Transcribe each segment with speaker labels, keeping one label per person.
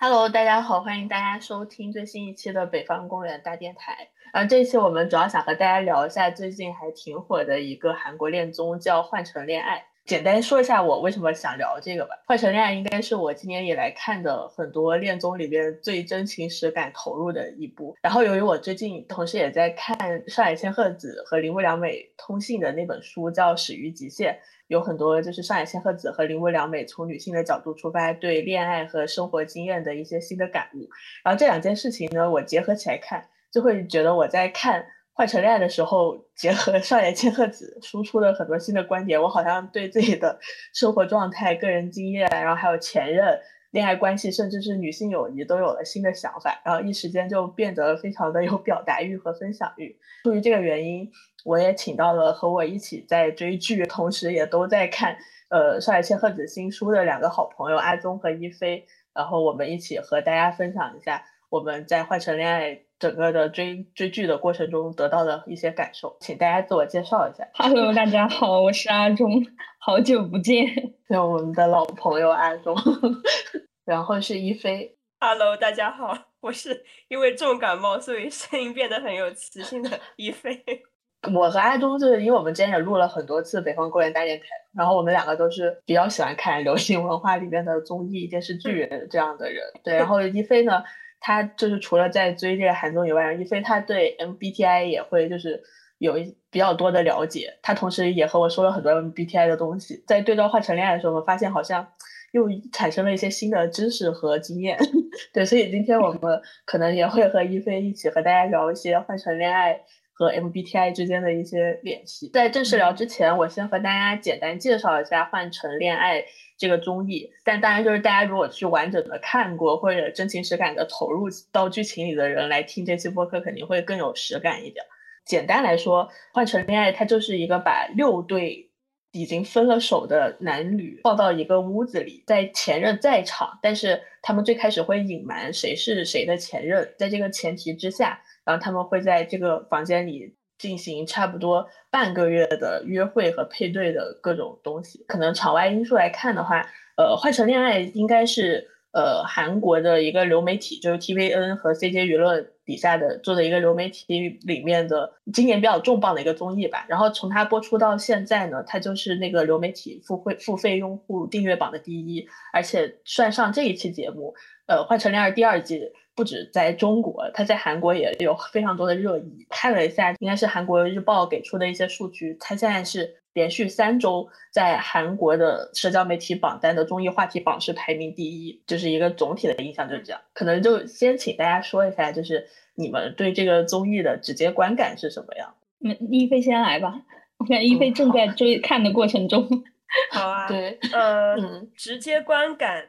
Speaker 1: Hello，大家好，欢迎大家收听最新一期的北方公园大电台。呃，这期我们主要想和大家聊一下最近还挺火的一个韩国恋综，叫《换乘恋爱》。简单说一下我为什么想聊这个吧。《换乘恋爱》应该是我今年以来看的很多恋综里边最真情实感投入的一部。然后由于我最近同时也在看上海千鹤子和铃木良美通信的那本书，叫《始于极限》。有很多就是上海千鹤子和铃木良美从女性的角度出发，对恋爱和生活经验的一些新的感悟。然后这两件事情呢，我结合起来看，就会觉得我在看《换乘恋爱》的时候，结合上野千鹤子输出的很多新的观点，我好像对自己的生活状态、个人经验，然后还有前任。恋爱关系，甚至是女性友谊，都有了新的想法，然后一时间就变得非常的有表达欲和分享欲。出于这个原因，我也请到了和我一起在追剧，同时也都在看呃上海千鹤子新书的两个好朋友阿宗和一菲，然后我们一起和大家分享一下我们在换成恋爱整个的追追剧的过程中得到的一些感受。请大家自我介绍一下。
Speaker 2: Hello，大家好，我是阿忠，好久不见。
Speaker 1: 对我们的老朋友阿忠。然后是一菲
Speaker 3: ，Hello，大家好，我是因为重感冒，所以声音变得很有磁性的 一菲。
Speaker 1: 我和阿忠就是因为我们之前也录了很多次北方公园大电台，然后我们两个都是比较喜欢看流行文化里面的综艺电视剧这样的人。对，然后一菲呢，他就是除了在追这个韩综以外，一菲他对 MBTI 也会就是有一比较多的了解，他同时也和我说了很多 MBTI 的东西。在对照换成恋爱的时候，我们发现好像。又产生了一些新的知识和经验，对，所以今天我们可能也会和一菲一起和大家聊一些换成恋爱和 MBTI 之间的一些联系。在正式聊之前，我先和大家简单介绍一下《换成恋爱》这个综艺。但当然，就是大家如果去完整的看过或者真情实感的投入到剧情里的人来听这期播客，肯定会更有实感一点。简单来说，《换成恋爱》它就是一个把六对。已经分了手的男女放到一个屋子里，在前任在场，但是他们最开始会隐瞒谁是谁的前任，在这个前提之下，然后他们会在这个房间里进行差不多半个月的约会和配对的各种东西。可能场外因素来看的话，呃，换成恋爱应该是。呃，韩国的一个流媒体，就是 TVN 和 CJ 娱乐底下的做的一个流媒体里面的今年比较重磅的一个综艺吧。然后从它播出到现在呢，它就是那个流媒体付费付费用户订阅榜的第一，而且算上这一期节目，呃，《换成恋爱》第二季。不止在中国，他在韩国也有非常多的热议。看了一下，应该是韩国日报给出的一些数据，他现在是连续三周在韩国的社交媒体榜单的综艺话题榜是排名第一，就是一个总体的印象就是这样。可能就先请大家说一下，就是你们对这个综艺的直接观感是什么样？
Speaker 2: 那一菲先来吧，我看一菲正在追看的过程中。
Speaker 3: 好啊，
Speaker 1: 对，
Speaker 3: 呃，直接观感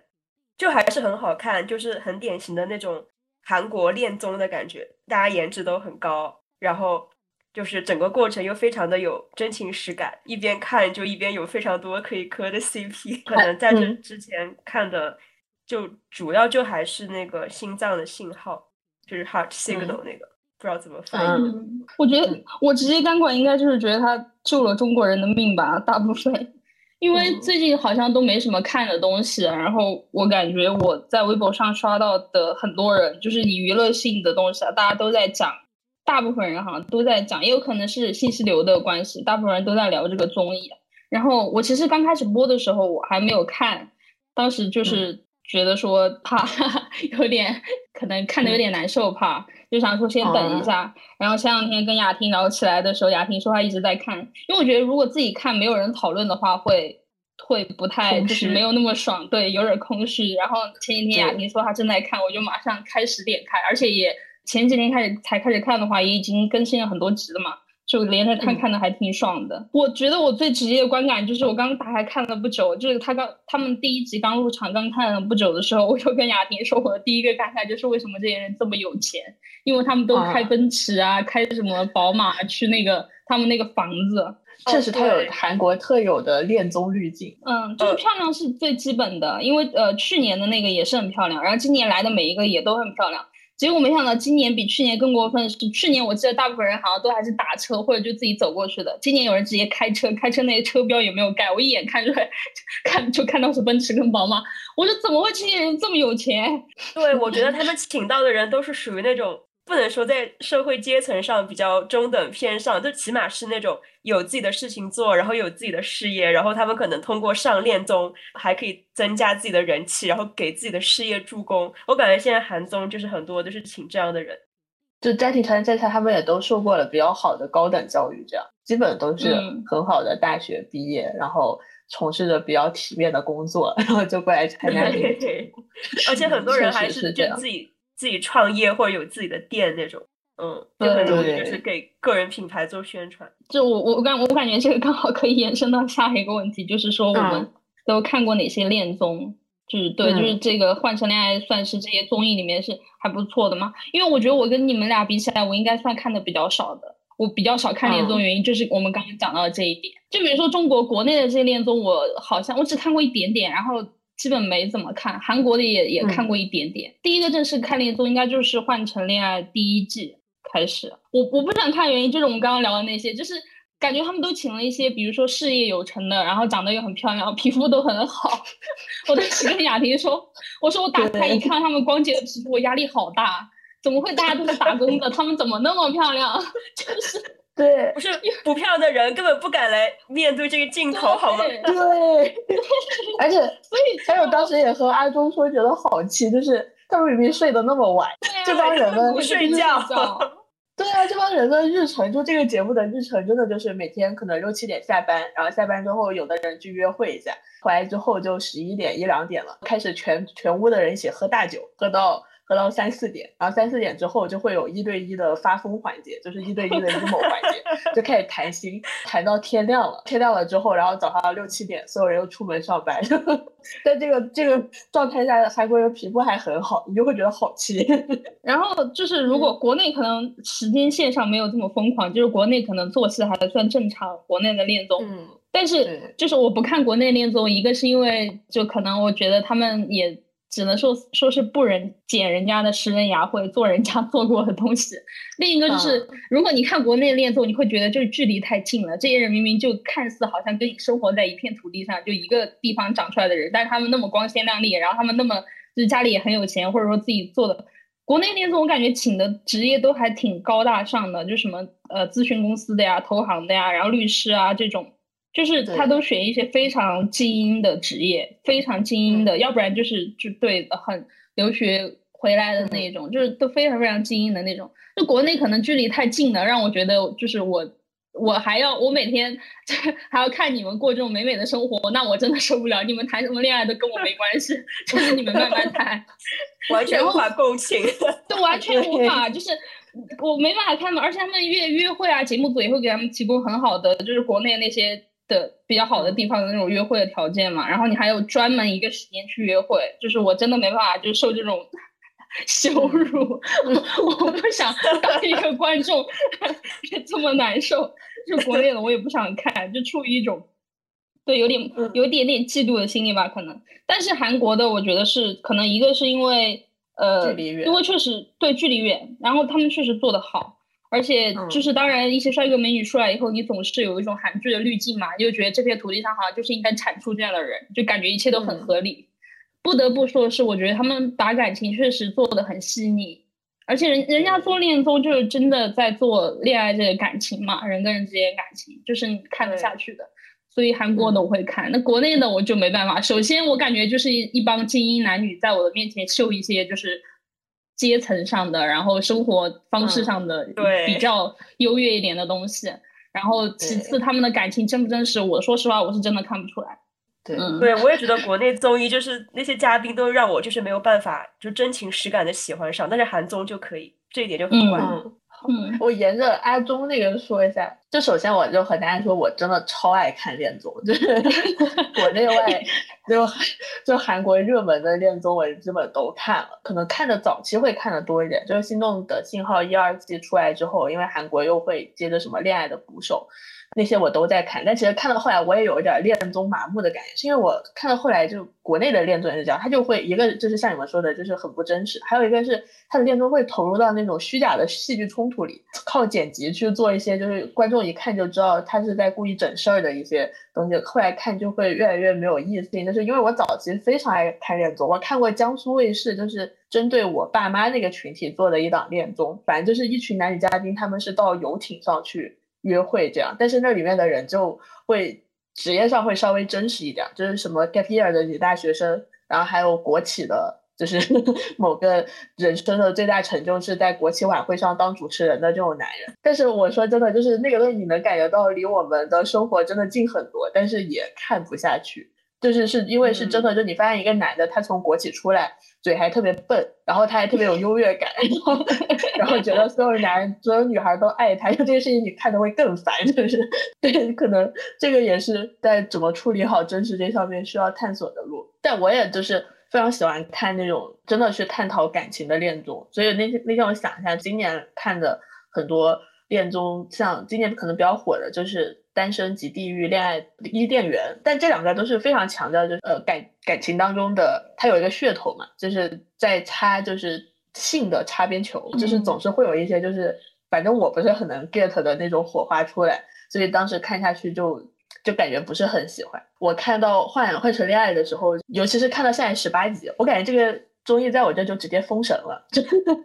Speaker 3: 就还是很好看，就是很典型的那种。韩国恋综的感觉，大家颜值都很高，然后就是整个过程又非常的有真情实感，一边看就一边有非常多可以磕的 CP。可能在这之前看的，就主要就还是那个心脏的信号，就是 Heart Signal 那个，不知道怎么翻译。
Speaker 2: 我觉得我直接干管应该就是觉得他救了中国人的命吧，大部分。因为最近好像都没什么看的东西，然后我感觉我在微博上刷到的很多人，就是以娱乐性的东西啊，大家都在讲，大部分人好像都在讲，也有可能是信息流的关系，大部分人都在聊这个综艺。然后我其实刚开始播的时候我还没有看，当时就是觉得说怕 有点可能看的有点难受，怕就想说先等一下。然后前两天跟雅婷聊起来的时候，雅婷说她一直在看，因为我觉得如果自己看没有人讨论的话，会会不太就是没有那么爽，对，有点空虚。然后前几天雅婷说她正在看，我就马上开始点开，而且也前几天开始才开始看的话，也已经更新了很多集了嘛。就连着看看的还挺爽的。我觉得我最直接的观感就是我刚打开看了不久，就是他刚他们第一集刚入场刚看了不久的时候，我就跟雅婷说，我的第一个感慨就是为什么这些人这么有钱？因为他们都开奔驰啊，开什么宝马去那个他们那个房子，
Speaker 1: 确实他有韩国特有的恋综滤镜。
Speaker 2: 嗯，就是漂亮是最基本的，因为呃去年的那个也是很漂亮，然后今年来的每一个也都很漂亮。结果没想到今年比去年更过分的是，去年我记得大部分人好像都还是打车或者就自己走过去的，今年有人直接开车，开车那些车标也没有盖，我一眼看出来，看就看到是奔驰跟宝马，我说怎么会这些人这么有钱？
Speaker 3: 对，我觉得 他们请到的人都是属于那种。不能说在社会阶层上比较中等偏上，就起码是那种有自己的事情做，然后有自己的事业，然后他们可能通过上恋综还可以增加自己的人气，然后给自己的事业助攻。我感觉现在韩综就是很多都是请这样的人，
Speaker 1: 就家庭条件再差，他们也都受过了比较好的高等教育，这样基本都是很好的大学毕业，然后从事着比较体面的工作，然后就过来参加这个。
Speaker 3: 而且很多人还是就自己。自己创业或者有自己的店那种，嗯，就很容易就是给个人品牌做宣传。
Speaker 2: 就我我感我感觉这个刚好可以延伸到下一个问题，就是说我们都看过哪些恋综？就是对，就是这个《换乘恋爱》算是这些综艺里面是还不错的吗？因为我觉得我跟你们俩比起来，我应该算看的比较少的。我比较少看恋综，原因就是我们刚刚讲到的这一点。就比如说中国国内的这些恋综，我好像我只看过一点点，然后。基本没怎么看，韩国的也也看过一点点。第一个正式看恋综应该就是《换乘恋爱》第一季开始。我我不想看原因就是我们刚刚聊的那些，就是感觉他们都请了一些，比如说事业有成的，然后长得又很漂亮，皮肤都很好。我当时跟雅婷说，我说我打开一看他们光洁的皮肤，我压力好大。怎么会大家都是打工的，他们怎么那么漂亮？就是。
Speaker 1: 对，
Speaker 3: 不是不漂亮的人根本不敢来面对这个镜头，好吗？
Speaker 1: 对，而且 所以还有当时也和阿忠说，觉得好气，就是他们明明睡得那么晚，这帮人们
Speaker 3: 不睡觉。
Speaker 1: 对啊，这帮人的日程，就这个节目的日程，真的就是每天可能六七点下班，然后下班之后，有的人去约会一下，回来之后就十一点一两点了，开始全全屋的人一起喝大酒，喝到。喝到三四点，然后三四点之后就会有一对一的发疯环节，就是一对一的 emo 环节，就开始谈心，谈到天亮了。天亮了之后，然后早上六七点，所有人又出门上班。在这个这个状态下，韩国人皮肤还很好，你就会觉得好气。
Speaker 2: 然后就是，如果国内可能时间线上没有这么疯狂，就是国内可能作息还算正常，国内的恋综。嗯。但是就是我不看国内恋综，一个是因为就可能我觉得他们也。只能说说是不人捡人家的食人牙或者，做人家 做过的东西。另一个就是，如果你看国内恋综，你会觉得就是距离太近了。这些人明明就看似好像跟你生活在一片土地上，就一个地方长出来的人，但是他们那么光鲜亮丽，然后他们那么就是家里也很有钱，或者说自己做的。国内恋综我感觉请的职业都还挺高大上的，就什么呃咨询公司的呀、投行的呀，然后律师啊这种。就是他都选一些非常精英的职业，非常精英的，要不然就是就对很留学回来的那一种，就是都非常非常精英的那种。就国内可能距离太近了，让我觉得就是我我还要我每天还要看你们过这种美美的生活，那我真的受不了。你们谈什么恋爱都跟我没关系，就是你们慢慢谈，
Speaker 3: 完全无法共情，
Speaker 2: 都，完全无法，就是我没办法看嘛。而且他们约约会啊，节目组也会给他们提供很好的，就是国内那些。的比较好的地方的那种约会的条件嘛，然后你还有专门一个时间去约会，就是我真的没办法就受这种 羞辱，我不想当一个观众这么难受，就国内的我也不想看，就出于一种对有点有一点点嫉妒的心理吧，可能。但是韩国的我觉得是可能一个是因为呃，距离远因为确实对距离远，然后他们确实做的好。而且就是，当然一些帅哥美女出来以后，你总是有一种韩剧的滤镜嘛，就觉得这片土地上好像就是应该产出这样的人，就感觉一切都很合理。不得不说的是，我觉得他们把感情确实做的很细腻，而且人人家做恋综就是真的在做恋爱这个感情嘛，人跟人之间感情就是你看得下去的。所以韩国的我会看，那国内的我就没办法。首先我感觉就是一一帮精英男女在我的面前秀一些就是。阶层上的，然后生活方式上的比较优越一点的东西，然后其次他们的感情真不真实，我说实话我是真的看不出来。
Speaker 1: 对，
Speaker 3: 对我也觉得国内综艺就是那些嘉宾都让我就是没有办法就真情实感的喜欢上，但是韩综就可以，这一点就很关键。
Speaker 1: 嗯，我沿着阿忠那个说一下。就首先我就和大家说，我真的超爱看恋综，就是 国内外就就韩国热门的恋综，我基本都看了。可能看的早期会看的多一点，就是《心动的信号》一二季出来之后，因为韩国又会接着什么《恋爱的捕手》，那些我都在看，但其实看到后来我也有一点恋综麻木的感觉，是因为我看到后来就国内的恋综也是这样，他就会一个就是像你们说的，就是很不真实，还有一个是他的恋综会投入到那种虚假的戏剧冲突里，靠剪辑去做一些就是观众一看就知道他是在故意整事儿的一些东西，后来看就会越来越没有意思。就是因为我早期非常爱看恋综，我看过江苏卫视就是针对我爸妈那个群体做的一档恋综，反正就是一群男女嘉宾，他们是到游艇上去。约会这样，但是那里面的人就会职业上会稍微真实一点，就是什么 gap year 的女大学生，然后还有国企的，就是 某个人生的最大成就是在国企晚会上当主持人的这种男人。但是我说真的，就是那个东西你能感觉到离我们的生活真的近很多，但是也看不下去。就是是因为是真的，就你发现一个男的他从国企出来，嘴还特别笨，然后他还特别有优越感，然后然后觉得所有男人、所有女孩都爱他，就这个事情你看的会更烦，就是对，可能这个也是在怎么处理好真实这上面需要探索的路。但我也就是非常喜欢看那种真的去探讨感情的恋综，所以那天那天我想一下，今年看的很多恋综，像今年可能比较火的就是。单身及地狱，恋爱伊甸园，但这两个都是非常强调，就是呃感感情当中的，它有一个噱头嘛，就是在擦就是性的擦边球，就是总是会有一些就是反正我不是很能 get 的那种火花出来，所以当时看下去就就感觉不是很喜欢。我看到换换成恋爱的时候，尤其是看到现在十八集，我感觉这个。综艺在我这就直接封神了，就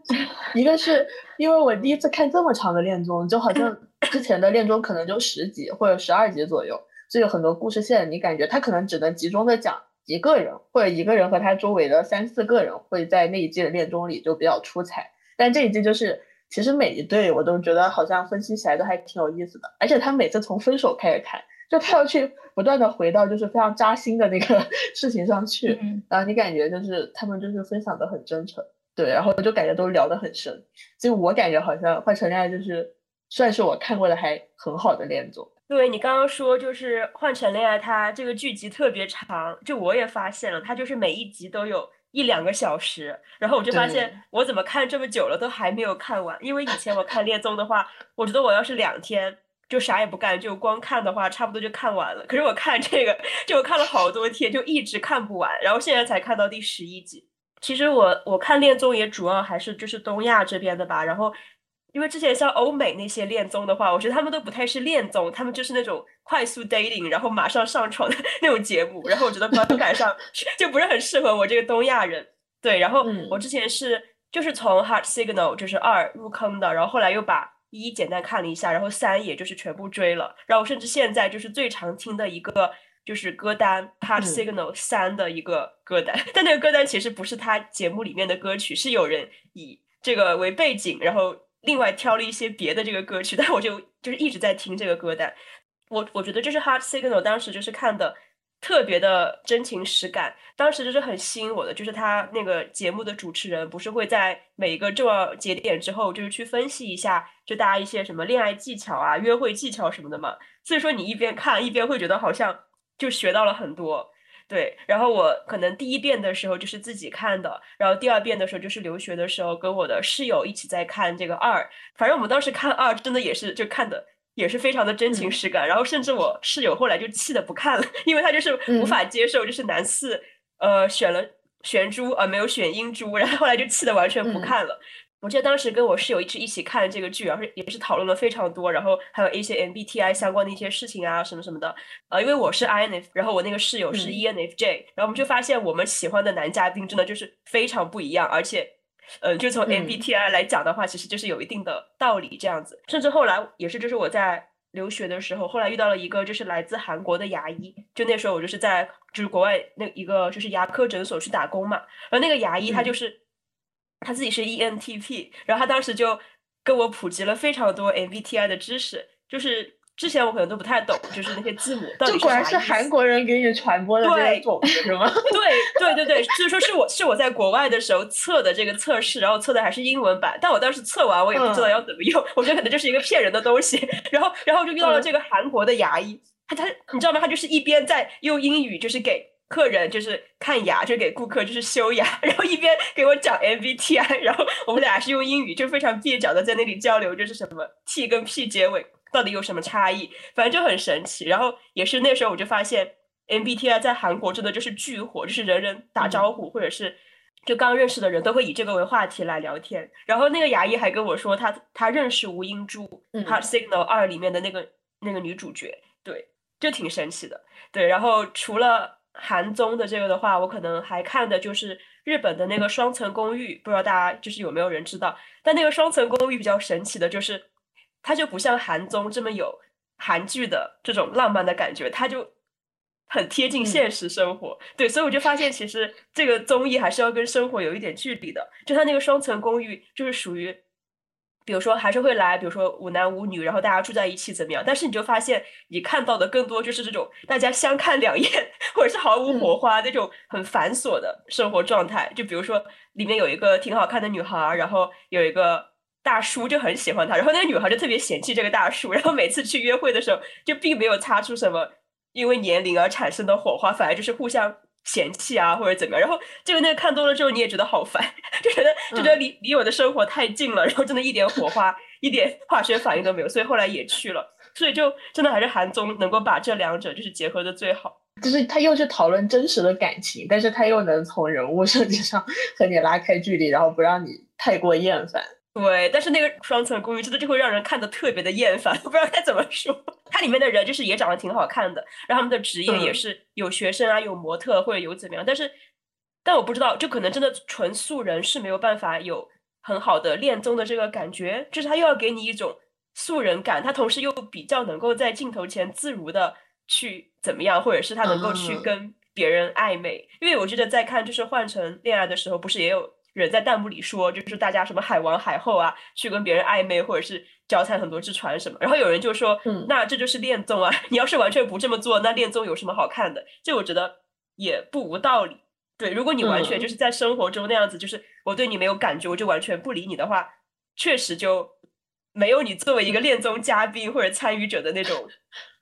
Speaker 1: 一个是因为我第一次看这么长的恋综，就好像之前的恋综可能就十集或者十二集左右，就有很多故事线，你感觉他可能只能集中的讲一个人或者一个人和他周围的三四个人会在那一季的恋综里就比较出彩，但这一季就是其实每一对我都觉得好像分析起来都还挺有意思的，而且他每次从分手开始看。就他要去不断的回到就是非常扎心的那个 事情上去，然后你感觉就是他们就是分享的很真诚，对，然后就感觉都聊得很深，所以我感觉好像《换成恋爱》就是算是我看过的还很好的恋综。
Speaker 3: 对你刚刚说就是《换成恋爱》，它这个剧集特别长，就我也发现了，它就是每一集都有一两个小时，然后我就发现我怎么看这么久了都还没有看完，因为以前我看恋综的话，我觉得我要是两天。就啥也不干，就光看的话，差不多就看完了。可是我看这个，就看了好多天，就一直看不完。然后现在才看到第十一集。其实我我看恋综也主要还是就是东亚这边的吧。然后因为之前像欧美那些恋综的话，我觉得他们都不太是恋综，他们就是那种快速 dating，然后马上上床的 那种节目。然后我觉得观感上就不是很适合我这个东亚人。对，然后我之前是就是从 Heart Signal 就是二入坑的，然后后来又把。一简单看了一下，然后三也就是全部追了，然后甚至现在就是最常听的一个就是歌单《Heart Signal》三的一个歌单，但那个歌单其实不是他节目里面的歌曲，是有人以这个为背景，然后另外挑了一些别的这个歌曲，但我就就是一直在听这个歌单，我我觉得就是《Heart Signal》当时就是看的。特别的真情实感，当时就是很吸引我的，就是他那个节目的主持人不是会在每一个重要节点之后，就是去分析一下，就大家一些什么恋爱技巧啊、约会技巧什么的嘛。所以说你一边看一边会觉得好像就学到了很多，对。然后我可能第一遍的时候就是自己看的，然后第二遍的时候就是留学的时候跟我的室友一起在看这个二。反正我们当时看二真的也是就看的。也是非常的真情实感，然后甚至我室友后来就气的不看了，因为他就是无法接受，就是男四呃选了玄珠而没有选英珠，然后后来就气的完全不看了。我记得当时跟我室友一起一起看这个剧，然后也是讨论了非常多，然后还有一些 MBTI 相关的一些事情啊什么什么的。呃，因为我是 INF，然后我那个室友是 ENFJ，然后我们就发现我们喜欢的男嘉宾真的就是非常不一样，而且。呃，就从 MBTI 来讲的话，其实就是有一定的道理这样子。甚至后来也是，就是我在留学的时候，后来遇到了一个就是来自韩国的牙医。就那时候我就是在就是国外那一个就是牙科诊所去打工嘛。然后那个牙医他就是他自己是 ENTP，然后他当时就跟我普及了非常多 MBTI 的知识，就是。之前我可能都不太懂，就是那些字母到底是。
Speaker 1: 果然是韩国人给你传播的这种是吗？
Speaker 3: 对对对对，所以说是我是我在国外的时候测的这个测试，然后测的还是英文版。但我当时测完我也不知道要怎么用，我觉得可能就是一个骗人的东西。然后然后就遇到了这个韩国的牙医，他他你知道吗？他就是一边在用英语就是给客人就是看牙，就给顾客就是修牙，然后一边给我讲 MBTI，然后我们俩是用英语就非常蹩脚的在那里交流，就是什么 T 跟 P 结尾。到底有什么差异？反正就很神奇。然后也是那时候我就发现 MBTI 在韩国真的就是巨火，就是人人打招呼或者是就刚认识的人都会以这个为话题来聊天。然后那个牙医还跟我说，他他认识吴英珠，《Heart Signal 二》里面的那个那个女主角，对，就挺神奇的。对，然后除了韩综的这个的话，我可能还看的就是日本的那个《双层公寓》，不知道大家就是有没有人知道？但那个《双层公寓》比较神奇的就是，它就不像韩综这么有韩剧的这种浪漫的感觉，它就很贴近现实生活。对，所以我就发现其实这个综艺还是要跟生活有一点距离的。就它那个《双层公寓》就是属于。比如说还是会来，比如说五男五女，然后大家住在一起怎么样？但是你就发现你看到的更多就是这种大家相看两厌，或者是毫无火花那种很繁琐的生活状态。就比如说里面有一个挺好看的女孩，然后有一个大叔就很喜欢她，然后那个女孩就特别嫌弃这个大叔，然后每次去约会的时候就并没有擦出什么因为年龄而产生的火花，反而就是互相。嫌弃啊，或者怎么样？然后这个那个看多了之后，你也觉得好烦，就觉得就觉得离离我的生活太近了，然后真的一点火花、一点化学反应都没有，所以后来也去了。所以就真的还是韩综能够把这两者就是结合的最好，
Speaker 1: 就是他又去讨论真实的感情，但是他又能从人物设计上和你拉开距离，然后不让你太过厌烦。
Speaker 3: 对，但是那个双层公寓真的就会让人看的特别的厌烦，我不知道该怎么说。它里面的人就是也长得挺好看的，然后他们的职业也是有学生啊，有模特或者有怎么样。但是，但我不知道，就可能真的纯素人是没有办法有很好的恋综的这个感觉，就是他又要给你一种素人感，他同时又比较能够在镜头前自如的去怎么样，或者是他能够去跟别人暧昧。因为我记得在看就是换成恋爱的时候，不是也有。人在弹幕里说，就是大家什么海王海后啊，去跟别人暧昧，或者是脚踩很多只船什么。然后有人就说，嗯，那这就是恋综啊！你要是完全不这么做，那恋综有什么好看的？这我觉得也不无道理。对，如果你完全就是在生活中那样子，就是我对你没有感觉，我就完全不理你的话，确实就没有你作为一个恋综嘉宾或者参与者的那种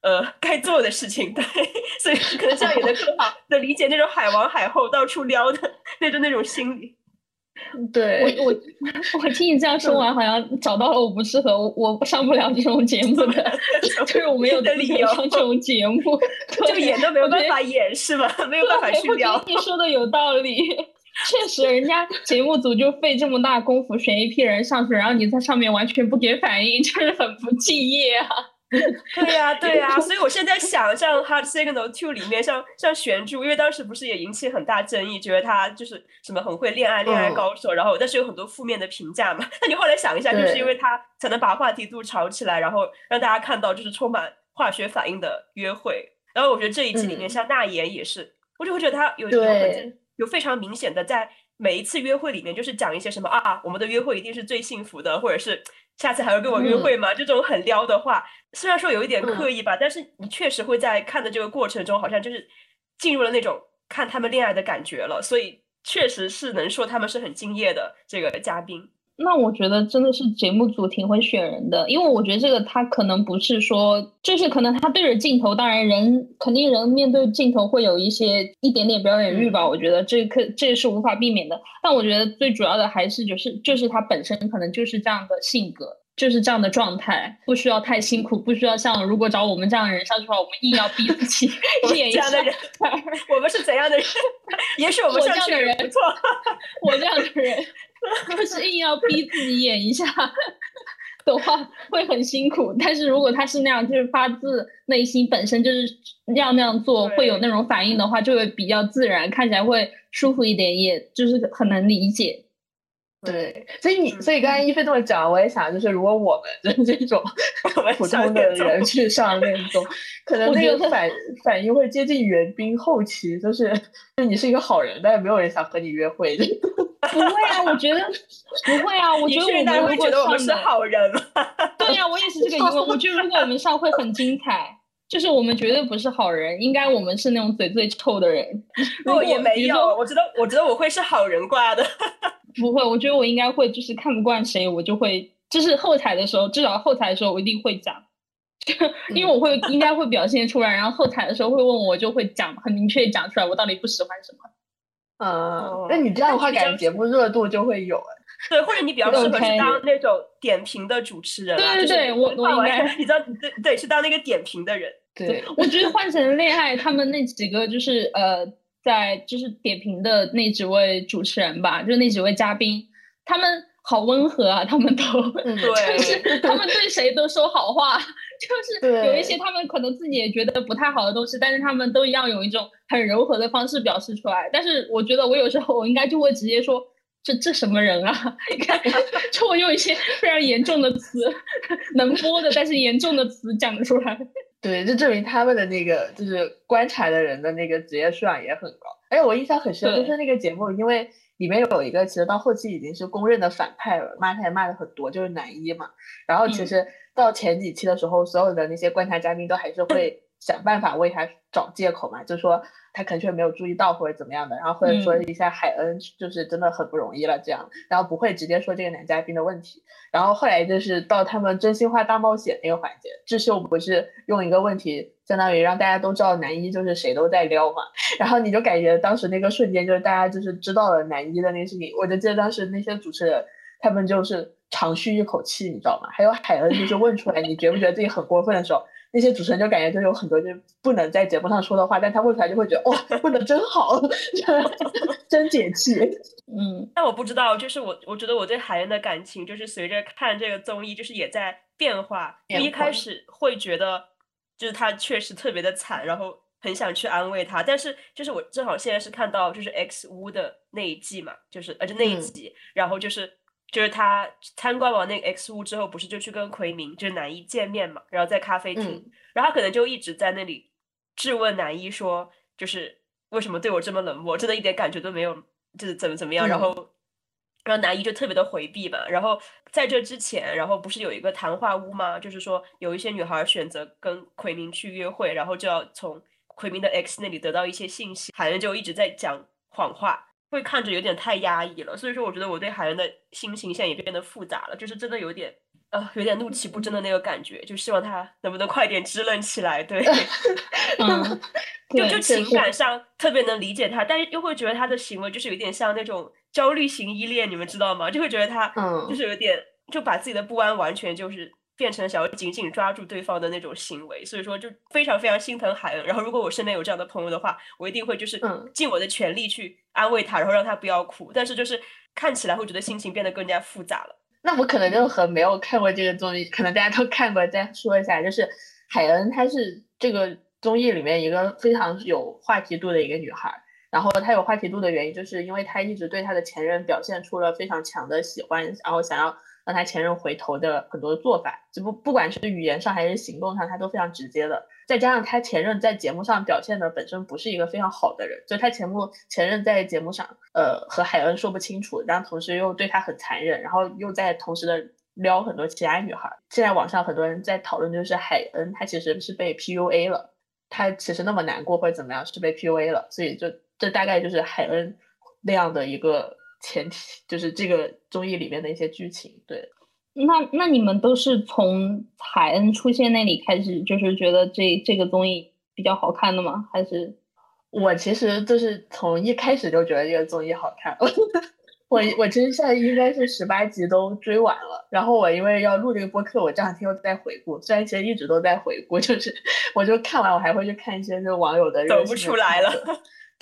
Speaker 3: 呃该做的事情。对，所以可能这样也能更好的理解那种海王海后到处撩的 那种那种心理。
Speaker 1: 对
Speaker 2: 我我 我听你这样说完，好像找到了我不适合我我上不了这种节目的，就是我没有
Speaker 3: 的理由
Speaker 2: 上这种节目，
Speaker 3: 就演都没有办法演是吧？没有办法去聊。
Speaker 2: 你说的有道理，确实，人家节目组就费这么大功夫选一批人上去，然后你在上面完全不给反应，就是很不敬业啊。
Speaker 3: 对呀，对呀，所以我现在想，像《Hard Signal Two》里面，像像玄珠，因为当时不是也引起很大争议，觉得他就是什么很会恋爱、恋爱高手，然后但是有很多负面的评价嘛。那你后来想一下，就是因为他才能把话题度炒起来，然后让大家看到就是充满化学反应的约会。然后我觉得这一季里面，像娜妍也是，我就会觉得他有有很有非常明显的在每一次约会里面，就是讲一些什么啊，我们的约会一定是最幸福的，或者是。下次还会跟我约会吗？这种很撩的话，虽然说有一点刻意吧，但是你确实会在看的这个过程中，好像就是进入了那种看他们恋爱的感觉了，所以确实是能说他们是很敬业的这个嘉宾。
Speaker 2: 那我觉得真的是节目组挺会选人的，因为我觉得这个他可能不是说，就是可能他对着镜头，当然人肯定人面对镜头会有一些一点点表演欲吧，我觉得这可这是无法避免的。但我觉得最主要的还是就是就是他本身可能就是这样的性格，就是这样的状态，不需要太辛苦，不需要像如果找我们这样的人上去的话，我们硬要逼自己 演一下
Speaker 3: 的人，我们是怎样的人？也许我们上去的
Speaker 2: 人
Speaker 3: 不错，
Speaker 2: 我这样的人。就是硬要逼自己演一下的话，会很辛苦。但是如果他是那样，就是发自内心，本身就是要那样做，会有那种反应的话，就会比较自然，看起来会舒服一点，也就是很能理解。
Speaker 1: 对，所以你，所以刚才一菲这么讲，我也想，就是如果我们就是这种 普通的人去上恋综，可能那个反 反应会接近援兵后期，就是就你是一个好人，但是没有人想和你约会。
Speaker 2: 不会啊，我觉得不会啊，我觉得我们如果
Speaker 3: 上是好人
Speaker 2: 对呀，我也是这个疑问。我觉得如果我们上会很精彩，就是我们绝对不是好人，应该我们是那种嘴最臭的人。
Speaker 3: 我也没有，我觉得我觉得我会是好人挂的。
Speaker 2: 不会，我觉得我应该会，就是看不惯谁，我就会，就是后台的时候，至少后台的时候我一定会讲，因为我会应该会表现出来，然后后台的时候会问我，就会讲很明确讲出来我到底不喜欢什么。
Speaker 1: 呃，那你这样的话，感觉节目热度就会有。
Speaker 3: 对，或者你比较适合去当那种点评的主持人。
Speaker 2: 对对对，我我应该，
Speaker 3: 你知道，对对，是当那个点评的人。
Speaker 1: 对，
Speaker 2: 我觉得换成恋爱，他们那几个就是呃，在就是点评的那几位主持人吧，就是那几位嘉宾，他们。好温和啊，他们都，就是他们对谁都说好话，就是有一些他们可能自己也觉得不太好的东西，但是他们都一样用一种很柔和的方式表示出来。但是我觉得我有时候我应该就会直接说，这这什么人啊？你看，就会用一些非常严重的词，能播的但是严重的词讲出来。
Speaker 1: 对，就证明他们的那个就是观察的人的那个职业素养也很高。而且我印象很深，就是那个节目，因为。里面有一个，其实到后期已经是公认的反派了，骂他也骂的很多，就是男一嘛。然后其实到前几期的时候，所有的那些观察嘉宾都还是会 想办法为他找借口嘛，就说。他可能却没有注意到或者怎么样的，然后或者说一下海恩就是真的很不容易了这样，然后不会直接说这个男嘉宾的问题，然后后来就是到他们真心话大冒险那个环节，智秀不是用一个问题相当于让大家都知道男一就是谁都在撩嘛，然后你就感觉当时那个瞬间就是大家就是知道了男一的那个事情，我就记得当时那些主持人他们就是长吁一口气，你知道吗？还有海恩就是问出来你觉不觉得自己很过分的时候。那些主持人就感觉就有很多就不能在节目上说的话，但他问出来就会觉得哇，问的真好，真解气。
Speaker 2: 嗯，
Speaker 3: 但我不知道，就是我我觉得我对海燕的感情就是随着看这个综艺，就是也在变化。一开始会觉得就是他确实特别的惨，然后很想去安慰他。但是就是我正好现在是看到就是 X 屋的那一季嘛，就是呃就那一集，然后就是。就是他参观完那个 X 屋之后，不是就去跟奎明就是男一见面嘛，然后在咖啡厅，然后他可能就一直在那里质问男一说，就是为什么对我这么冷漠，真的一点感觉都没有，就是怎么怎么样，然后然后男一就特别的回避嘛，然后在这之前，然后不是有一个谈话屋吗？就是说有一些女孩选择跟奎明去约会，然后就要从奎明的 X 那里得到一些信息，好像就一直在讲谎话。会看着有点太压抑了，所以说我觉得我对海恩的心情现在也变得复杂了，就是真的有点呃有点怒气不争的那个感觉，就希望他能不能快点支棱起来。对
Speaker 2: 嗯，
Speaker 3: 就就情感上特别能理解他，但是又会觉得他的行为就是有点像那种焦虑型依恋，你们知道吗？就会觉得他就是有点就把自己的不安完全就是。变成想要紧紧抓住对方的那种行为，所以说就非常非常心疼海恩。然后如果我身边有这样的朋友的话，我一定会就是尽我的全力去安慰他，然后让他不要哭。但是就是看起来会觉得心情变得更加复杂了。
Speaker 1: 那我可能就和没有看过这个综艺，可能大家都看过，再说一下，就是海恩她是这个综艺里面一个非常有话题度的一个女孩。然后她有话题度的原因，就是因为她一直对她的前任表现出了非常强的喜欢，然后想要。让他前任回头的很多做法，就不不管是语言上还是行动上，他都非常直接的。再加上他前任在节目上表现的本身不是一个非常好的人，就他前目前任在节目上，呃，和海恩说不清楚，然后同时又对他很残忍，然后又在同时的撩很多其他女孩。现在网上很多人在讨论，就是海恩他其实是被 PUA 了，他其实那么难过或者怎么样是被 PUA 了，所以就这大概就是海恩那样的一个。前提就是这个综艺里面的一些剧情，对。
Speaker 2: 那那你们都是从海恩出现那里开始，就是觉得这这个综艺比较好看的吗？还是
Speaker 1: 我其实就是从一开始就觉得这个综艺好看。我我其实现在应该是十八集都追完了，然后我因为要录这个播客，我这两天又在回顾，虽然其实一直都在回顾，就是 我就看完我还会去看一些就网友的
Speaker 3: 走不出来了。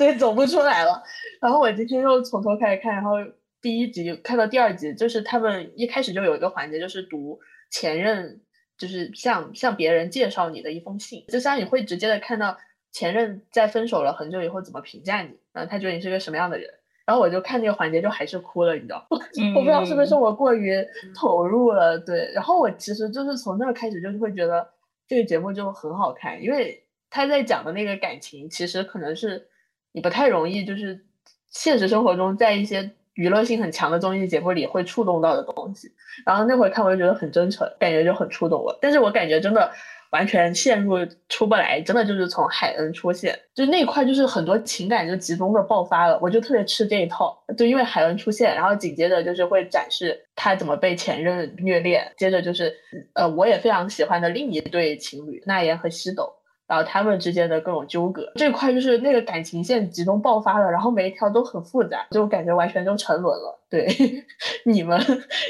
Speaker 1: 对，走不出来了。然后我今天又从头开始看，然后第一集看到第二集，就是他们一开始就有一个环节，就是读前任，就是向向别人介绍你的一封信，就相当于你会直接的看到前任在分手了很久以后怎么评价你，然后他觉得你是个什么样的人。然后我就看那个环节，就还是哭了，你知道？我不知道是不是我过于投入了，对。然后我其实就是从那儿开始，就是会觉得这个节目就很好看，因为他在讲的那个感情，其实可能是。你不太容易，就是现实生活中在一些娱乐性很强的综艺节目里会触动到的东西。然后那会看我就觉得很真诚，感觉就很触动我。但是我感觉真的完全陷入出不来，真的就是从海恩出现，就那块就是很多情感就集中的爆发了。我就特别吃这一套，就因为海恩出现，然后紧接着就是会展示他怎么被前任虐恋，接着就是呃我也非常喜欢的另一对情侣那言和西斗。然后他们之间的各种纠葛，这块就是那个感情线集中爆发了，然后每一条都很复杂，就感觉完全就沉沦了。对，你们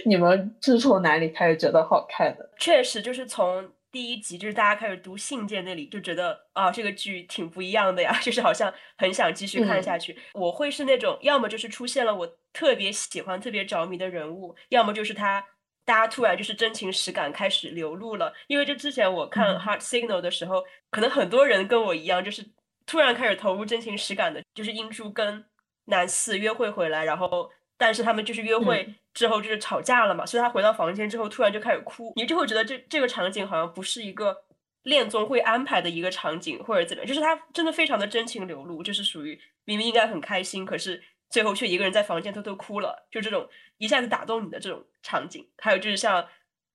Speaker 1: 你们是从哪里开始觉得好看的？
Speaker 3: 确实就是从。第一集就是大家开始读信件那里就觉得啊这个剧挺不一样的呀，就是好像很想继续看下去。我会是那种要么就是出现了我特别喜欢、特别着迷的人物，要么就是他大家突然就是真情实感开始流露了。因为就之前我看《Heart Signal》的时候，可能很多人跟我一样，就是突然开始投入真情实感的，就是英珠跟男四约会回来，然后。但是他们就是约会之后就是吵架了嘛，所以他回到房间之后突然就开始哭，你就会觉得这这个场景好像不是一个恋综会安排的一个场景或者怎么样，就是他真的非常的真情流露，就是属于明明应该很开心，可是最后却一个人在房间偷偷哭了，就这种一下子打动你的这种场景。还有就是像《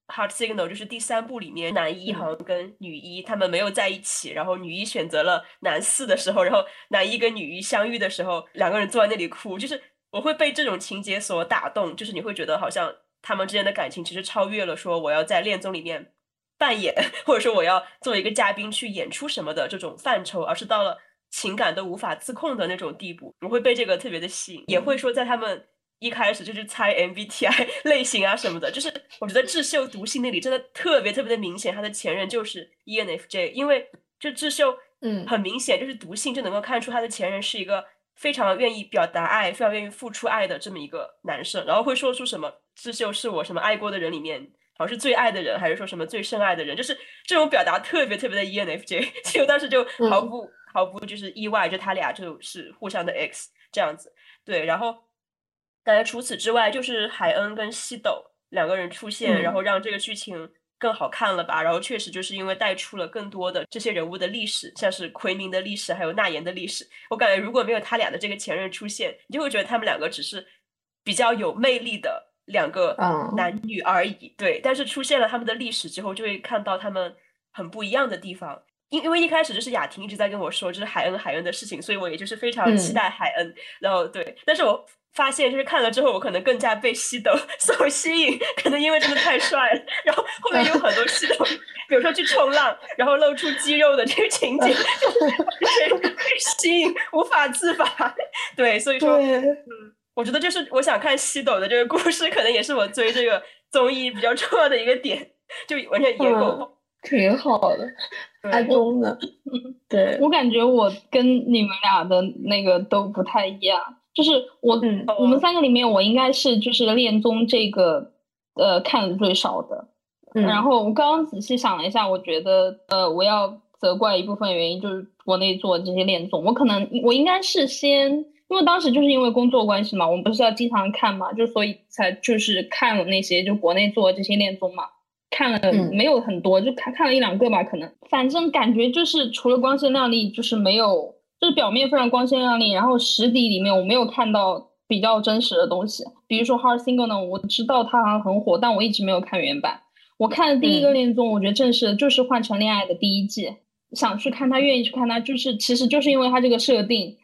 Speaker 3: Heart Signal》，就是第三部里面男一好像跟女一他们没有在一起，然后女一选择了男四的时候，然后男一跟女一相遇的时候，两个人坐在那里哭，就是。我会被这种情节所打动，就是你会觉得好像他们之间的感情其实超越了说我要在恋综里面扮演，或者说我要作为一个嘉宾去演出什么的这种范畴，而是到了情感都无法自控的那种地步。我会被这个特别的吸引，也会说在他们一开始就去猜 MBTI 类型啊什么的，就是我觉得智秀读信那里真的特别特别的明显，他的前任就是 ENFJ，因为就智秀嗯很明显就是读性就能够看出他的前任是一个。非常愿意表达爱，非常愿意付出爱的这么一个男生，然后会说出什么“智秀是我什么爱过的人里面，好像是最爱的人，还是说什么最深爱的人”，就是这种表达特别特别的 ENFJ，所以我当时就毫不毫不就是意外，就他俩就是互相的 X 这样子。对，然后当然除此之外，就是海恩跟西斗两个人出现，然后让这个剧情。更好看了吧？然后确实就是因为带出了更多的这些人物的历史，像是奎明的历史，还有纳言的历史。我感觉如果没有他俩的这个前任出现，你就会觉得他们两个只是比较有魅力的两个男女而已。对，但是出现了他们的历史之后，就会看到他们很不一样的地方。因因为一开始就是雅婷一直在跟我说就是海恩海恩的事情，所以我也就是非常期待海恩。然后对，但是我。发现就是看了之后，我可能更加被西斗 所吸引，可能因为真的太帅了。然后后面有很多西斗，比如说去冲浪，然后露出肌肉的这个情景，就被吸引，无法自拔。对，所以说，嗯，我觉得就是我想看西斗的这个故事，可能也是我追这个综艺比较重要的一个点，就完全野狗，
Speaker 1: 挺好的，阿东的。对
Speaker 2: 我感觉我跟你们俩的那个都不太一样。就是我，我们三个里面，我应该是就是恋综这个，呃，看的最少的。然后我刚刚仔细想了一下，我觉得，呃，我要责怪一部分原因就是国内做这些恋综，我可能我应该是先，因为当时就是因为工作关系嘛，我们不是要经常看嘛，就所以才就是看了那些就国内做这些恋综嘛，看了没有很多，就看看了一两个吧，可能，反正感觉就是除了光鲜亮丽，就是没有。就是表面非常光鲜亮丽，然后实底里面我没有看到比较真实的东西。比如说《Heart Single》呢，我知道它好像很火，但我一直没有看原版。我看的第一个恋综，我觉得正式的就是《换成恋爱》的第一季，想去看它，愿意去看它，就是其实就是因为它这个设定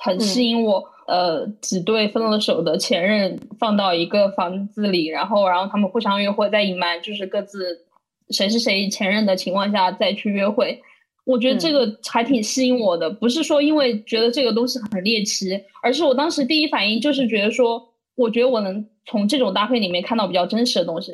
Speaker 2: 很吸引我。呃，几对分了手的前任放到一个房子里，然后然后他们互相约会，在隐瞒就是各自谁是谁前任的情况下再去约会。我觉得这个还挺吸引我的，不是说因为觉得这个东西很猎奇，而是我当时第一反应就是觉得说，我觉得我能从这种搭配里面看到比较真实的东西，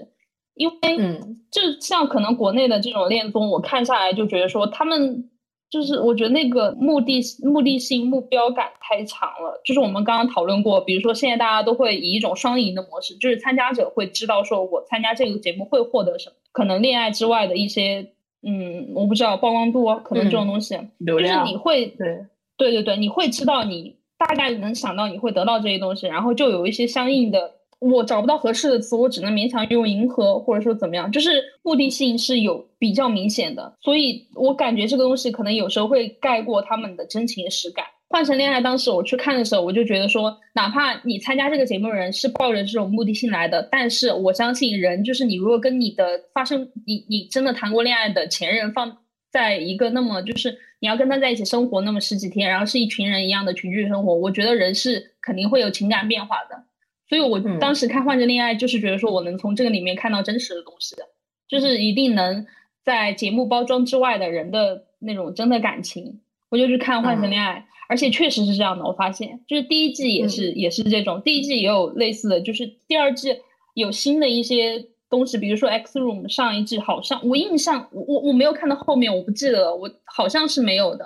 Speaker 2: 因为嗯，就像可能国内的这种恋综，我看下来就觉得说他们就是我觉得那个目的目的性目标感太强了，就是我们刚刚讨论过，比如说现在大家都会以一种双赢的模式，就是参加者会知道说我参加这个节目会获得什么，可能恋爱之外的一些。嗯，我不知道曝光度可能这种东西，就是你会
Speaker 1: 对
Speaker 2: 对对对，你会知道你大概能想到你会得到这些东西，然后就有一些相应的，我找不到合适的词，我只能勉强用迎合或者说怎么样，就是目的性是有比较明显的，所以我感觉这个东西可能有时候会盖过他们的真情实感。换成恋爱，当时我去看的时候，我就觉得说，哪怕你参加这个节目的人是抱着这种目的性来的，但是我相信人就是你，如果跟你的发生，你你真的谈过恋爱的前任放在一个那么就是你要跟他在一起生活那么十几天，然后是一群人一样的群居生活，我觉得人是肯定会有情感变化的。所以我当时看换着恋爱，就是觉得说我能从这个里面看到真实的东西的，就是一定能在节目包装之外的人的。那种真的感情，我就去看《换成恋爱》，而且确实是这样的。我发现，就是第一季也是也是这种，第一季也有类似的，就是第二季有新的一些东西，比如说《X Room》上一季好像我印象我我我没有看到后面，我不记得了，我好像是没有的。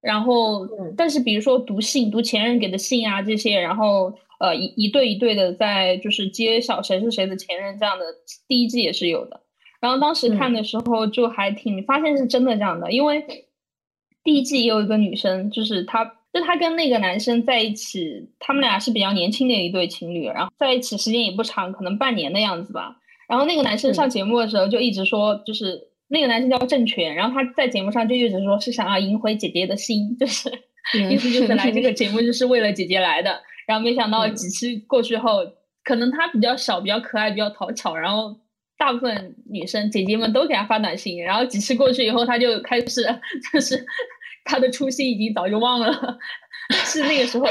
Speaker 2: 然后，但是比如说读信、读前任给的信啊这些，然后呃一一对一对的在就是揭晓谁是谁的前任这样的，第一季也是有的。然后当时看的时候就还挺发现是真的这样的，因为第一季也有一个女生，就是她，就她跟那个男生在一起，他们俩是比较年轻的一对情侣，然后在一起时间也不长，可能半年的样子吧。然后那个男生上节目的时候就一直说，就是那个男生叫郑权，然后他在节目上就一直说是想要赢回姐姐的心，就是 意思就是来这个节目就是为了姐姐来的。然后没想到几期过去后，可能他比较小，比较可爱，比较讨巧，然后。大部分女生姐姐们都给他发短信，然后几次过去以后，他就开始 就是他的初心已经早就忘了，是那个时候，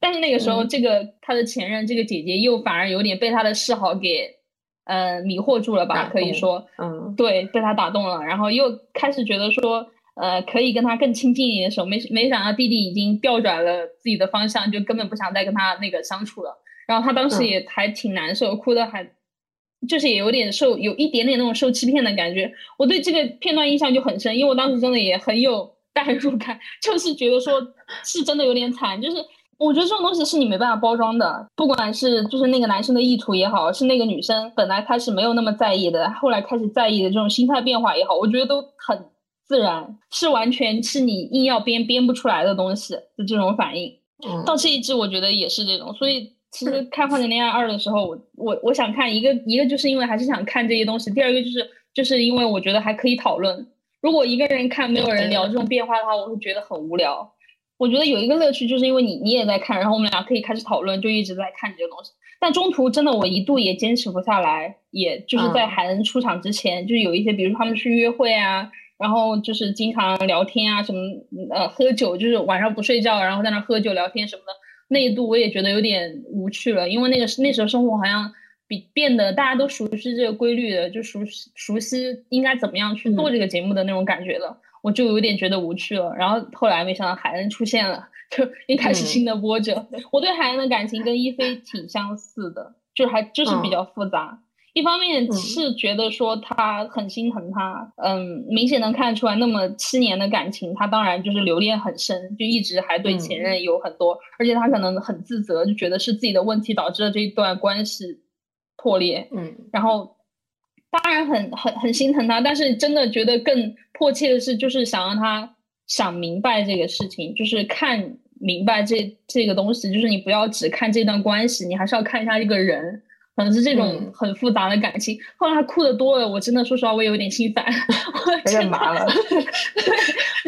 Speaker 2: 但是那个时候这个他的前任这个姐姐又反而有点被他的示好给呃迷惑住了吧，可以说，
Speaker 1: 嗯，
Speaker 2: 对，被他打动了，然后又开始觉得说呃可以跟他更亲近一点的时候，没没想到弟弟已经调转了自己的方向，就根本不想再跟他那个相处了，然后他当时也还挺难受，哭的还。就是也有点受，有一点点那种受欺骗的感觉。我对这个片段印象就很深，因为我当时真的也很有代入感，就是觉得说是真的有点惨。就是我觉得这种东西是你没办法包装的，不管是就是那个男生的意图也好，是那个女生本来开始没有那么在意的，后来开始在意的这种心态变化也好，我觉得都很自然，是完全是你硬要编编不出来的东西的这种反应。到这一季我觉得也是这种，所以。其实看《换成恋爱二》的时候，我我我想看一个一个，就是因为还是想看这些东西；第二个就是就是因为我觉得还可以讨论。如果一个人看没有人聊这种变化的话，我会觉得很无聊。我觉得有一个乐趣，就是因为你你也在看，然后我们俩可以开始讨论，就一直在看这个东西。但中途真的我一度也坚持不下来，也就是在海恩出场之前，就是有一些，比如说他们去约会啊，然后就是经常聊天啊，什么呃喝酒，就是晚上不睡觉，然后在那喝酒聊天什么的。那一度我也觉得有点无趣了，因为那个那时候生活好像比变得大家都熟悉这个规律的，就熟悉熟悉应该怎么样去做这个节目的那种感觉了，我就有点觉得无趣了。然后后来没想到海恩出现了，就一开始新的波折。我对海恩的感情跟一菲挺相似的，就还就是比较复杂。一方面是觉得说他很心疼他，嗯，明显能看出来那么七年的感情，他当然就是留恋很深，就一直还对前任有很多，而且他可能很自责，就觉得是自己的问题导致了这一段关系破裂，
Speaker 1: 嗯，
Speaker 2: 然后当然很很很心疼他，但是真的觉得更迫切的是，就是想让他想明白这个事情，就是看明白这这个东西，就是你不要只看这段关系，你还是要看一下这个人。可能是这种很复杂的感情，后来他哭的多了，我真的说实话，我有点心烦，
Speaker 1: 有点麻了。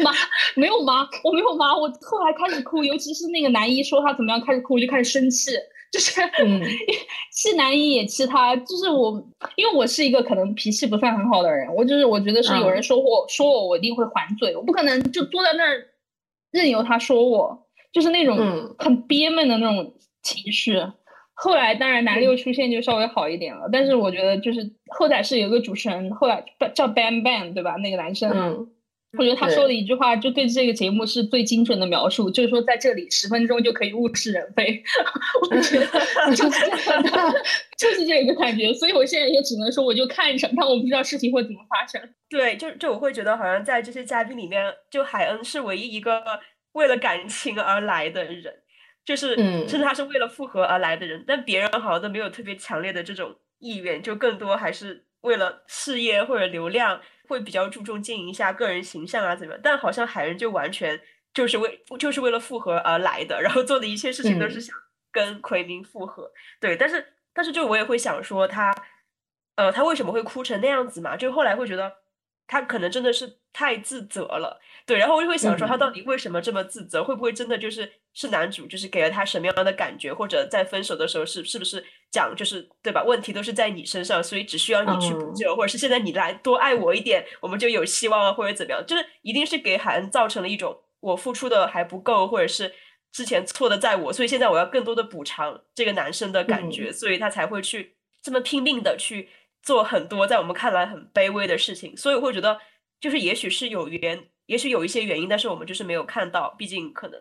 Speaker 2: 麻没有麻，我没有麻，我后来开始哭，尤其是那个男一说他怎么样开始哭，我就开始生气，就是嗯。气男一也气他，就是我，因为我是一个可能脾气不算很好的人，我就是我觉得是有人说我说我，我一定会还嘴，我不可能就坐在那儿任由他说我，就是那种很憋闷的那种情绪。后来当然男六出现就稍微好一点了，但是我觉得就是后台是有一个主持人，后来叫 Bang Bang 对吧？那个男生，
Speaker 1: 嗯，
Speaker 2: 我觉得他说的一句话就对这个节目是最精准的描述，就是说在这里十分钟就可以物是人非，我觉得 就是这样，就是这个感觉，所以我现在也只能说我就看着，但我不知道事情会怎么发生。
Speaker 3: 对，就就我会觉得好像在这些嘉宾里面，就海恩是唯一一个为了感情而来的人。就是，甚至他是为了复合而来的人，但别人好像都没有特别强烈的这种意愿，就更多还是为了事业或者流量，会比较注重经营一下个人形象啊，怎么样？但好像海人就完全就是为就是为了复合而来的，然后做的一切事情都是想跟奎明复合。对，但是但是就我也会想说他，呃，他为什么会哭成那样子嘛？就后来会觉得他可能真的是太自责了。对，然后我就会想说，他到底为什么这么自责？会不会真的就是是男主，就是给了他什么样的感觉？或者在分手的时候是是不是讲就是对吧？问题都是在你身上，所以只需要你去补救，或者是现在你来多爱我一点，我们就有希望了，或者怎么样？就是一定是给海恩造成了一种我付出的还不够，或者是之前错的在我，所以现在我要更多的补偿这个男生的感觉，所以他才会去这么拼命的去做很多在我们看来很卑微的事情。所以我会觉得。就是也许是有原，也许有一些原因，但是我们就是没有看到，毕竟可能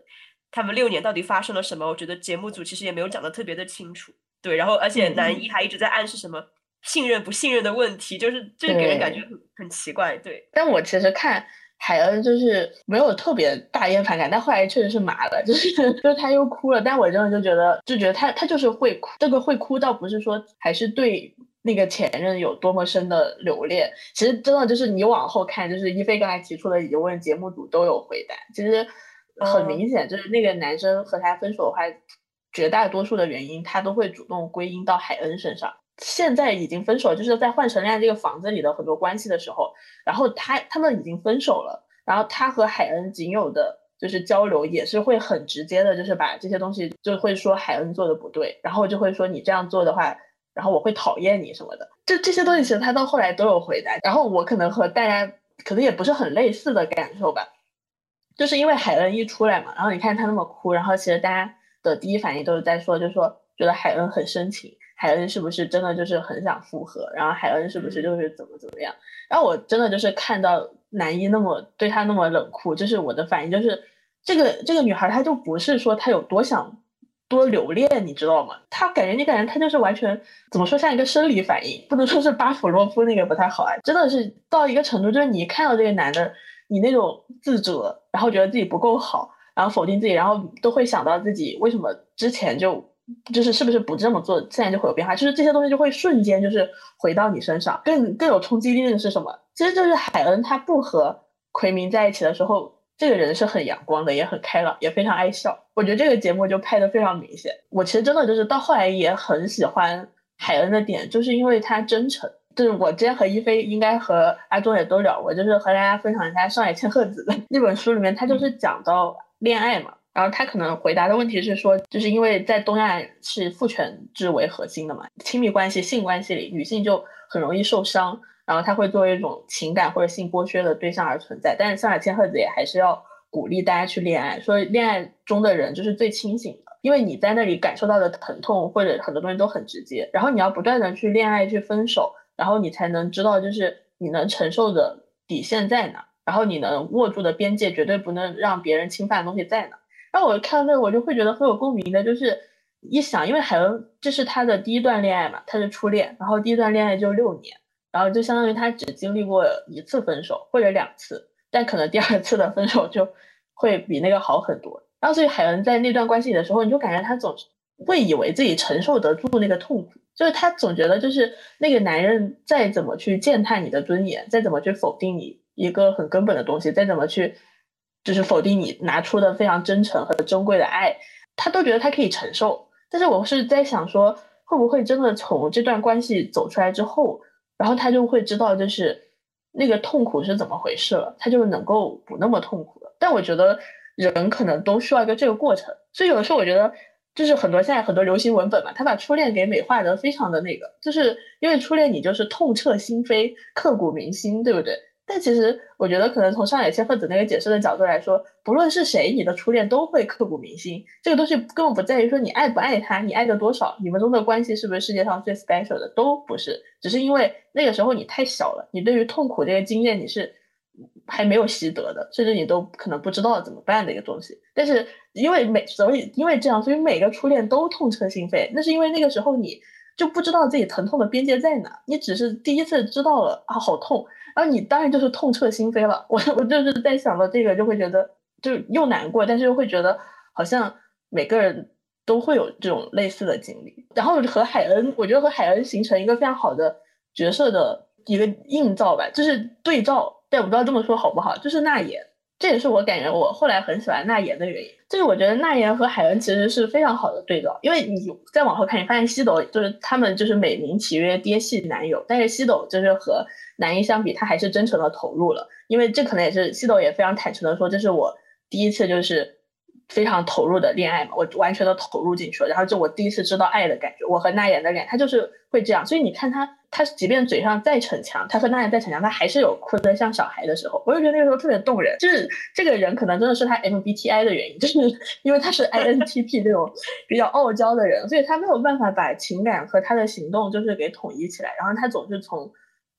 Speaker 3: 他们六年到底发生了什么，我觉得节目组其实也没有讲的特别的清楚。对，然后而且男一还一直在暗示什么信任不信任的问题，就是就是给人感觉很很奇怪。对，
Speaker 1: 但我其实看。海恩就是没有特别大厌烦感，但后来确实是麻了，就是 就是他又哭了，但我真的就觉得就觉得他他就是会哭，这个会哭倒不是说还是对那个前任有多么深的留恋，其实真的就是你往后看，就是一菲刚才提出的疑问，节目组都有回答，其实很明显就是那个男生和他分手的话，绝大多数的原因他都会主动归因到海恩身上。现在已经分手，就是在换成恋爱这个房子里的很多关系的时候，然后他他们已经分手了，然后他和海恩仅有的就是交流也是会很直接的，就是把这些东西就会说海恩做的不对，然后就会说你这样做的话，然后我会讨厌你什么的，就这些东西其实他到后来都有回答，然后我可能和大家可能也不是很类似的感受吧，就是因为海恩一出来嘛，然后你看他那么哭，然后其实大家的第一反应都是在说，就是说觉得海恩很深情。海恩是不是真的就是很想复合？然后海恩是不是就是怎么怎么样？然后我真的就是看到男一那么对他那么冷酷，就是我的反应就是这个这个女孩她就不是说她有多想多留恋，你知道吗？他感觉你感觉他就是完全怎么说像一个生理反应，不能说是巴甫洛夫那个不太好啊，真的是到一个程度，就是你看到这个男的，你那种自责，然后觉得自己不够好，然后否定自己，然后都会想到自己为什么之前就。就是是不是不这么做，现在就会有变化？就是这些东西就会瞬间就是回到你身上，更更有冲击力的是什么？其实就是海恩他不和奎明在一起的时候，这个人是很阳光的，也很开朗，也非常爱笑。我觉得这个节目就拍的非常明显。我其实真的就是到后来也很喜欢海恩的点，就是因为他真诚。就是我之前和一菲应该和阿忠也都聊过，就是和大家分享一下上海千鹤子的那本书里面，他就是讲到恋爱嘛。然后他可能回答的问题是说，就是因为在东亚是父权制为核心的嘛，亲密关系、性关系里，女性就很容易受伤，然后他会作为一种情感或者性剥削的对象而存在。但是上海千鹤子也还是要鼓励大家去恋爱，说恋爱中的人就是最清醒的，因为你在那里感受到的疼痛或者很多东西都很直接，然后你要不断的去恋爱去分手，然后你才能知道就是你能承受的底线在哪，然后你能握住的边界绝对不能让别人侵犯的东西在哪。然后我看到那个，我就会觉得很有共鸣的，就是一想，因为海恩这是他的第一段恋爱嘛，他是初恋，然后第一段恋爱就六年，然后就相当于他只经历过一次分手或者两次，但可能第二次的分手就会比那个好很多。然后所以海恩在那段关系里的时候，你就感觉他总会以为自己承受得住那个痛苦，就是他总觉得就是那个男人再怎么去践踏你的尊严，再怎么去否定你一个很根本的东西，再怎么去。就是否定你拿出的非常真诚和珍贵的爱，他都觉得他可以承受。但是我是在想说，会不会真的从这段关系走出来之后，然后他就会知道就是那个痛苦是怎么回事了，他就能够不那么痛苦了。但我觉得人可能都需要一个这个过程，所以有的时候我觉得就是很多现在很多流行文本嘛，他把初恋给美化的非常的那个，就是因为初恋你就是痛彻心扉、刻骨铭心，对不对？但其实我觉得，可能从上野千鹤子那个解释的角度来说，不论是谁，你的初恋都会刻骨铭心。这个东西根本不在于说你爱不爱他，你爱的多少，你们中的关系是不是世界上最 special 的，都不是。只是因为那个时候你太小了，你对于痛苦这个经验你是还没有习得的，甚至你都可能不知道怎么办的一个东西。但是因为每所以因为这样，所以每个初恋都痛彻心扉。那是因为那个时候你就不知道自己疼痛的边界在哪，你只是第一次知道了啊，好痛。然后你当然就是痛彻心扉了。我我就是在想到这个，就会觉得就又难过，但是又会觉得好像每个人都会有这种类似的经历。然后和海恩，我觉得和海恩形成一个非常好的角色的一个映照吧，就是对照。但我不知道这么说好不好，就是那也，这也是我感觉我后来很喜欢那言的原因。就是我觉得那言和海恩其实是非常好的对照，因为你再往后看，你发现西斗就是他们就是美名其曰爹系男友，但是西斗就是和男一相比，他还是真诚的投入了，因为这可能也是西斗也非常坦诚的说，这是我第一次就是非常投入的恋爱嘛，我完全的投入进去了，然后就我第一次知道爱的感觉，我和那言的恋，他就是会这样，所以你看他，他即便嘴上再逞强，他和那言再逞强，他还是有哭得像小孩的时候，我就觉得那个时候特别动人，就是这个人可能真的是他 MBTI 的原因，就是因为他是 INTP 这种比较傲娇的人，所以他没有办法把情感和他的行动就是给统一起来，然后他总是从。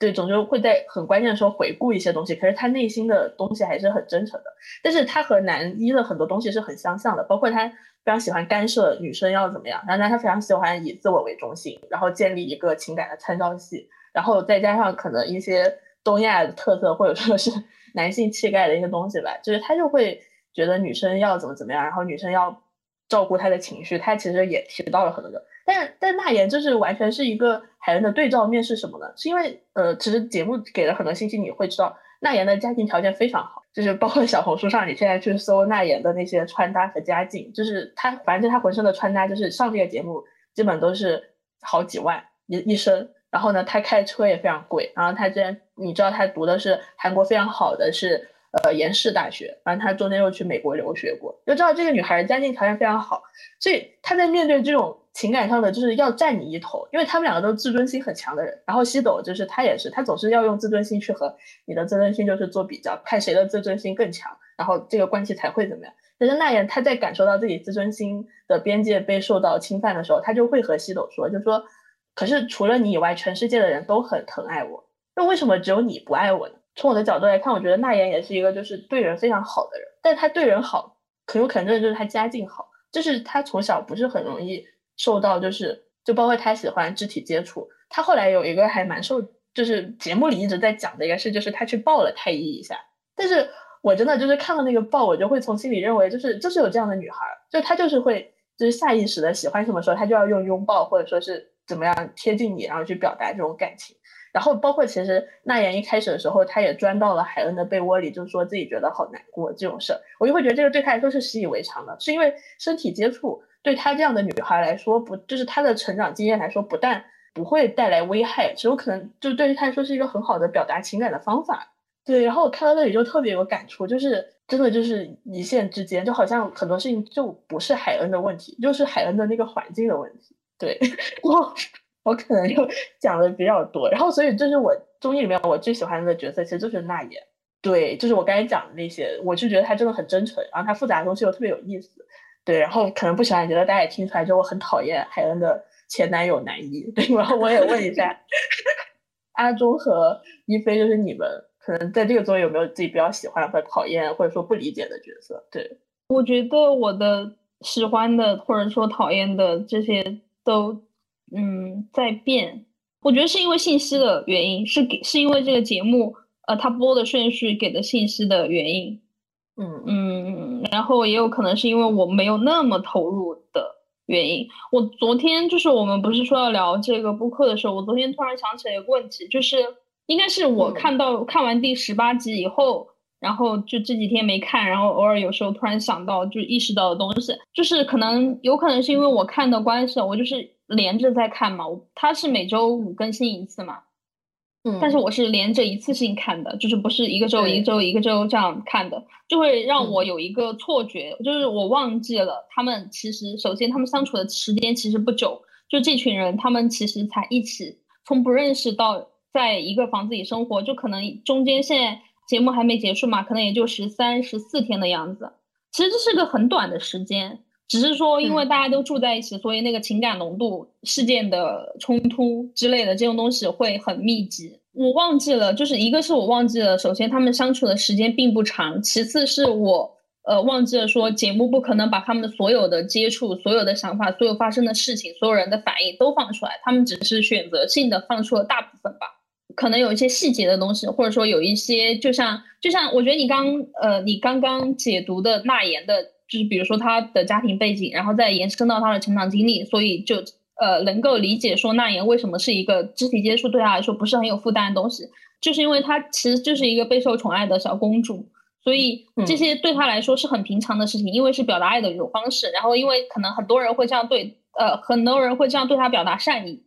Speaker 1: 对，总是会在很关键的时候回顾一些东西，可是他内心的东西还是很真诚的。但是他和男一的很多东西是很相像的，包括他非常喜欢干涉女生要怎么样，然后他非常喜欢以自我为中心，然后建立一个情感的参照系，然后再加上可能一些东亚的特色或者说是男性气概的一些东西吧，就是他就会觉得女生要怎么怎么样，然后女生要照顾他的情绪，他其实也提到了很多个。但但那言就是完全是一个海恩的对照面是什么呢？是因为呃，其实节目给了很多信息，你会知道那言的家庭条件非常好，就是包括小红书上你现在去搜那言的那些穿搭和家境，就是他反正他浑身的穿搭，就是上这个节目基本都是好几万一一身，然后呢，他开车也非常贵，然后他之前你知道他读的是韩国非常好的是呃延世大学，然后他中间又去美国留学过，就知道这个女孩家境条件非常好，所以她在面对这种。情感上的就是要占你一头，因为他们两个都是自尊心很强的人。然后西斗就是他也是，他总是要用自尊心去和你的自尊心就是做比较，看谁的自尊心更强，然后这个关系才会怎么样。但是那言他在感受到自己自尊心的边界被受到侵犯的时候，他就会和西斗说，就说，可是除了你以外，全世界的人都很疼爱我，那为什么只有你不爱我呢？从我的角度来看，我觉得那言也是一个就是对人非常好的人，但他对人好，很有可能就是他家境好，就是他从小不是很容易。受到就是就包括他喜欢肢体接触，他后来有一个还蛮受，就是节目里一直在讲的一个事，就是他去抱了太医一下。但是我真的就是看到那个抱，我就会从心里认为，就是就是有这样的女孩，就她就是会就是下意识的喜欢什么时候，她就要用拥抱或者说是怎么样贴近你，然后去表达这种感情。然后包括其实那言一开始的时候，他也钻到了海恩的被窝里，就说自己觉得好难过这种事儿，我就会觉得这个对他来说是习以为常的，是因为身体接触。对她这样的女孩来说，不就是她的成长经验来说，不但不会带来危害，只有可能就对于她来说是一个很好的表达情感的方法。对，然后我看到这里就特别有感触，就是真的就是一线之间，就好像很多事情就不是海恩的问题，就是海恩的那个环境的问题。对，我 我可能就 讲的比较多，然后所以这是我综艺里面我最喜欢的角色，其实就是那言。对，就是我刚才讲的那些，我就觉得他真的很真诚，然后他复杂的东西又特别有意思。对，然后可能不喜欢，觉得大家也听出来，就我很讨厌海恩的前男友男一。对，然后我也问一下 阿忠和一菲，就是你们可能在这个综艺有没有自己比较喜欢或者讨厌或者说不理解的角色？对，
Speaker 2: 我觉得我的喜欢的或者说讨厌的这些都嗯在变。我觉得是因为信息的原因，是给是因为这个节目呃它播的顺序给的信息的原因。嗯嗯，然后也有可能是因为我没有那么投入的原因。我昨天就是我们不是说要聊这个播客的时候，我昨天突然想起来一个问题，就是应该是我看到看完第十八集以后，然后就这几天没看，然后偶尔有时候突然想到，就意识到的东西，就是可能有可能是因为我看的关系，我就是连着在看嘛，它是每周五更新一次嘛。
Speaker 1: 嗯，
Speaker 2: 但是我是连着一次性看的，就是不是一个周一个周一个周这样看的，就会让我有一个错觉，就是我忘记了他们其实首先他们相处的时间其实不久，就这群人他们其实才一起从不认识到在一个房子里生活，就可能中间现在节目还没结束嘛，可能也就十三十四天的样子，其实这是个很短的时间。只是说，因为大家都住在一起，所以那个情感浓度、事件的冲突之类的这种东西会很密集。我忘记了，就是一个是我忘记了，首先他们相处的时间并不长，其次是我呃忘记了说节目不可能把他们的所有的接触、所有的想法、所有发生的事情、所有人的反应都放出来，他们只是选择性的放出了大部分吧。可能有一些细节的东西，或者说有一些，就像就像我觉得你刚呃你刚刚解读的那言的。就是比如说他的家庭背景，然后再延伸到他的成长经历，所以就呃能够理解说那言为什么是一个肢体接触对他来说不是很有负担的东西，就是因为他其实就是一个备受宠爱的小公主，所以这些对他来说是很平常的事情，因为是表达爱的一种方式。然后因为可能很多人会这样对呃很多人会这样对他表达善意，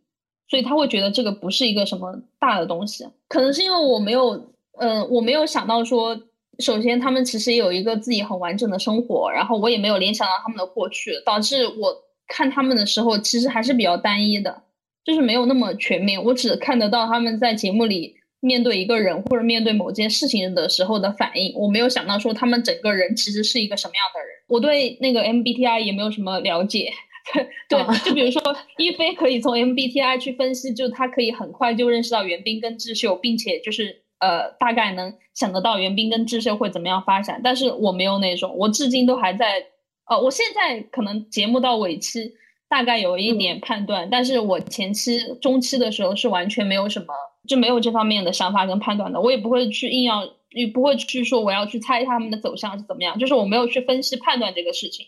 Speaker 2: 所以他会觉得这个不是一个什么大的东西。可能是因为我没有嗯我没有想到说。首先，他们其实有一个自己很完整的生活，然后我也没有联想到他们的过去，导致我看他们的时候其实还是比较单一的，就是没有那么全面。我只看得到他们在节目里面对一个人或者面对某件事情的时候的反应，我没有想到说他们整个人其实是一个什么样的人。我对那个 MBTI 也没有什么了解，对对，就比如说一菲可以从 MBTI 去分析，就他可以很快就认识到袁冰跟智秀，并且就是呃大概能想得到袁冰跟智秀会怎么样发展。但是我没有那种，我至今都还在，呃，我现在可能节目到尾期大概有一点判断，但是我前期、中期的时候是完全没有什么，就没有这方面的想法跟判断的。我也不会去硬要，也不会去说我要去猜他们的走向是怎么样，就是我没有去分析判断这个事情。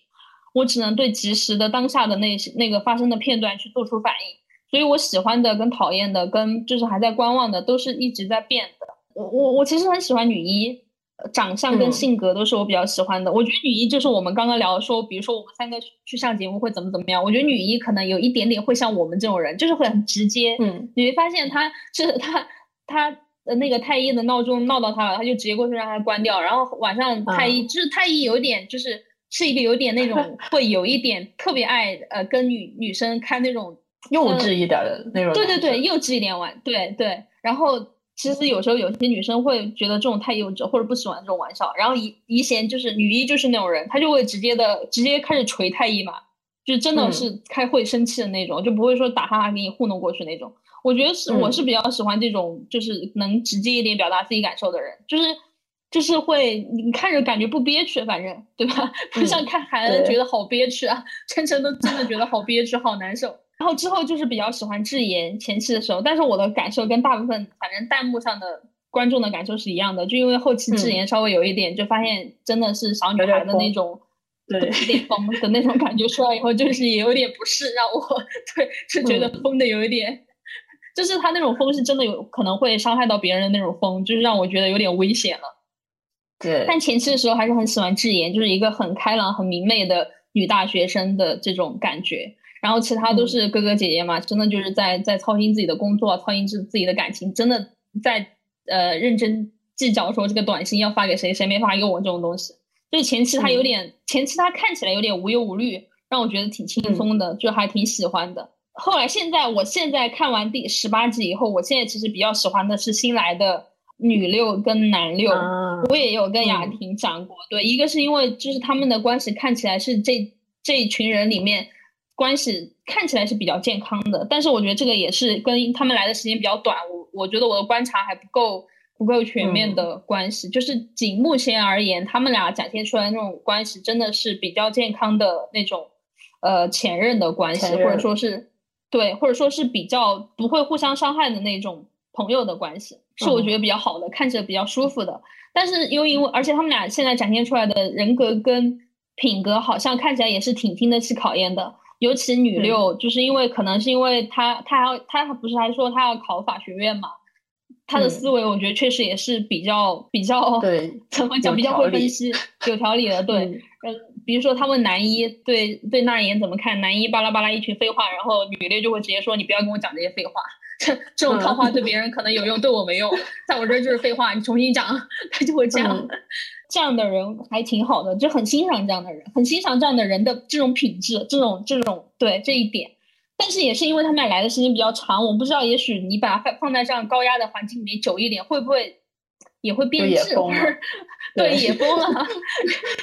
Speaker 2: 我只能对及时的当下的那些那个发生的片段去做出反应，所以我喜欢的跟讨厌的跟就是还在观望的都是一直在变的。我我我其实很喜欢女一，长相跟性格都是我比较喜欢的。我觉得女一就是我们刚刚聊说，比如说我们三个去上节目会怎么怎么样。我觉得女一可能有一点点会像我们这种人，就是会很直接。
Speaker 1: 嗯，
Speaker 2: 你会发现她是她她呃那个太医的闹钟闹到她了，她就直接过去让她关掉。然后晚上太医就是太医有点就是。是一个有点那种 会有一点特别爱呃跟女女生开那种
Speaker 1: 幼稚一点的那种，
Speaker 2: 对对对，幼稚一点玩，对对。然后其实有时候有些女生会觉得这种太幼稚，或者不喜欢这种玩笑。然后怡怡贤就是女一就是那种人，她就会直接的直接开始锤太医嘛，就真的是开会生气的那种，就不会说打哈哈给你糊弄过去那种。我觉得是我是比较喜欢这种就是能直接一点表达自己感受的人，就是。就是会，你看着感觉不憋屈，反正对吧？不像看韩恩觉得好憋屈啊，晨晨都真的觉得好憋屈，好难受。然后之后就是比较喜欢智妍前期的时候，但是我的感受跟大部分反正弹幕上的观众的感受是一样的，就因为后期智妍稍微有一点，就发现真的是小女孩的那种，
Speaker 1: 对，
Speaker 2: 有点疯的那种感觉出来以后，就是也有点不适，让我对是觉得疯的有一点，就是他那种疯是真的有可能会伤害到别人的那种疯，就是让我觉得有点危险了。
Speaker 1: 对，
Speaker 2: 但前期的时候还是很喜欢智妍，就是一个很开朗、很明媚的女大学生的这种感觉。然后其他都是哥哥姐姐嘛，真的就是在在操心自己的工作，操心自自己的感情，真的在呃认真计较说这个短信要发给谁，谁没发给我这种东西。就是前期他有点，前期他看起来有点无忧无虑，让我觉得挺轻松的，就还挺喜欢的。后来现在，我现在看完第十八集以后，我现在其实比较喜欢的是新来的。女六跟男六，我也有跟雅婷讲过。对，一个是因为就是他们的关系看起来是这这一群人里面关系看起来是比较健康的，但是我觉得这个也是跟他们来的时间比较短，我我觉得我的观察还不够不够全面的关系。就是仅目前而言，他们俩展现出来那种关系真的是比较健康的那种，呃，前任的关系，或者说是对，或者说是比较不会互相伤害的那种朋友的关系。是我觉得比较好的，看着比较舒服的，但是又因为，而且他们俩现在展现出来的人格跟品格，好像看起来也是挺经得起考验的。尤其女六，就是因为可能是因为她，她要她不是还说她要考法学院嘛，她的思维我觉得确实也是比较比较
Speaker 1: 对，
Speaker 2: 怎么讲比较会分析，有条理的。对，呃，比如说他问男一对对那言怎么看，男一巴拉巴拉一群废话，然后女六就会直接说你不要跟我讲这些废话。这这种套话对 别人可能有用，对我没用，在我这儿就是废话。你重新讲，他就会这样。这样的人还挺好的，就很欣赏这样的人，很欣赏这样的人的这种品质，这种这种对这一点。但是也是因为他们俩来的时间比较长，我不知道，也许你把它放放在这样高压的环境里面久一点，会不会？也会变质，对，也疯了。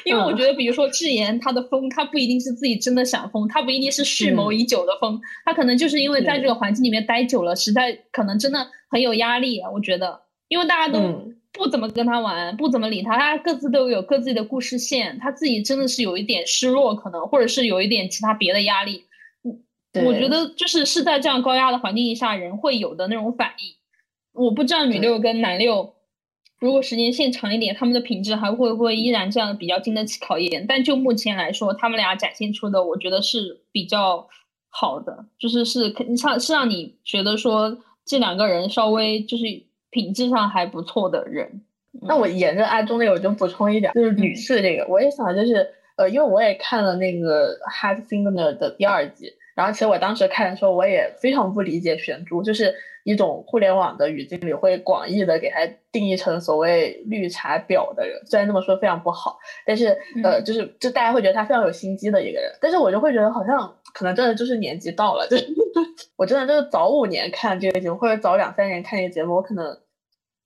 Speaker 2: 因为我觉得，比如说智妍，他的疯，他不一定是自己真的想疯，他不一定是蓄谋已久的疯，他可能就是因为在这个环境里面待久了，实在可能真的很有压力。我觉得，因为大家都不怎么跟他玩，不怎么理他，他各自都有各自的故事线，他自己真的是有一点失落，可能或者是有一点其他别的压力。我觉得就是是在这样高压的环境下，人会有的那种反应。我不知道女六跟男六。如果时间线长一点，他们的品质还会不会依然这样比较经得起考验？但就目前来说，他们俩展现出的，我觉得是比较好的，就是是肯定让是让你觉得说这两个人稍微就是品质上还不错的人。
Speaker 1: 那我沿着阿中那个，我就补充一点，就是女士这个，我也想就是呃，因为我也看了那个《Hard Signal》的第二季，然后其实我当时看的时候，我也非常不理解玄珠，就是。一种互联网的语境里会广义的给他定义成所谓绿茶婊的人，虽然这么说非常不好，但是呃，就是就大家会觉得他非常有心机的一个人，但是我就会觉得好像可能真的就是年纪到了，就 我真的就是早五年看这个节目，或者早两三年看这个节目，我可能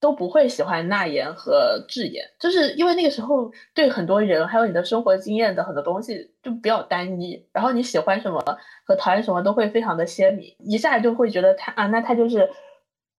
Speaker 1: 都不会喜欢纳言和智言，就是因为那个时候对很多人还有你的生活经验的很多东西就比较单一，然后你喜欢什么和讨厌什么都会非常的鲜明，一下就会觉得他啊，那他就是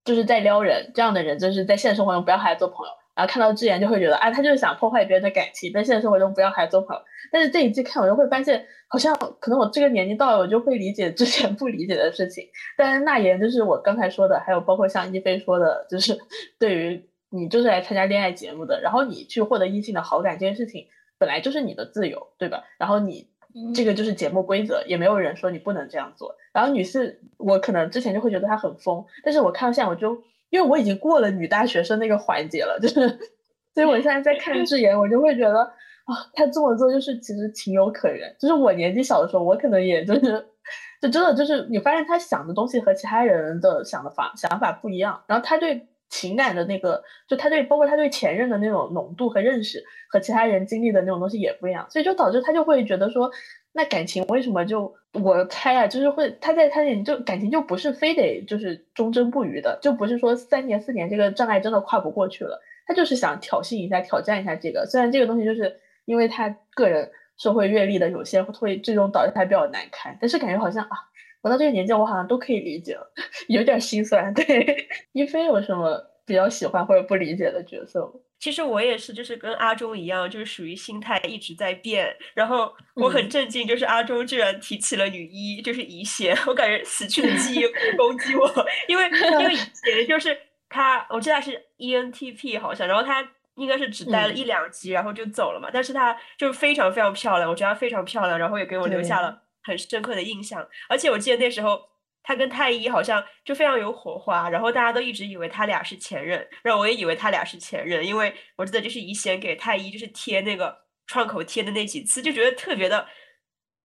Speaker 1: 就是在撩人，这样的人就是在现实生活中不要和他做朋友。然后看到智妍就会觉得啊，他就是想破坏别人的感情，在现实生活中不要和他做朋友。但是这一季看我就会发现，好像可能我这个年纪到了，我就会理解之前不理解的事情。但是那言就是我刚才说的，还有包括像一菲说的，就是 对于你就是来参加恋爱节目的，然后你去获得异性的好感这件事情，本来就是你的自由，对吧？然后你这个就是节目规则，也没有人说你不能这样做。然后女士，我可能之前就会觉得她很疯，但是我看到现在我就。因为我已经过了女大学生那个环节了，就是，所以我现在在看 智妍，我就会觉得啊，她这么做就是其实情有可原。就是我年纪小的时候，我可能也就是，就真的就是你发现她想的东西和其他人的想的法想法不一样，然后她对情感的那个，就她对包括她对前任的那种浓度和认识和其他人经历的那种东西也不一样，所以就导致她就会觉得说。那感情为什么就我猜啊，就是会他在他眼里就感情就不是非得就是忠贞不渝的，就不是说三年四年这个障碍真的跨不过去了，他就是想挑衅一下挑战一下这个，虽然这个东西就是因为他个人社会阅历的有限，会最终导致他比较难堪，但是感觉好像啊，我到这个年纪我好像都可以理解了，有点心酸。对，一菲有什么比较喜欢或者不理解的角色吗？
Speaker 3: 其实我也是，就是跟阿忠一样，就是属于心态一直在变。然后我很震惊，就是阿忠居然提起了女一，就是乙贤。我感觉死去的记忆攻击我，因为因为以前 就是他，我记得他是 ENTP 好像，然后他应该是只待了一两集，然后就走了嘛。但是他就是非常非常漂亮，我觉得她非常漂亮，然后也给我留下了很深刻的印象。而且我记得那时候。他跟太一好像就非常有火花，然后大家都一直以为他俩是前任，然后我也以为他俩是前任，因为我记得就是怡贤给太一就是贴那个创口贴的那几次，就觉得特别的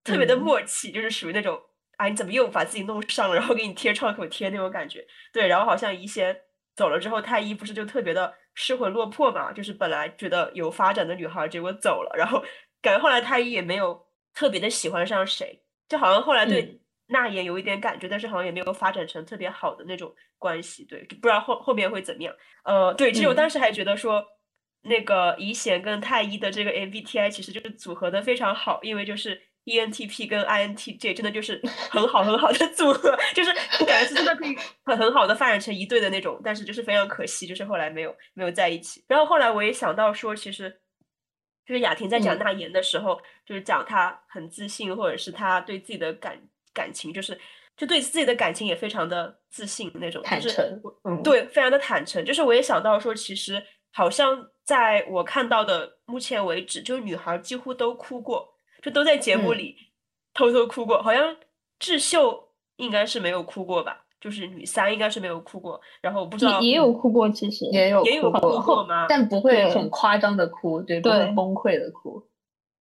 Speaker 3: 特别的默契，就是属于那种啊你怎么又把自己弄上了，然后给你贴创口贴那种感觉。对，然后好像怡贤走了之后，太一不是就特别的失魂落魄嘛，就是本来觉得有发展的女孩，结果走了，然后感觉后来太一也没有特别的喜欢上谁，就好像后来对。那也有一点感觉，但是好像也没有发展成特别好的那种关系，对，不知道后后面会怎么样。呃，对，其实我当时还觉得说，那个怡贤跟太一的这个 MBTI 其实就是组合的非常好，因为就是 ENTP 跟 INTJ 真的就是很好很好的组合，就是感觉是真的可以很很好的发展成一对的那种，但是就是非常可惜，就是后来没有没有在一起。然后后来我也想到说，其实就是雅婷在讲那言的时候，就是讲她很自信，或者是她对自己的感。感情就是，就对自己的感情也非常的自信那种，
Speaker 1: 坦诚，
Speaker 3: 对，非常的坦诚。就是我也想到说，其实好像在我看到的目前为止，就是女孩几乎都哭过，就都在节目里偷偷哭过。好像智秀应该是没有哭过吧？就是女三应该是没有哭过。然后我不知道
Speaker 2: 也有哭过，其实
Speaker 1: 也有
Speaker 3: 也有哭过吗？
Speaker 1: 但不会很夸张的哭，对，不会崩溃的哭。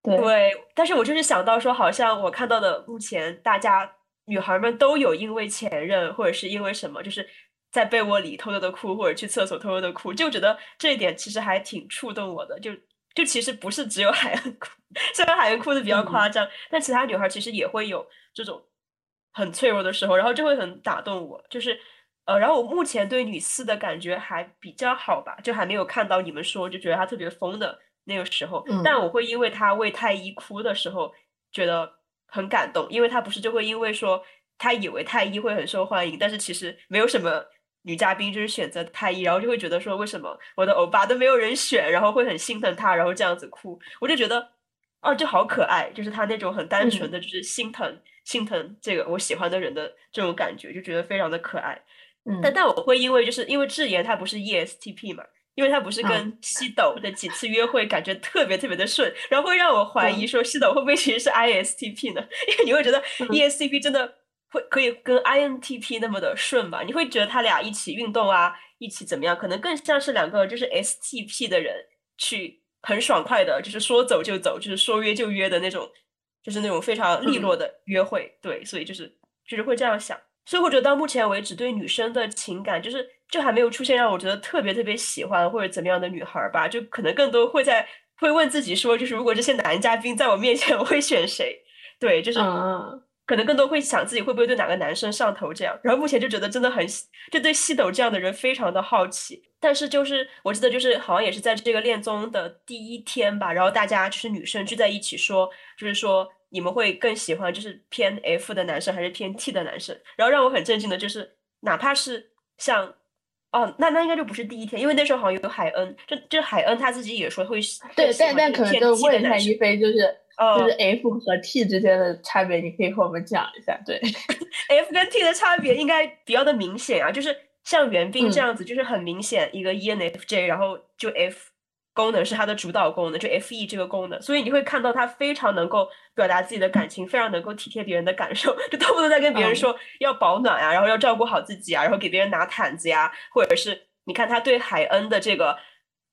Speaker 2: 对，
Speaker 3: 但是我就是想到说，好像我看到的目前大家女孩们都有因为前任或者是因为什么，就是在被窝里偷偷的哭，或者去厕所偷偷的哭，就觉得这一点其实还挺触动我的。就就其实不是只有 海恩哭，虽然海恩哭的比较夸张，但其他女孩其实也会有这种很脆弱的时候，然后就会很打动我。就是呃，然后我目前对女四的感觉还比较好吧，就还没有看到你们说就觉得她特别疯的。那个时候，但我会因为他为太一哭的时候觉得很感动，因为他不是就会因为说他以为太一会很受欢迎，但是其实没有什么女嘉宾就是选择太一，然后就会觉得说为什么我的欧巴都没有人选，然后会很心疼他，然后这样子哭，我就觉得哦，就好可爱，就是他那种很单纯的就是心疼心疼这个我喜欢的人的这种感觉，就觉得非常的可爱。
Speaker 1: 嗯，
Speaker 3: 但但我会因为就是因为智妍她不是 ESTP 嘛。因为他不是跟西斗的几次约会感觉特别特别的顺，然后会让我怀疑说西斗会不会其实是 ISTP 呢？因为你会觉得 ESTP 真的会可以跟 INTP 那么的顺吗？你会觉得他俩一起运动啊，一起怎么样？可能更像是两个就是 STP 的人去很爽快的，就是说走就走，就是说约就约的那种，就是那种非常利落的约会。对，所以就是就是会这样想。所以我觉得到目前为止，对女生的情感就是。就还没有出现让我觉得特别特别喜欢或者怎么样的女孩吧，就可能更多会在会问自己说，就是如果这些男嘉宾在我面前，我会选谁？对，就是可能更多会想自己会不会对哪个男生上头这样。然后目前就觉得真的很就对西斗这样的人非常的好奇。但是就是我记得就是好像也是在这个恋综的第一天吧，然后大家就是女生聚在一起说，就是说你们会更喜欢就是偏 F 的男生还是偏 T 的男生？然后让我很震惊的就是，哪怕是像。哦，那那应该就不是第一天，因为那时候好像有海恩，就就海恩他自己也说会
Speaker 1: 对，但但可能就问一下一菲，就是哦就是 F 和 T 之间的差别，你可以和我们讲一下。对，
Speaker 3: F 跟 T 的差别应该比较的明显啊，就是像袁冰这样子，就是很明显一个 ENFJ，然后就 F。功能是它的主导功能，就 F E 这个功能，所以你会看到他非常能够表达自己的感情，非常能够体贴别人的感受，就动不动在跟别人说要保暖啊，然后要照顾好自己啊，然后给别人拿毯子呀，或者是你看他对海恩的这个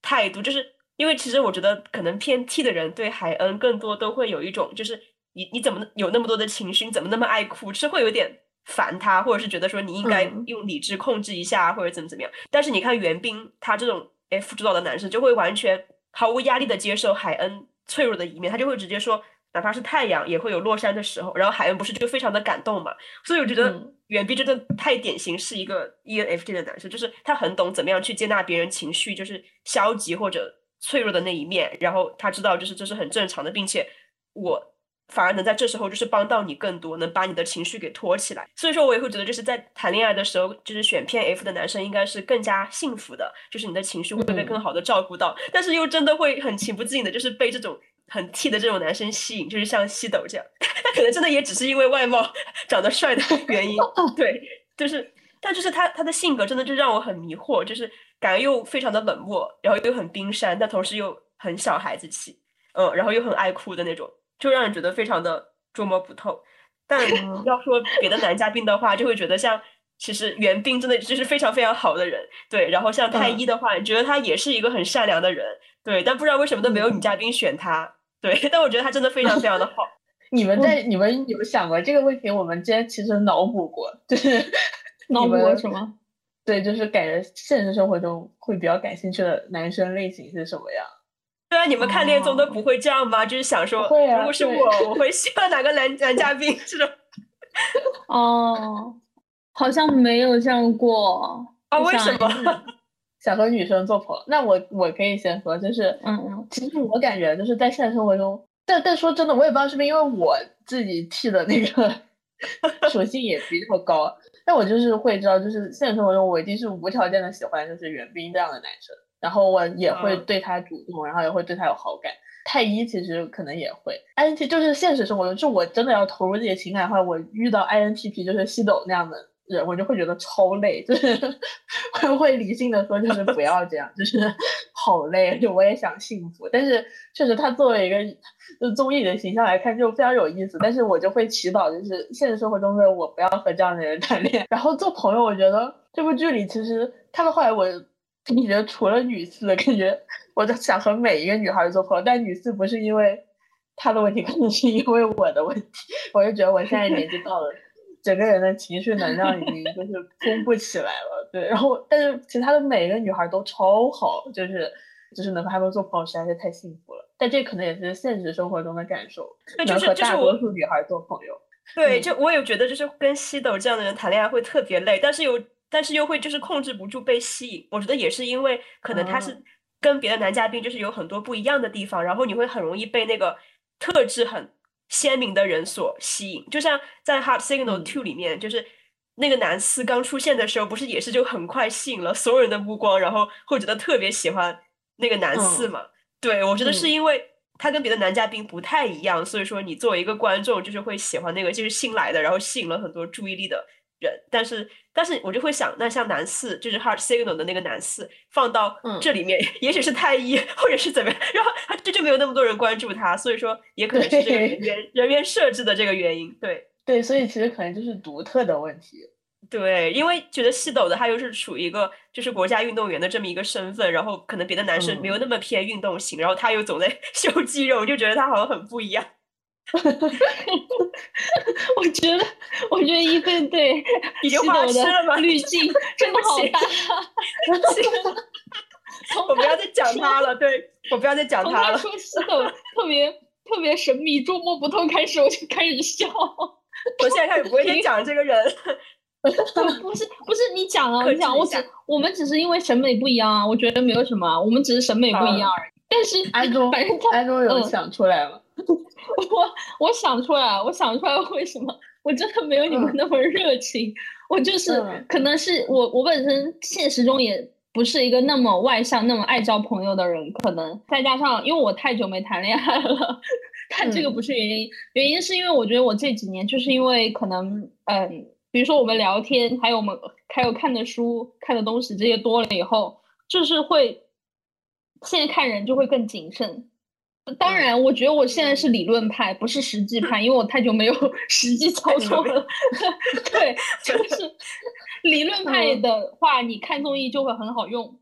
Speaker 3: 态度，就是因为其实我觉得可能偏 T 的人对海恩更多都会有一种，就是你你怎么有那么多的情绪，你怎么那么爱哭，是会有点烦他，或者是觉得说你应该用理智控制一下，或者怎么怎么样。但是你看袁冰他这种。F 主导的男生就会完全毫无压力的接受海恩脆弱的一面，他就会直接说，哪怕是太阳也会有落山的时候。然后海恩不是就非常的感动嘛？所以我觉得远碧真的太典型是一个 ENFJ 的男生，就是他很懂怎么样去接纳别人情绪，就是消极或者脆弱的那一面。然后他知道就是这是很正常的，并且我。反而能在这时候就是帮到你更多，能把你的情绪给托起来。所以说我也会觉得，就是在谈恋爱的时候，就是选偏 F 的男生应该是更加幸福的，就是你的情绪会被更好的照顾到。但是又真的会很情不自禁的，就是被这种很 T 的这种男生吸引，就是像西斗这样。他 可能真的也只是因为外貌长得帅的原因，对，就是，但就是他他的性格真的就让我很迷惑，就是感觉又非常的冷漠，然后又很冰山，但同时又很小孩子气，嗯，然后又很爱哭的那种。就让人觉得非常的捉摸不透，但要说别的男嘉宾的话，就会觉得像其实袁冰真的就是非常非常好的人，对。然后像太一的话，你觉得他也是一个很善良的人，对。但不知道为什么都没有女嘉宾选他，对。但我觉得他真的非常非常的好。
Speaker 1: 你们在你们有想过这个问题？我们之前其实脑补过，就是
Speaker 2: 脑补过什么？
Speaker 1: 对，就是感觉现实生活中会比较感兴趣的男生类型是什么样？
Speaker 3: 对啊，你们看恋综都不会这样吗？就是想说，如果是我，我会希望哪个男男嘉宾这种。
Speaker 2: 哦，好像没有这样过
Speaker 3: 啊？为什么？
Speaker 1: 想和女生做朋友？那我我可以先说，就是，
Speaker 2: 嗯嗯，
Speaker 1: 其实我感觉就是在现实生活中，但但说真的，我也不知道是不是因为我自己剃的那个 属性也比较高，但我就是会知道，就是现实生活中我一定是无条件的喜欢就是袁冰这样的男生。然后我也会对他主动，然后也会对他有好感。太一其实可能也会，INT 就是现实生活中，就我真的要投入这些情感的话，我遇到 INTP 就是西斗那样的人，我就会觉得超累，就是 会会理性的说，就是不要这样，就是 好累，就我也想幸福。但是确实他作为一个就综艺的形象来看，就非常有意思。但是我就会祈祷，就是现实生活中的我不要和这样的人谈恋爱。然后做朋友，我觉得这部剧里其实看到后来我。感觉除了女四，感觉我都想和每一个女孩做朋友。但女四不是因为她的问题，可能是因为我的问题。我就觉得我现在年纪到了，整个人的情绪能量已经就是绷不起来了。对，然后但是其他的每一个女孩都超好，就是就是能和她们做朋友实在是太幸福了。但这可能也是现实生活中的感受，能和大多数女孩做朋友。
Speaker 3: 对，就我也觉得，就是跟西斗这样的人谈恋爱会特别累，但是有。但是又会就是控制不住被吸引，我觉得也是因为可能他是跟别的男嘉宾就是有很多不一样的地方，然后你会很容易被那个特质很鲜明的人所吸引。就像在《Heart Signal Two》里面，就是那个男四刚出现的时候，不是也是就很快吸引了所有人的目光，然后会觉得特别喜欢那个男四嘛？对，我觉得是因为他跟别的男嘉宾不太一样，所以说你作为一个观众就是会喜欢那个就是新来的，然后吸引了很多注意力的。人，但是，但是我就会想，那像男四，就是 Heart Signal 的那个男四，放到这里面，也许是太一，或者是怎么样，然后他这就没有那么多人关注他，所以说，也可能是这个人员人员设置的这个原因，对，
Speaker 1: 对，所以其实可能就是独特的问题，
Speaker 3: 对，因为觉得西斗的他又是处于一个就是国家运动员的这么一个身份，然后可能别的男生没有那么偏运动型，然后他又总在 秀肌肉，就觉得他好像很不一样。
Speaker 2: 我觉得，我觉得一菲对
Speaker 3: 已经花痴了吗？
Speaker 2: 滤镜 真的好大。
Speaker 3: 我不要再讲他了，对我不要再讲他了。
Speaker 2: 说西斗特别特别神秘，捉摸不透，开始我就开始笑。
Speaker 3: 我现在开始不会再讲这个人。
Speaker 2: 不是不是，你讲啊，你讲，我只我们只是因为审美不一样啊，我觉得没有什么，我们只是审美不一样而已。但是
Speaker 1: 安中，
Speaker 2: 反正
Speaker 1: 安中有想出来吗？
Speaker 2: 我我想出来，我想出来为什么？我真的没有你们那么热情，我就是可能是我我本身现实中也不是一个那么外向、那么爱交朋友的人，可能再加上因为我太久没谈恋爱了，但这个不是原因，原因是因为我觉得我这几年就是因为可能嗯。比如说我们聊天，还有我们还有看的书、看的东西这些多了以后，就是会现在看人就会更谨慎。当然，我觉得我现在是理论派，不是实际派，因为我太久没有 实际操作了。对，就是理论派的话，你看综艺就会很好用，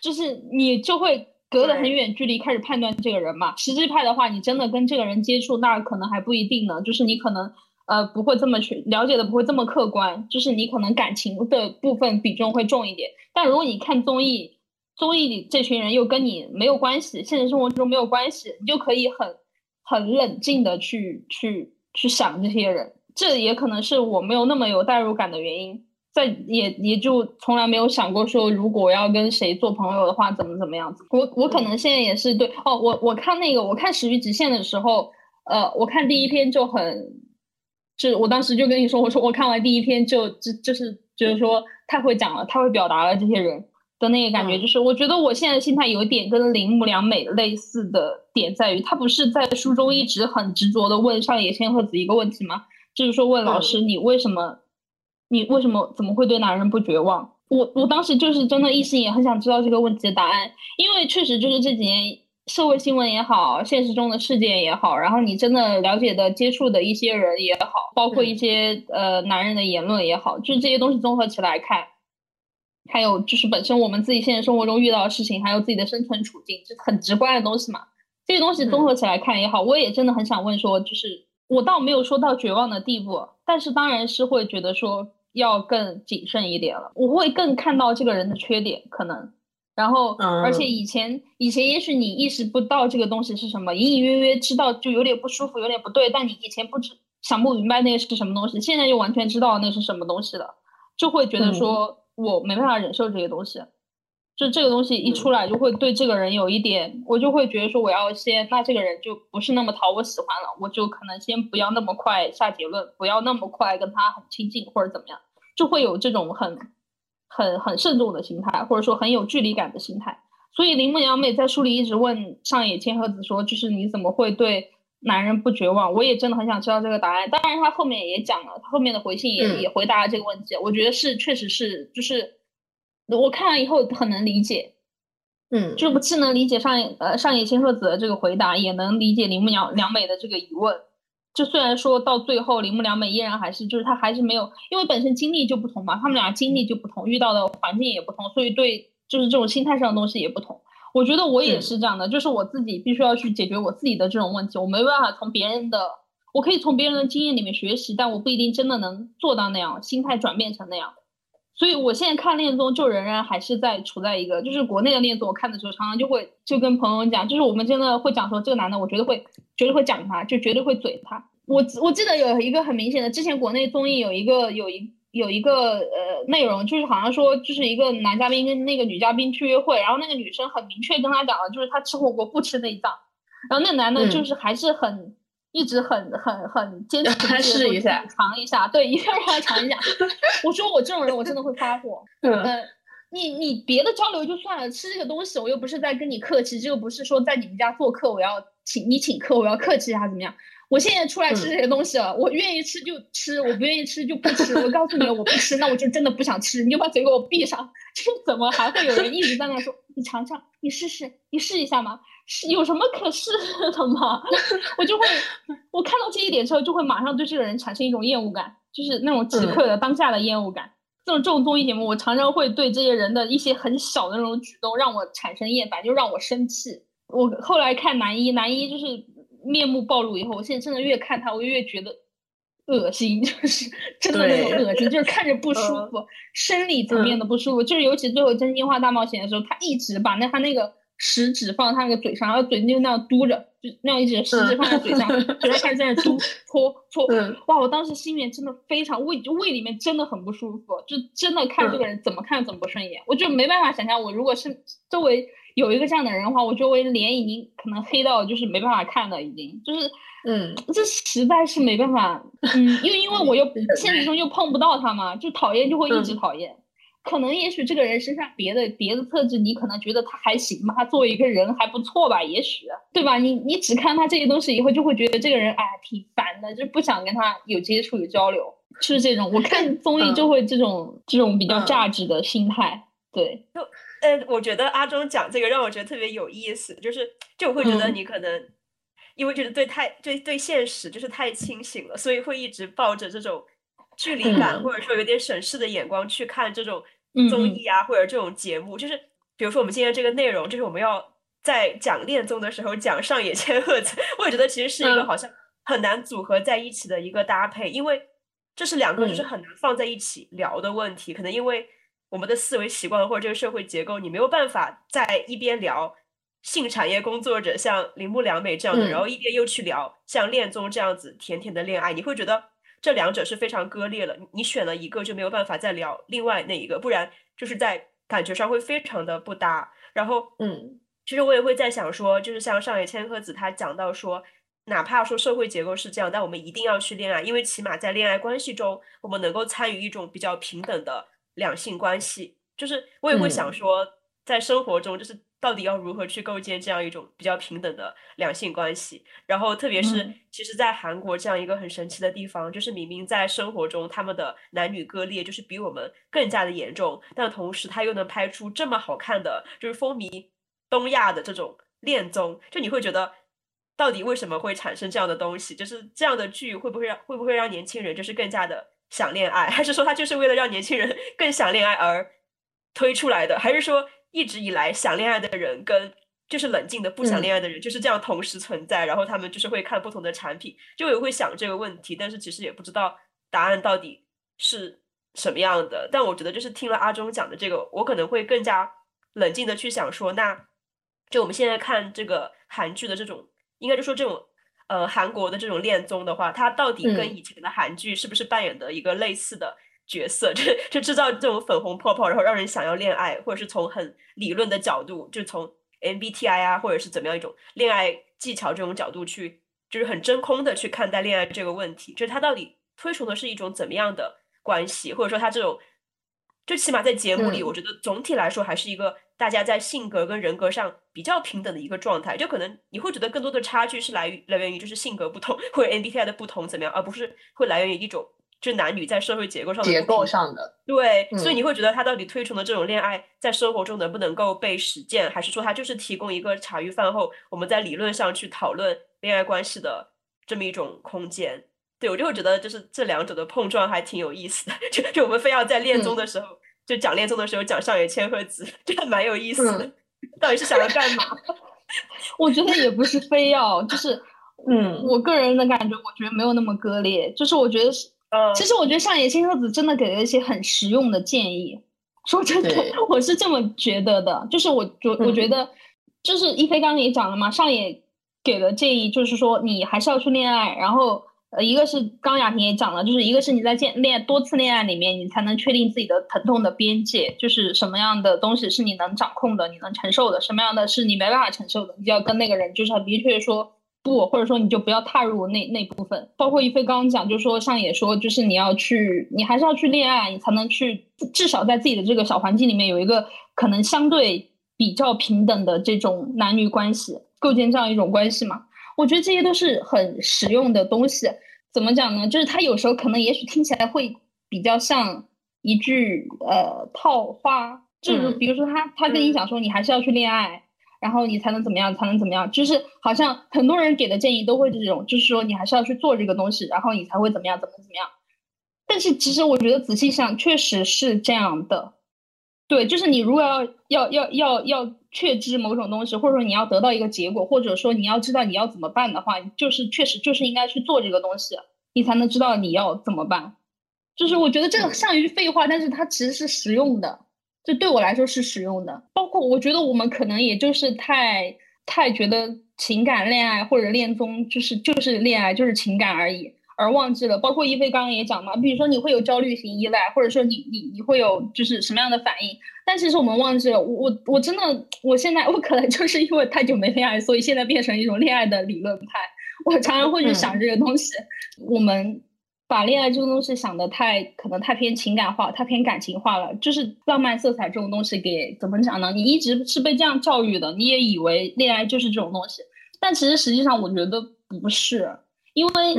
Speaker 2: 就是你就会隔得很远距离开始判断这个人嘛。实际派的话，你真的跟这个人接触，那可能还不一定呢。就是你可能。呃，不会这么去了解的，不会这么客观，就是你可能感情的部分比重会重一点。但如果你看综艺，综艺里这群人又跟你没有关系，现实生活中没有关系，你就可以很很冷静的去去去想这些人。这也可能是我没有那么有代入感的原因，在也也就从来没有想过说，如果要跟谁做朋友的话，怎么怎么样子。我我可能现在也是对哦，我我看那个我看《始于极限》的时候，呃，我看第一篇就很。就我当时就跟你说，我说我看完第一篇就就就是就是说太会讲了，太会表达了，这些人的那个感觉，就是我觉得我现在的心态有点跟铃木良美类似的点在于，他不是在书中一直很执着的问上野千鹤子一个问题吗？就是说问老师你为什么你为什么怎么会对男人不绝望？我我当时就是真的一心也很想知道这个问题的答案，因为确实就是这几年。社会新闻也好，现实中的事件也好，然后你真的了解的、接触的一些人也好，包括一些呃男人的言论也好，就是这些东西综合起来看，还有就是本身我们自己现实生活中遇到的事情，还有自己的生存处境，就很直观的东西嘛。这些东西综合起来看也好，我也真的很想问说，就是我倒没有说到绝望的地步，但是当然是会觉得说要更谨慎一点了，我会更看到这个人的缺点可能。然后，而且以前以前也许你意识不到这个东西是什么，隐隐约约知道就有点不舒服，有点不对，但你以前不知想不明白那个是什么东西，现在就完全知道那是什么东西了，就会觉得说我没办法忍受这些东西，就这个东西一出来就会对这个人有一点，我就会觉得说我要先，那这个人就不是那么讨我喜欢了，我就可能先不要那么快下结论，不要那么快跟他很亲近或者怎么样，就会有这种很。很很慎重的心态，或者说很有距离感的心态。所以铃木良美在书里一直问上野千鹤子说：“就是你怎么会对男人不绝望？”我也真的很想知道这个答案。当然，他后面也讲了，他后面的回信也也回答了这个问题。我觉得是，确实是，就是我看完以后很能理解，
Speaker 1: 嗯，
Speaker 2: 就不既能理解上呃上野千鹤子的这个回答，也能理解铃木良良美的这个疑问。就虽然说到最后，铃木良美依然还是，就是他还是没有，因为本身经历就不同嘛，他们俩经历就不同，遇到的环境也不同，所以对就是这种心态上的东西也不同。我觉得我也是这样的，就是我自己必须要去解决我自己的这种问题，我没办法从别人的，我可以从别人的经验里面学习，但我不一定真的能做到那样，心态转变成那样。所以我现在看恋综，就仍然还是在处在一个，就是国内的恋综，我看的时候常常就会就跟朋友讲，就是我们真的会讲说这个男的，我绝对会绝对会讲他，就绝对会嘴他。我我记得有一个很明显的，之前国内综艺有一个有一有一个呃内容，就是好像说就是一个男嘉宾跟那个女嘉宾去约会，然后那个女生很明确跟他讲了，就是他吃火锅不吃内脏，然后那男的就是还是很。一直很很很坚持，
Speaker 1: 他试一下，
Speaker 2: 尝一下，对，一定要让他尝一下。我说我这种人，我真的会发火。嗯，你你别的交流就算了，吃这个东西，我又不是在跟你客气，这个不是说在你们家做客，我要请你请客，我要客气还是怎么样？我现在出来吃这些东西了，我愿意吃就吃，我不愿意吃就不吃。我告诉你，我不吃，那我就真的不想吃，你就把嘴给我闭上。这怎么还会有人一直在那说？你尝尝，你试试，你试一下嘛。是有什么可试的吗？我就会，我看到这一点之后，就会马上对这个人产生一种厌恶感，就是那种即刻的当下的厌恶感。这种这种综艺节目，我常常会对这些人的一些很小的那种举动让我产生厌烦，就让我生气。我后来看男一，男一就是面目暴露以后，我现在真的越看他，我越觉得恶心，就是真的那种恶心，就是看着不舒服，生理层面的不舒服。就是尤其最后真心话大冒险的时候，他一直把那他那个。食指放他那个嘴上，然后嘴就那样嘟着，就那样一直食指放在嘴上，嘴上开始在那嘟 搓搓。哇！我当时心里面真的非常胃，就胃里面真的很不舒服，就真的看这个人怎么看怎么不顺眼。我就没办法想象，我如果是周围有一个这样的人的话，我觉得我脸已经可能黑到就是没办法看了，已经就是。
Speaker 1: 嗯，
Speaker 2: 这实在是没办法，嗯，因为因为我又 现实中又碰不到他嘛，就讨厌就会一直讨厌。可能也许这个人身上别的别的特质，你可能觉得他还行吧，他作为一个人还不错吧，也许对吧？你你只看他这些东西以后，就会觉得这个人哎挺烦的，就不想跟他有接触有交流，是这种。我看综艺就会这种这种比较价值的心态，对。
Speaker 3: 就呃，我觉得阿忠讲这个让我觉得特别有意思，就是就我会觉得你可能。因为就是对太对对现实就是太清醒了，所以会一直抱着这种距离感，或者说有点审视的眼光去看这种综艺啊，或者这种节目。就是比如说我们今天这个内容，就是我们要在讲恋综的时候讲上野千鹤子，我也觉得其实是一个好像很难组合在一起的一个搭配，因为这是两个就是很难放在一起聊的问题。可能因为我们的思维习惯或者这个社会结构，你没有办法在一边聊。性产业工作者像铃木良美这样的，然后一边又去聊像恋综这样子甜甜的恋爱，你会觉得这两者是非常割裂了。你选了一个就没有办法再聊另外那一个，不然就是在感觉上会非常的不搭。然后，
Speaker 1: 嗯，
Speaker 3: 其实我也会在想说，就是像上野千鹤子她讲到说，哪怕说社会结构是这样，但我们一定要去恋爱，因为起码在恋爱关系中，我们能够参与一种比较平等的两性关系。就是我也会想说，在生活中就是。到底要如何去构建这样一种比较平等的两性关系？然后，特别是其实，在韩国这样一个很神奇的地方，就是明明在生活中他们的男女割裂就是比我们更加的严重，但同时他又能拍出这么好看的，就是风靡东亚的这种恋综。就你会觉得，到底为什么会产生这样的东西？就是这样的剧会不会让会不会让年轻人就是更加的想恋爱？还是说他就是为了让年轻人 更想恋爱而推出来的？还是说？一直以来想恋爱的人跟就是冷静的不想恋爱的人就是这样同时存在，然后他们就是会看不同的产品，就也会想这个问题，但是其实也不知道答案到底是什么样的。但我觉得就是听了阿忠讲的这个，我可能会更加冷静的去想说，那就我们现在看这个韩剧的这种，应该就说这种呃韩国的这种恋综的话，它到底跟以前的韩剧是不是扮演的一个类似的？角色？就就制造这种粉红泡泡，然后让人想要恋爱，或者是从很理论的角度，就从 MBTI 啊，或者是怎么样一种恋爱技巧这种角度去，就是很真空的去看待恋爱这个问题，就是它到底推崇的是一种怎么样的关系，或者说它这种，就起码在节目里，我觉得总体来说还是一个大家在性格跟人格上比较平等的一个状态，就可能你会觉得更多的差距是来于来源于就是性格不同或者 MBTI 的不同怎么样，而不是会来源于一种。就男女在社会结构上的
Speaker 1: 结构上的
Speaker 3: 对，所以你会觉得他到底推崇的这种恋爱在生活中能不能够被实践，还是说他就是提供一个茶余饭后我们在理论上去讨论恋爱关系的这么一种空间？对我就会觉得就是这两者的碰撞还挺有意思的。就就我们非要在恋综的时候就讲恋综的时候讲上野千鹤子，这还蛮有意思的。到底是想要干嘛？
Speaker 2: 我觉得也不是非要，就是 嗯，我个人的感觉，我觉得没有那么割裂，就是我觉得是。其实我觉得上野千鹤子真的给了一些很实用的建议。说真的，我是这么觉得的，就是我觉我觉得，就是一菲刚刚也讲了嘛，上野给的建议就是说，你还是要去恋爱。然后，呃，一个是刚雅婷也讲了，就是一个是你在恋恋多次恋爱里面，你才能确定自己的疼痛的边界，就是什么样的东西是你能掌控的，你能承受的，什么样的是你没办法承受的，你就要跟那个人就是很明确说。不，或者说你就不要踏入那那部分。包括一飞刚刚讲，就是说上野说，就是你要去，你还是要去恋爱，你才能去，至少在自己的这个小环境里面有一个可能相对比较平等的这种男女关系，构建这样一种关系嘛。我觉得这些都是很实用的东西。怎么讲呢？就是他有时候可能也许听起来会比较像一句呃套话，就是比如说他他跟你讲说，你还是要去恋爱。然后你才能怎么样？才能怎么样？就是好像很多人给的建议都会这种，就是说你还是要去做这个东西，然后你才会怎么样？怎么怎么样？但是其实我觉得仔细想，确实是这样的。对，就是你如果要要要要要确知某种东西，或者说你要得到一个结果，或者说你要知道你要怎么办的话，就是确实就是应该去做这个东西，你才能知道你要怎么办。就是我觉得这个像一句废话，但是它其实是实用的。这对我来说是实用的。包括我觉得我们可能也就是太太觉得情感恋爱或者恋综就是就是恋爱就是情感而已。而忘记了，包括一菲刚刚也讲嘛，比如说你会有焦虑型依赖，或者说你你你会有就是什么样的反应？但其实我们忘记了，我我我真的，我现在我可能就是因为太久没恋爱，所以现在变成一种恋爱的理论派。我常常会去想这个东西，我们把恋爱这个东西想的太可能太偏情感化，太偏感情化了，就是浪漫色彩这种东西给怎么讲呢？你一直是被这样教育的，你也以为恋爱就是这种东西，但其实实际上我觉得不是。因为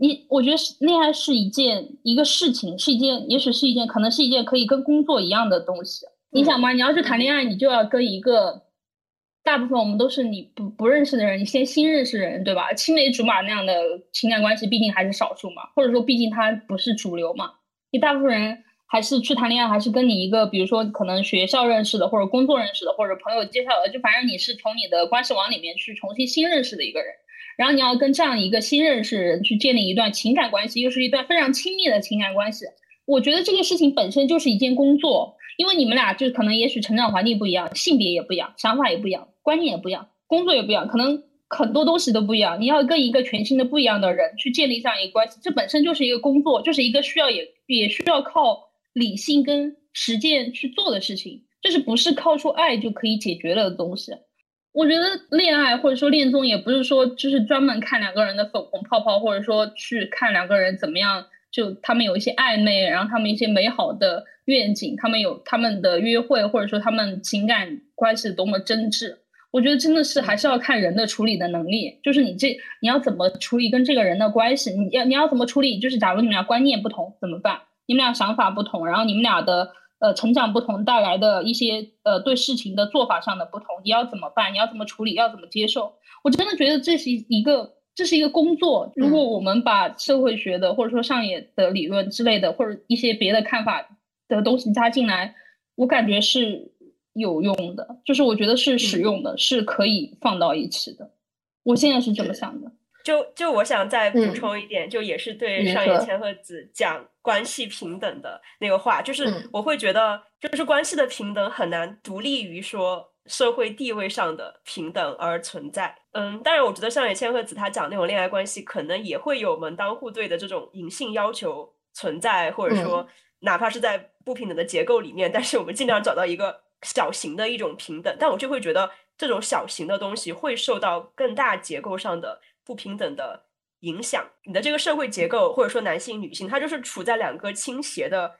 Speaker 2: 你，我觉得恋爱是一件一个事情，是一件，也许是一件，可能是一件可以跟工作一样的东西。你想嘛，你要是谈恋爱，你就要跟一个大部分我们都是你不不认识的人，你先新认识的人，对吧？青梅竹马那样的情感关系，毕竟还是少数嘛，或者说，毕竟它不是主流嘛。你大部分人还是去谈恋爱，还是跟你一个，比如说可能学校认识的，或者工作认识的，或者朋友介绍的，就反正你是从你的关系网里面去重新新认识的一个人。然后你要跟这样一个新认识人去建立一段情感关系，又是一段非常亲密的情感关系。我觉得这个事情本身就是一件工作，因为你们俩就可能也许成长环境不一样，性别也不一样，想法也不一样，观念也不一样，工作也不一样，可能很多东西都不一样。你要跟一个全新的不一样的人去建立这样一个关系，这本身就是一个工作，就是一个需要也也需要靠理性跟实践去做的事情，就是不是靠出爱就可以解决了的东西。我觉得恋爱或者说恋综也不是说就是专门看两个人的粉红泡泡，或者说去看两个人怎么样，就他们有一些暧昧，然后他们一些美好的愿景，他们有他们的约会，或者说他们情感关系多么真挚。我觉得真的是还是要看人的处理的能力，就是你这你要怎么处理跟这个人的关系，你要你要怎么处理，就是假如你们俩观念不同怎么办？你们俩想法不同，然后你们俩的。呃，成长不同带来的一些呃，对事情的做法上的不同，你要怎么办？你要怎么处理？要怎么接受？我真的觉得这是一个，这是一个工作。如果我们把社会学的或者说上野的理论之类的，或者一些别的看法的东西加进来，我感觉是有用的，就是我觉得是实用的，是可以放到一起的。我现在是这么想的。
Speaker 3: 就就我想再补充一点，就也是对上野千鹤子讲关系平等的那个话，就是我会觉得，就是关系的平等很难独立于说社会地位上的平等而存在。嗯，当然，我觉得上野千鹤子他讲那种恋爱关系，可能也会有门当户对的这种隐性要求存在，或者说哪怕是在不平等的结构里面，但是我们尽量找到一个小型的一种平等。但我就会觉得，这种小型的东西会受到更大结构上的。不平等的影响，你的这个社会结构，或者说男性、女性，它就是处在两个倾斜的，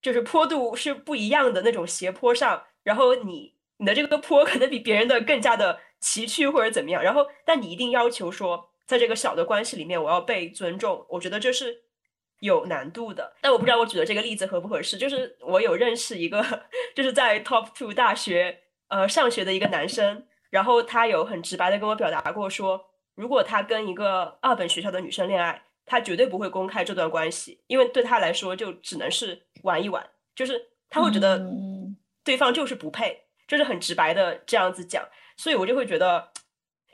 Speaker 3: 就是坡度是不一样的那种斜坡上。然后你你的这个坡可能比别人的更加的崎岖或者怎么样。然后，但你一定要求说，在这个小的关系里面，我要被尊重。我觉得这是有难度的。但我不知道我举的这个例子合不合适。就是我有认识一个，就是在 Top Two 大学呃上学的一个男生，然后他有很直白的跟我表达过说。如果他跟一个二本学校的女生恋爱，他绝对不会公开这段关系，因为对他来说就只能是玩一玩，就是他会觉得对方就是不配，就是很直白的这样子讲。所以我就会觉得，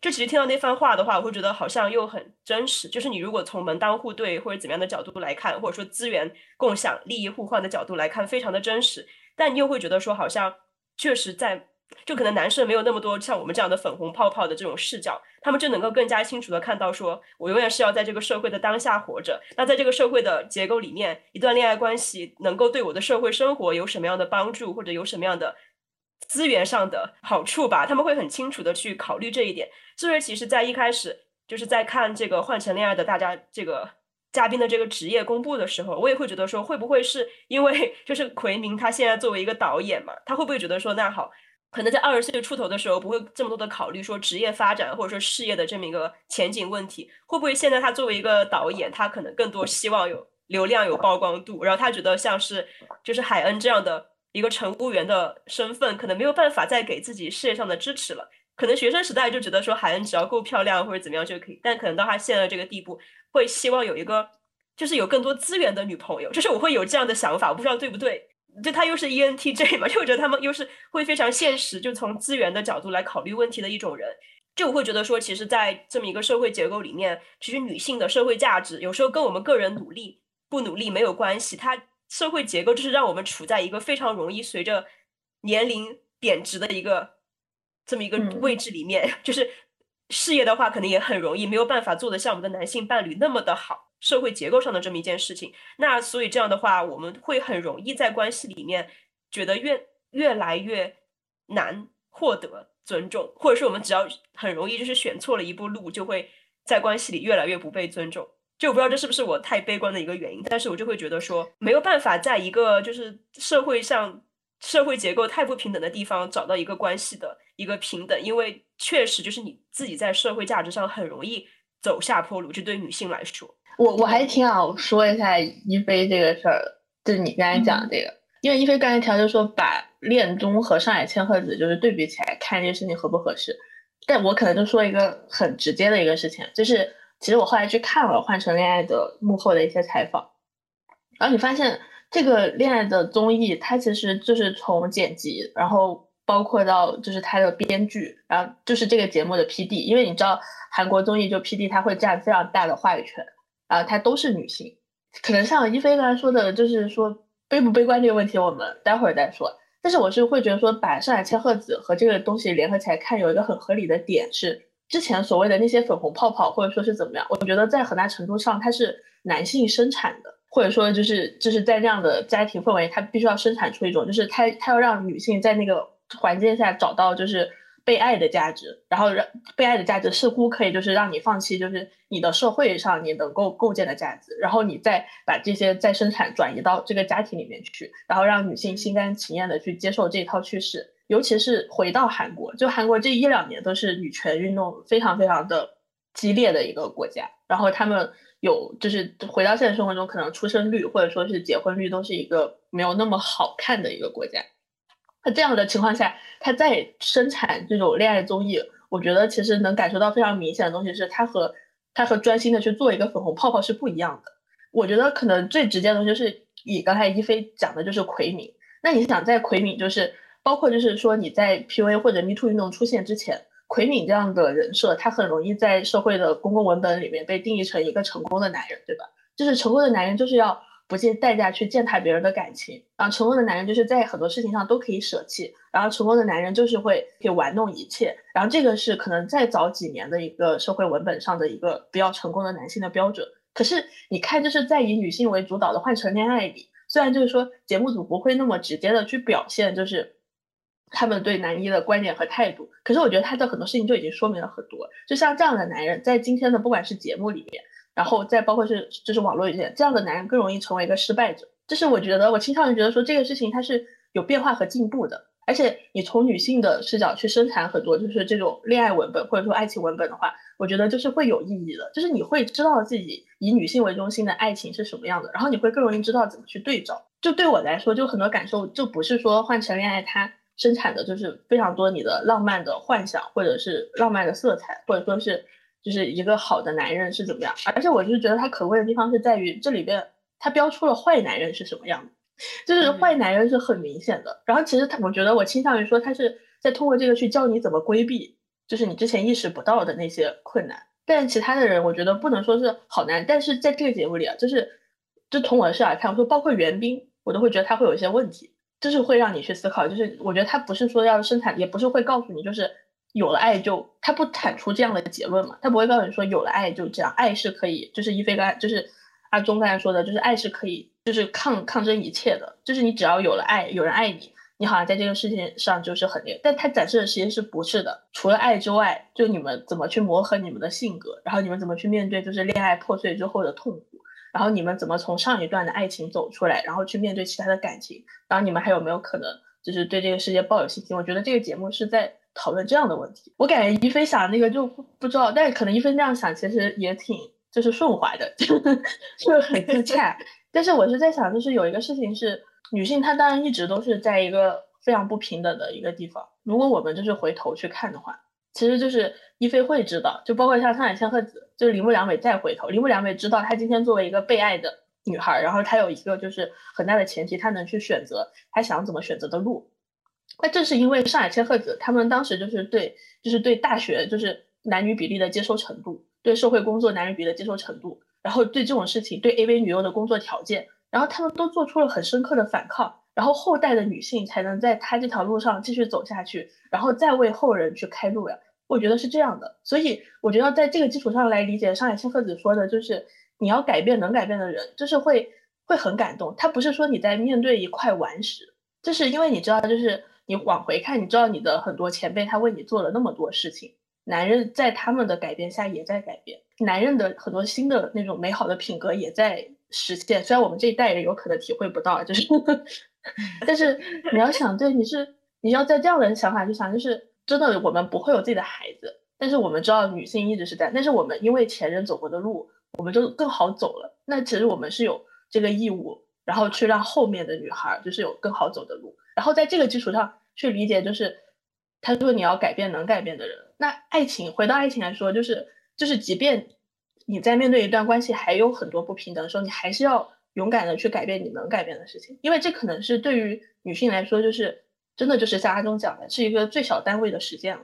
Speaker 3: 就其实听到那番话的话，我会觉得好像又很真实。就是你如果从门当户对或者怎么样的角度来看，或者说资源共享、利益互换的角度来看，非常的真实。但你又会觉得说，好像确实在。就可能男生没有那么多像我们这样的粉红泡泡的这种视角，他们就能够更加清楚的看到，说我永远是要在这个社会的当下活着。那在这个社会的结构里面，一段恋爱关系能够对我的社会生活有什么样的帮助，或者有什么样的资源上的好处吧？他们会很清楚的去考虑这一点。所以其实，在一开始就是在看这个《换成恋爱》的大家这个嘉宾的这个职业公布的时候，我也会觉得说，会不会是因为 就是奎明他现在作为一个导演嘛，他会不会觉得说，那好。可能在二十岁出头的时候，不会这么多的考虑说职业发展或者说事业的这么一个前景问题。会不会现在他作为一个导演，他可能更多希望有流量、有曝光度，然后他觉得像是就是海恩这样的一个乘务员的身份，可能没有办法再给自己事业上的支持了。可能学生时代就觉得说海恩只要够漂亮或者怎么样就可以，但可能到他现在这个地步，会希望有一个就是有更多资源的女朋友。就是我会有这样的想法，我不知道对不对。就他又是 ENTJ 嘛，就我觉得他们又是会非常现实，就从资源的角度来考虑问题的一种人。就我会觉得说，其实，在这么一个社会结构里面，其实女性的社会价值有时候跟我们个人努力不努力没有关系。它社会结构就是让我们处在一个非常容易随着年龄贬值的一个这么一个位置里面，就是事业的话，可能也很容易没有办法做的像我们的男性伴侣那么的好，社会结构上的这么一件事情。那所以这样的话，我们会很容易在关系里面觉得越越来越难获得尊重，或者是我们只要很容易就是选错了一步路，就会在关系里越来越不被尊重。就我不知道这是不是我太悲观的一个原因，但是我就会觉得说没有办法在一个就是社会上社会结构太不平等的地方找到一个关系的一个平等，因为确实就是你自己在社会价值上很容易走下坡路，就对女性来说，
Speaker 1: 我我还挺想说一下一菲这个事儿，就是你刚才讲的这个，因为一菲刚才调就说把恋综和上海千鹤子就是对比起来看这个事情合不合适，但我可能就说一个很直接的一个事情，就是。其实我后来去看了《换成恋爱》的幕后的一些采访，然后你发现这个恋爱的综艺，它其实就是从剪辑，然后包括到就是它的编剧，然后就是这个节目的 P D，因为你知道韩国综艺就 P D 它会占非常大的话语权，然后它都是女性，可能像一菲刚才说的，就是说悲不悲观这个问题，我们待会儿再说。但是我是会觉得说，把上海千鹤子和这个东西联合起来看，有一个很合理的点是。之前所谓的那些粉红泡泡，或者说是怎么样，我觉得在很大程度上它是男性生产的，或者说就是就是在那样的家庭氛围，他必须要生产出一种，就是他他要让女性在那个环境下找到就是被爱的价值，然后让被爱的价值似乎可以就是让你放弃就是你的社会上你能够构建的价值，然后你再把这些再生产转移到这个家庭里面去，然后让女性心甘情愿的去接受这一套趋势。尤其是回到韩国，就韩国这一两年都是女权运动非常非常的激烈的一个国家，然后他们有就是回到现实生活中，可能出生率或者说是结婚率都是一个没有那么好看的一个国家。那这样的情况下，他在生产这种恋爱综艺，我觉得其实能感受到非常明显的东西是，他和他和专心的去做一个粉红泡泡是不一样的。我觉得可能最直接的东西是以刚才一菲讲的就是奎敏，那你想在奎敏就是。包括就是说你在 P U A 或者 Me Too 运动出现之前，奎敏这样的人设，他很容易在社会的公共文本里面被定义成一个成功的男人，对吧？就是成功的男人就是要不计代价去践踏别人的感情，然后成功的男人就是在很多事情上都可以舍弃，然后成功的男人就是会可以玩弄一切，然后这个是可能再早几年的一个社会文本上的一个比较成功的男性的标准。可是你看，就是在以女性为主导的换乘恋爱里，虽然就是说节目组不会那么直接的去表现，就是。他们对男一的观点和态度，可是我觉得他的很多事情就已经说明了很多。就像这样的男人，在今天的不管是节目里面，然后再包括是就是网络里面，这样的男人更容易成为一个失败者。就是我觉得，我倾向于觉得说这个事情它是有变化和进步的。而且你从女性的视角去生产很多就是这种恋爱文本或者说爱情文本的话，我觉得就是会有意义的。就是你会知道自己以女性为中心的爱情是什么样的，然后你会更容易知道怎么去对照。就对我来说，就很多感受就不是说换成恋爱它。生产的就是非常多你的浪漫的幻想，或者是浪漫的色彩，或者说是就是一个好的男人是怎么样。而且我就是觉得他可贵的地方是在于这里边他标出了坏男人是什么样的，就是坏男人是很明显的。然后其实他，我觉得我倾向于说他是在通过这个去教你怎么规避，就是你之前意识不到的那些困难。但其他的人我觉得不能说是好男人，但是在这个节目里啊，就是就从我的视角来看，我说包括袁冰，我都会觉得他会有一些问题。就是会让你去思考，就是我觉得他不是说要生产，也不是会告诉你，就是有了爱就他不产出这样的结论嘛，他不会告诉你说有了爱就这样，爱是可以，就是一菲刚就是阿忠刚才说的，就是爱是可以，就是抗抗争一切的，就是你只要有了爱，有人爱你，你好像在这个事情上就是很那个，但他展示的其实是不是的，除了爱之外，就你们怎么去磨合你们的性格，然后你们怎么去面对就是恋爱破碎之后的痛苦。然后你们怎么从上一段的爱情走出来，然后去面对其他的感情？然后你们还有没有可能就是对这个世界抱有信心？我觉得这个节目是在讨论这样的问题。我感觉一菲想那个就不知道，但是可能一菲那样想其实也挺就是顺滑的，就是很自洽。但是我是在想，就是有一个事情是，女性她当然一直都是在一个非常不平等的一个地方。如果我们就是回头去看的话。其实就是一菲会知道，就包括像上海千鹤子，就是铃木良美再回头，铃木良美知道她今天作为一个被爱的女孩，然后她有一个就是很大的前提，她能去选择她想怎么选择的路。那正是因为上海千鹤子他们当时就是对，就是对大学就是男女比例的接受程度，对社会工作男女比例的接受程度，然后对这种事情，对 AV 女优的工作条件，然后他们都做出了很深刻的反抗，然后后代的女性才能在她这条路上继续走下去，然后再为后人去开路呀。我觉得是这样的，所以我觉得在这个基础上来理解上海千鹤子说的，就是你要改变能改变的人，就是会会很感动。他不是说你在面对一块顽石，就是因为你知道，就是你往回看，你知道你的很多前辈他为你做了那么多事情，男人在他们的改变下也在改变，男人的很多新的那种美好的品格也在实现。虽然我们这一代人有可能体会不到，就是，但是你要想，对，你是你要在这样的想法去想，就是。真的，我们不会有自己的孩子，但是我们知道女性一直是在，但是我们因为前人走过的路，我们就更好走了。那其实我们是有这个义务，然后去让后面的女孩就是有更好走的路，然后在这个基础上去理解，就是他说你要改变能改变的人。那爱情，回到爱情来说，就是就是即便你在面对一段关系还有很多不平等的时候，你还是要勇敢的去改变你能改变的事情，因为这可能是对于女性来说就是。真的就是像阿忠讲的，是一个最小单位的实践。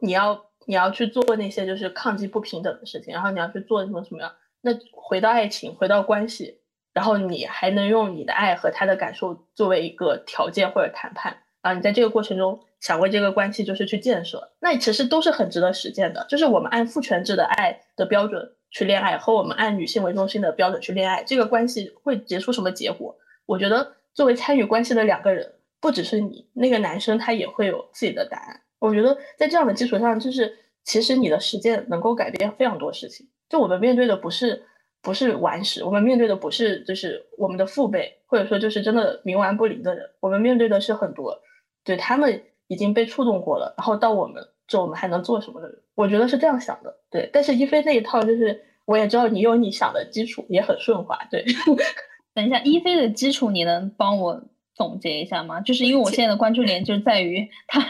Speaker 1: 你要你要去做那些就是抗击不平等的事情，然后你要去做什么什么样？那回到爱情，回到关系，然后你还能用你的爱和他的感受作为一个条件或者谈判啊？你在这个过程中想为这个关系就是去建设，那其实都是很值得实践的。就是我们按父权制的爱的标准去恋爱，和我们按女性为中心的标准去恋爱，这个关系会结出什么结果？我觉得作为参与关系的两个人。不只是你那个男生，他也会有自己的答案。我觉得在这样的基础上，就是其实你的实践能够改变非常多事情。就我们面对的不是不是顽石，我们面对的不是就是我们的父辈，或者说就是真的冥顽不灵的人。我们面对的是很多对他们已经被触动过了，然后到我们这我们还能做什么的人。我觉得是这样想的。对，但是一菲那一套就是我也知道你有你想的基础，也很顺滑。对，
Speaker 2: 等一下，一菲的基础你能帮我？总结一下嘛，就是因为我现在的关注点就是在于 他，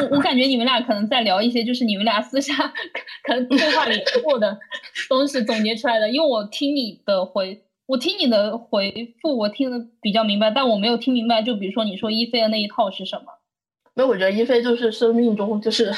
Speaker 2: 我我感觉你们俩可能在聊一些就是你们俩私下 可能对话里过的东西总结出来的。因为我听你的回，我听你的回复，我听得比较明白，但我没有听明白。就比如说你说一菲的那一套是什么？
Speaker 1: 那我觉得一菲就是生命中就是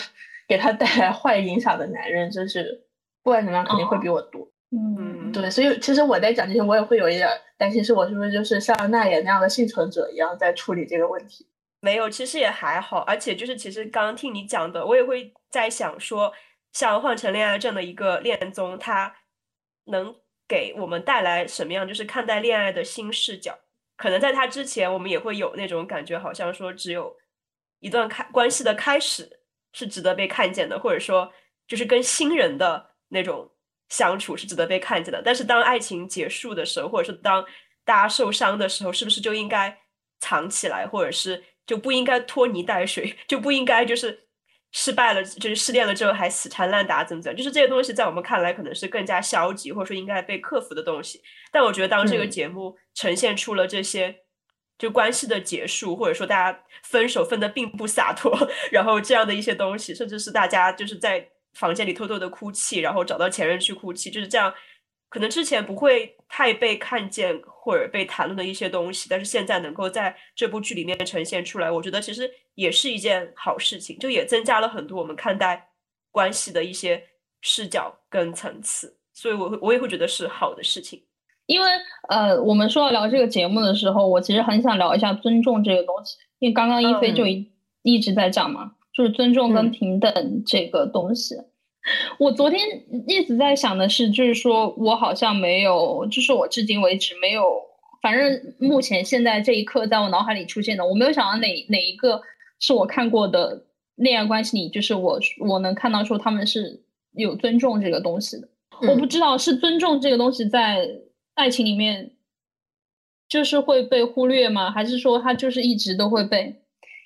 Speaker 1: 给他带来坏影响的男人，就是不管怎么样肯定会比我多。
Speaker 2: 嗯，
Speaker 1: 对，所以其实我在讲这些，我也会有一点担心，是我是不是就是像那也那样的幸存者一样在处理这个问题？
Speaker 3: 没有，其实也还好，而且就是其实刚刚听你讲的，我也会在想说，像《换成恋爱》这样的一个恋综，它能给我们带来什么样就是看待恋爱的新视角？可能在它之前，我们也会有那种感觉，好像说只有一段开关系的开始是值得被看见的，或者说就是跟新人的那种。相处是值得被看见的，但是当爱情结束的时候，或者是当大家受伤的时候，是不是就应该藏起来，或者是就不应该拖泥带水，就不应该就是失败了，就是失恋了之后还死缠烂打，怎么怎么，就是这些东西在我们看来可能是更加消极，或者说应该被克服的东西。但我觉得当这个节目呈现出了这些，就关系的结束，或者说大家分手分的并不洒脱，然后这样的一些东西，甚至是大家就是在。房间里偷偷的哭泣，然后找到前任去哭泣，就是这样。可能之前不会太被看见或者被谈论的一些东西，但是现在能够在这部剧里面呈现出来，我觉得其实也是一件好事情，就也增加了很多我们看待关系的一些视角跟层次。所以，我会我也会觉得是好的事情。
Speaker 2: 因为呃，我们说要聊这个节目的时候，我其实很想聊一下尊重这个东西，因为刚刚一菲就一一直在讲嘛。就是尊重跟平等这个东西，我昨天一直在想的是，就是说我好像没有，就是我至今为止没有，反正目前现在这一刻在我脑海里出现的，我没有想到哪哪一个是我看过的恋爱关系里，就是我我能看到说他们是有尊重这个东西的。我不知道是尊重这个东西在爱情里面就是会被忽略吗？还是说他就是一直都会被？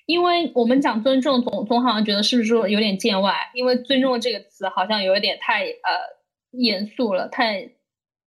Speaker 2: 因为我们讲尊重，总总好像觉得是不是说有点见外？因为尊重这个词好像有一点太呃严肃了，太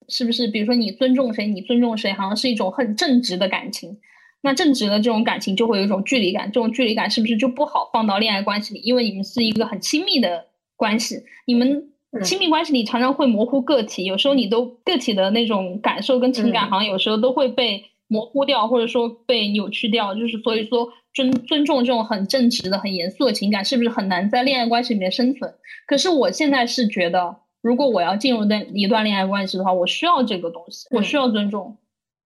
Speaker 2: 是不是？比如说你尊重谁，你尊重谁，好像是一种很正直的感情。那正直的这种感情就会有一种距离感，这种距离感是不是就不好放到恋爱关系里？因为你们是一个很亲密的关系，你们亲密关系里常常会模糊个体，有时候你都个体的那种感受跟情感，好像有时候都会被模糊掉，或者说被扭曲掉，就是所以说。尊尊重这种很正直的、很严肃的情感，是不是很难在恋爱关系里面生存？可是我现在是觉得，如果我要进入的一段恋爱关系的话，我需要这个东西，我需要尊重。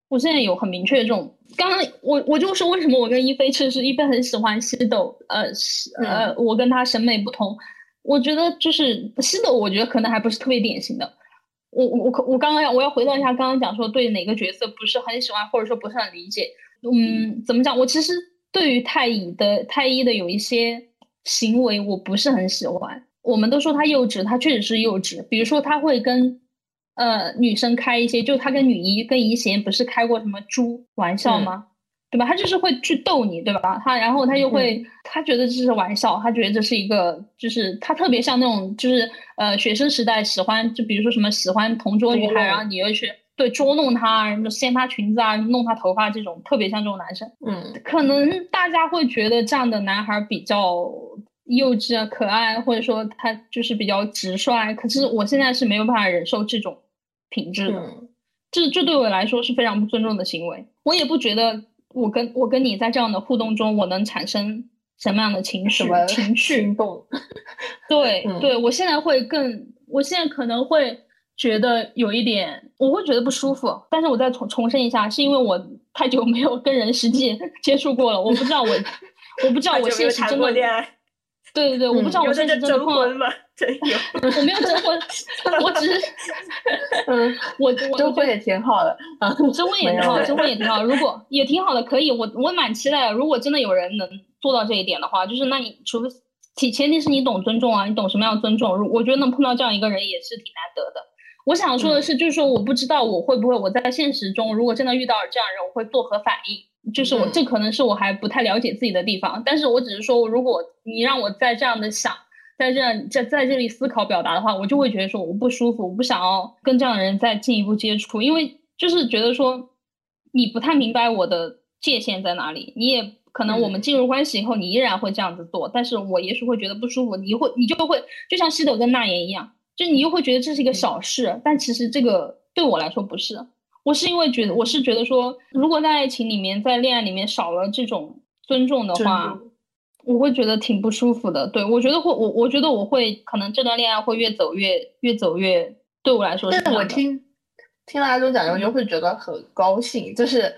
Speaker 2: 我现在有很明确的这种，刚刚我我就说为什么我跟一菲其实一菲很喜欢西斗，呃呃，我跟他审美不同，我觉得就是西斗，我觉得可能还不是特别典型的。我我我我刚刚要我要回到一下刚刚讲说对哪个角色不是很喜欢或者说不是很理解，嗯，怎么讲？我其实对于太乙的太一的有一些行为我不是很喜欢。我们都说他幼稚，他确实是幼稚。比如说他会跟。呃，女生开一些，就他跟女一、跟怡贤不是开过什么猪玩笑吗？对吧？他就是会去逗你，对吧？他然后他又会，他觉得这是玩笑，他觉得这是一个，就是他特别像那种，就是呃，学生时代喜欢，就比如说什么喜欢同桌女孩，然后你又去对捉弄她，什么掀他裙子啊，弄他头发这种，特别像这种男生。
Speaker 1: 嗯，
Speaker 2: 可能大家会觉得这样的男孩比较。幼稚啊，可爱，或者说他就是比较直率。可是我现在是没有办法忍受这种品质的，这这对我来说是非常不尊重的行为。我也不觉得我跟我跟你在这样的互动中，我能产生什么样的情绪情绪
Speaker 1: 动。
Speaker 2: 对对，我现在会更，我现在可能会觉得有一点，我会觉得不舒服。但是我再重重申一下，是因为我 太久没有跟人实际 接触过了，我不知道我 我不知道我现实真的。对对对，我不知道我现在征
Speaker 3: 婚吗？真有，
Speaker 2: 我没有征婚，我只是，嗯，我
Speaker 1: 征婚也挺好的啊，
Speaker 2: 征婚也挺好，征婚也挺好。如果也挺好的，可以，我我蛮期待的。如果真的有人能做到这一点的话，就是那你除非前前提是你懂尊重啊，你懂什么样的尊重？如我觉得能碰到这样一个人也是挺难得的。我想说的是，就是说我不知道我会不会我在现实中如果真的遇到这样人，我会作何反应？就是我，这可能是我还不太了解自己的地方，但是我只是说，如果你让我在这样的想，在这样在在这里思考表达的话，我就会觉得说我不舒服，我不想要跟这样的人再进一步接触，因为就是觉得说你不太明白我的界限在哪里，你也可能我们进入关系以后，你依然会这样子做，但是我也许会觉得不舒服，你会你就会就像西斗跟那言一样，就你又会觉得这是一个小事，但其实这个对我来说不是。我是因为觉得，我是觉得说，如果在爱情里面，在恋爱里面少了这种尊重的话，我会觉得挺不舒服的。对我觉得会，我我觉得我会可能这段恋爱会越走越越走越，对我来说。
Speaker 1: 但是我听听了阿忠讲，我就会觉得很高兴，就是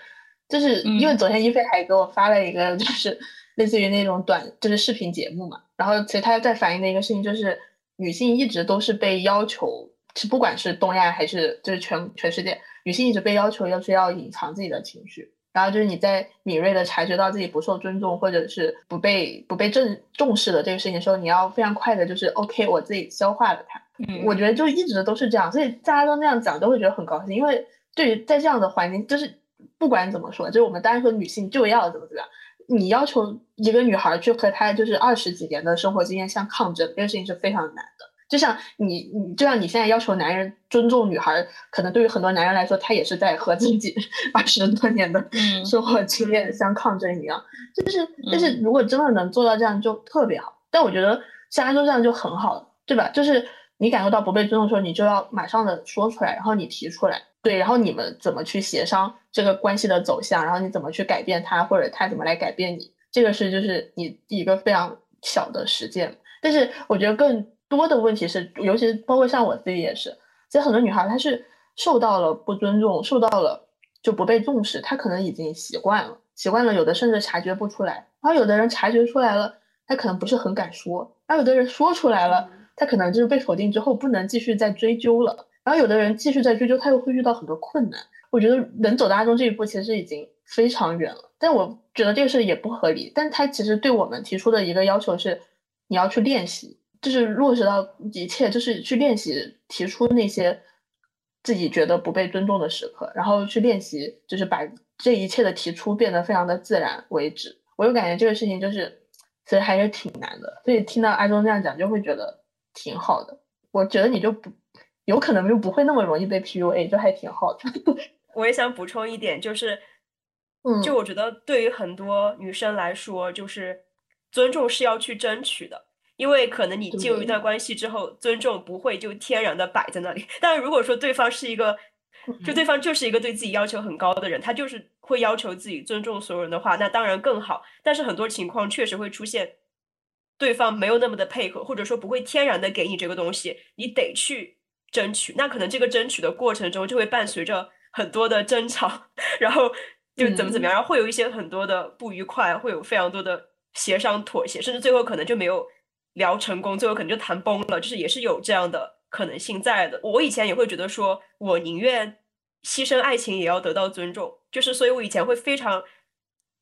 Speaker 1: 就是因为昨天一菲还给我发了一个，就是类似于那种短就是视频节目嘛，然后其实他在反映的一个事情就是，女性一直都是被要求，是不管是东亚还是就是全全世界。女性一直被要求要是要隐藏自己的情绪，然后就是你在敏锐的察觉到自己不受尊重或者是不被不被正重视的这个事情的时候，你要非常快的就是 OK，我自己消化了它。嗯，我觉得就一直都是这样，所以大家都那样讲都会觉得很高兴，因为对于在这样的环境，就是不管怎么说，就是我们当然说女性就要怎么怎么样，你要求一个女孩去和她就是二十几年的生活经验相抗争，这个事情是非常难的。就像你，你就像你现在要求男人尊重女孩，可能对于很多男人来说，他也是在和自己二十多年的生活经验相抗争一样。就是，但是如果真的能做到这样，就特别好。但我觉得像安州这样就很好了，对吧？就是你感受到不被尊重的时候，你就要马上的说出来，然后你提出来，对，然后你们怎么去协商这个关系的走向，然后你怎么去改变他，或者他怎么来改变你，这个是就是你一个非常小的实践。但是我觉得更。多的问题是，尤其是包括像我自己也是，其实很多女孩她是受到了不尊重，受到了就不被重视，她可能已经习惯了，习惯了，有的甚至察觉不出来，然后有的人察觉出来了，他可能不是很敢说，然后有的人说出来了，他可能就是被否定之后不能继续再追究了，然后有的人继续在追究，他又会遇到很多困难。我觉得能走到阿中这一步，其实已经非常远了，但我觉得这个事也不合理，但他其实对我们提出的一个要求是，你要去练习。就是落实到一切，就是去练习提出那些自己觉得不被尊重的时刻，然后去练习，就是把这一切的提出变得非常的自然为止。我就感觉这个事情就是，其实还是挺难的。所以听到阿忠这样讲，就会觉得挺好的。我觉得你就不有可能就不会那么容易被 PUA，就还挺好的。
Speaker 3: 我也想补充一点，就是，嗯，就我觉得对于很多女生来说，就是尊重是要去争取的。因为可能你进入一段关系之后，尊重不会就天然的摆在那里。但如果说对方是一个，就对方就是一个对自己要求很高的人，他就是会要求自己尊重所有人的话，那当然更好。但是很多情况确实会出现，对方没有那么的配合，或者说不会天然的给你这个东西，你得去争取。那可能这个争取的过程中就会伴随着很多的争吵，然后就怎么怎么样，然后会有一些很多的不愉快，会有非常多的协商妥协，甚至最后可能就没有聊成功，最后可能就谈崩了，就是也是有这样的可能性在的。我以前也会觉得说，我宁愿牺牲爱情也要得到尊重，就是所以我以前会非常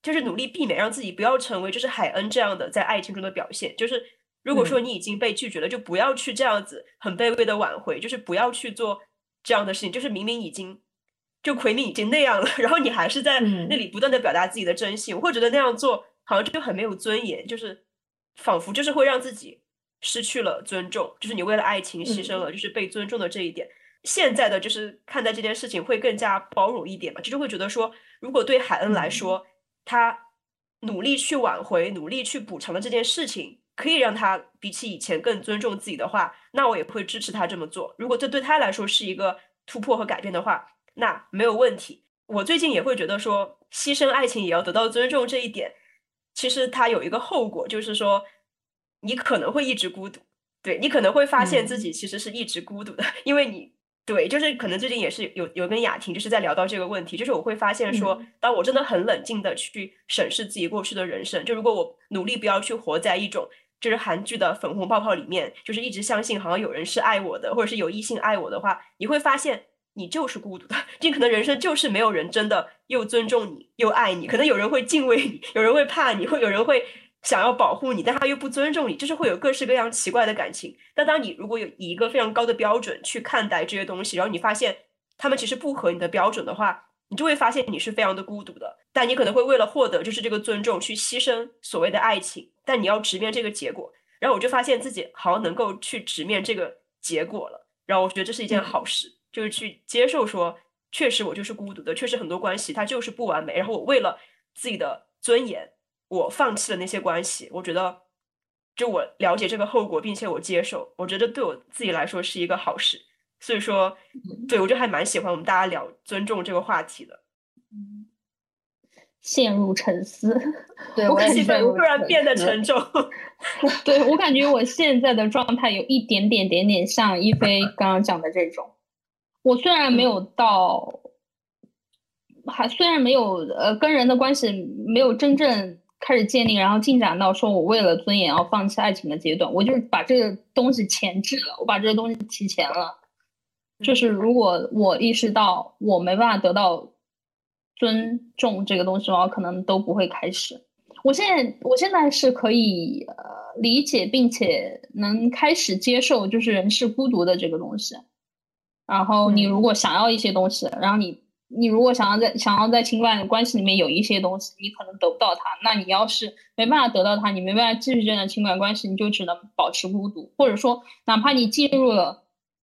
Speaker 3: 就是努力避免让自己不要成为就是海恩这样的在爱情中的表现，就是。如果说你已经被拒绝了，就不要去这样子很卑微的挽回，就是不要去做这样的事情。就是明明已经就奎明已经那样了，然后你还是在那里不断的表达自己的真心，我会觉得那样做好像就很没有尊严，就是仿佛就是会让自己失去了尊重，就是你为了爱情牺牲了，就是被尊重的这一点。现在的就是看待这件事情会更加包容一点嘛，就是会觉得说，如果对海恩来说，他努力去挽回、努力去补偿了这件事情。可以让他比起以前更尊重自己的话，那我也会支持他这么做。如果这对他来说是一个突破和改变的话，那没有问题。我最近也会觉得说，牺牲爱情也要得到尊重这一点，其实它有一个后果，就是说你可能会一直孤独，对你可能会发现自己其实是一直孤独的，因为你。对，就是可能最近也是有有跟雅婷就是在聊到这个问题，就是我会发现说，当我真的很冷静的去审视自己过去的人生，就如果我努力不要去活在一种就是韩剧的粉红泡泡里面，就是一直相信好像有人是爱我的，或者是有异性爱我的话，你会发现你就是孤独的，这可能人生就是没有人真的又尊重你又爱你，可能有人会敬畏你，有人会怕你，会有人会。想要保护你，但他又不尊重你，就是会有各式各样奇怪的感情。但当你如果有以一个非常高的标准去看待这些东西，然后你发现他们其实不合你的标准的话，你就会发现你是非常的孤独的。但你可能会为了获得就是这个尊重，去牺牲所谓的爱情。但你要直面这个结果。然后我就发现自己好像能够去直面这个结果了。然后我觉得这是一件好事，就是去接受说，确实我就是孤独的，确实很多关系它就是不完美。然后我为了自己的尊严。我放弃了那些关系，我觉得，就我了解这个后果，并且我接受，我觉得对我自己来说是一个好事。所以说，对我就还蛮喜欢我们大家聊尊重这个话题的。
Speaker 2: 陷入沉思，
Speaker 1: 对我
Speaker 3: 气氛突然变得沉重。
Speaker 2: 对我感觉我现在的状态有一点点点点像一菲刚刚讲的这种。我虽然没有到，还虽然没有呃跟人的关系没有真正。开始建立，然后进展到说我为了尊严要放弃爱情的阶段，我就是把这个东西前置了，我把这个东西提前了。就是如果我意识到我没办法得到尊重这个东西的话，可能都不会开始。我现在我现在是可以呃理解并且能开始接受，就是人是孤独的这个东西。然后你如果想要一些东西，然后你。你如果想要在想要在情感关系里面有一些东西，你可能得不到它。那你要是没办法得到它，你没办法继续这段情感关系，你就只能保持孤独。或者说，哪怕你进入了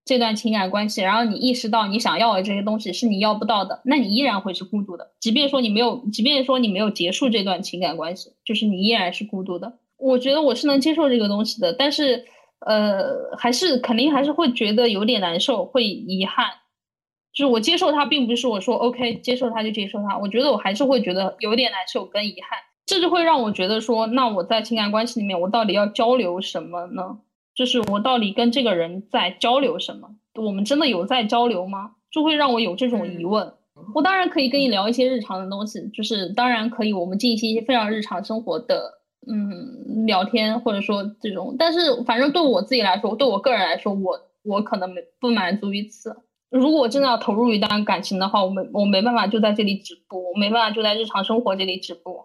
Speaker 2: 这段情感关系，然后你意识到你想要的这些东西是你要不到的，那你依然会是孤独的。即便说你没有，即便说你没有结束这段情感关系，就是你依然是孤独的。我觉得我是能接受这个东西的，但是，呃，还是肯定还是会觉得有点难受，会遗憾。就是我接受他，并不是我说 OK 接受他就接受他，我觉得我还是会觉得有点难受跟遗憾，这就会让我觉得说，那我在情感关系里面，我到底要交流什么呢？就是我到底跟这个人在交流什么？我们真的有在交流吗？就会让我有这种疑问。我当然可以跟你聊一些日常的东西，就是当然可以我们进行一些非常日常生活的嗯聊天，或者说这种，但是反正对我自己来说，对我个人来说，我我可能没不满足于此。如果真的要投入一段感情的话，我没我没办法就在这里止步，我没办法就在日常生活这里止步，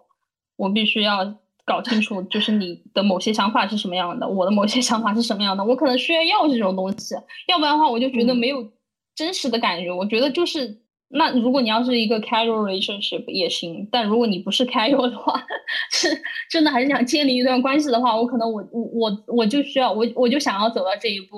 Speaker 2: 我必须要搞清楚，就是你的某些想法是什么样的，我的某些想法是什么样的，我可能需要要这种东西，要不然的话，我就觉得没有真实的感觉。我觉得就是那如果你要是一个 casual relationship 也行，但如果你不是 casual 的话，是真的还是想建立一段关系的话，我可能我我我我就需要我我就想要走到这一步。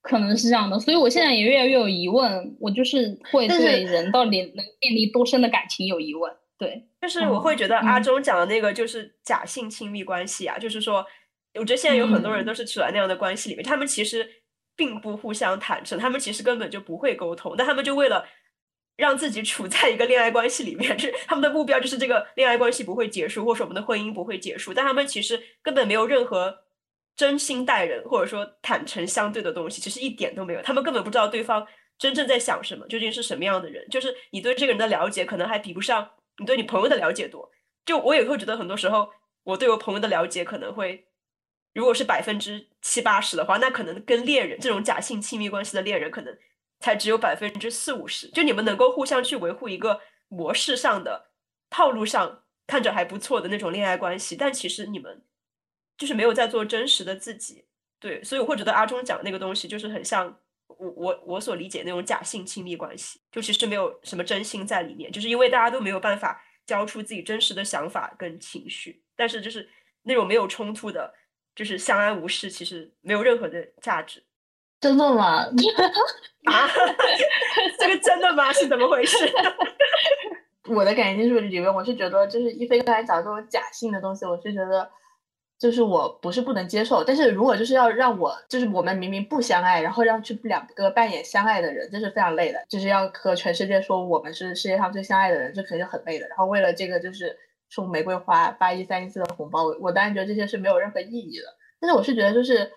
Speaker 2: 可能是这样的，所以我现在也越来越有疑问，我就是会对人到底能建立多深的感情有疑问。对，
Speaker 3: 就是我会觉得阿忠讲的那个就是假性亲密关系啊，就是说，我觉得现在有很多人都是处在那样的关系里面，他们其实并不互相坦诚，他们其实根本就不会沟通，但他们就为了让自己处在一个恋爱关系里面，就 是他们的目标就是这个恋爱关系不会结束，或者说我们的婚姻不会结束，但他们其实根本没有任何。真心待人，或者说坦诚相对的东西，其实一点都没有。他们根本不知道对方真正在想什么，究竟是什么样的人，就是你对这个人的了解可能还比不上你对你朋友的了解多。就我也会觉得很多时候我对我朋友的了解可能会，如果是百分之七八十的话，那可能跟恋人这种假性亲密关系的恋人可能才只有百分之四五十。就你们能够互相去维护一个模式上的套路上看着还不错的那种恋爱关系，但其实你们就是没有在做真实的自己。对，所以我会觉得阿忠讲那个东西就是很像我我我所理解那种假性亲密关系，就其实没有什么真心在里面，就是因为大家都没有办法交出自己真实的想法跟情绪，但是就是那种没有冲突的，就是相安无事，其实没有任何的价值。
Speaker 1: 真的吗？
Speaker 3: 啊，这个真的吗？是怎么回事？
Speaker 1: 我的感情经历里面，我是觉得就是一菲刚才讲这种假性的东西，我是觉得。就是我不是不能接受，但是如果就是要让我，就是我们明明不相爱，然后让去两个扮演相爱的人，这是非常累的。就是要和全世界说我们是世界上最相爱的人，这肯定很累的。然后为了这个，就是送玫瑰花、发一三一四的红包，我当然觉得这些是没有任何意义的。但是我是觉得，就是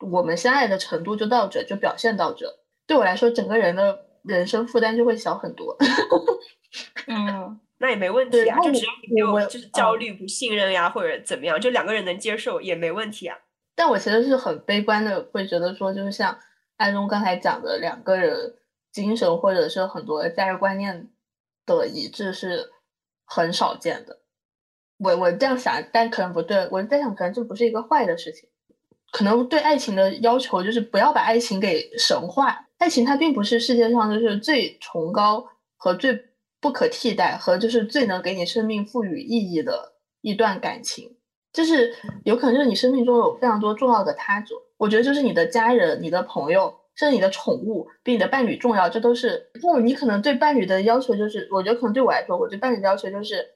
Speaker 1: 我们相爱的程度就到这，就表现到这，对我来说，整个人的人生负担就会小很多。
Speaker 2: 嗯。
Speaker 3: 那也没问题啊，就只要你没有就是焦虑、不信任呀，或者怎么样，就两个人能接受也没问题啊。
Speaker 1: 但我其实是很悲观的，会觉得说，就是像安东刚才讲的，两个人精神或者是很多价值观念的一致是很少见的。我我这样想，但可能不对。我在想，可能这不是一个坏的事情。可能对爱情的要求就是不要把爱情给神化。爱情它并不是世界上就是最崇高和最。不可替代和就是最能给你生命赋予意义的一段感情，就是有可能就是你生命中有非常多重要的他者。我觉得就是你的家人、你的朋友，甚至你的宠物比你的伴侣重要。这都是不，你可能对伴侣的要求就是，我觉得可能对我来说，我对伴侣的要求就是，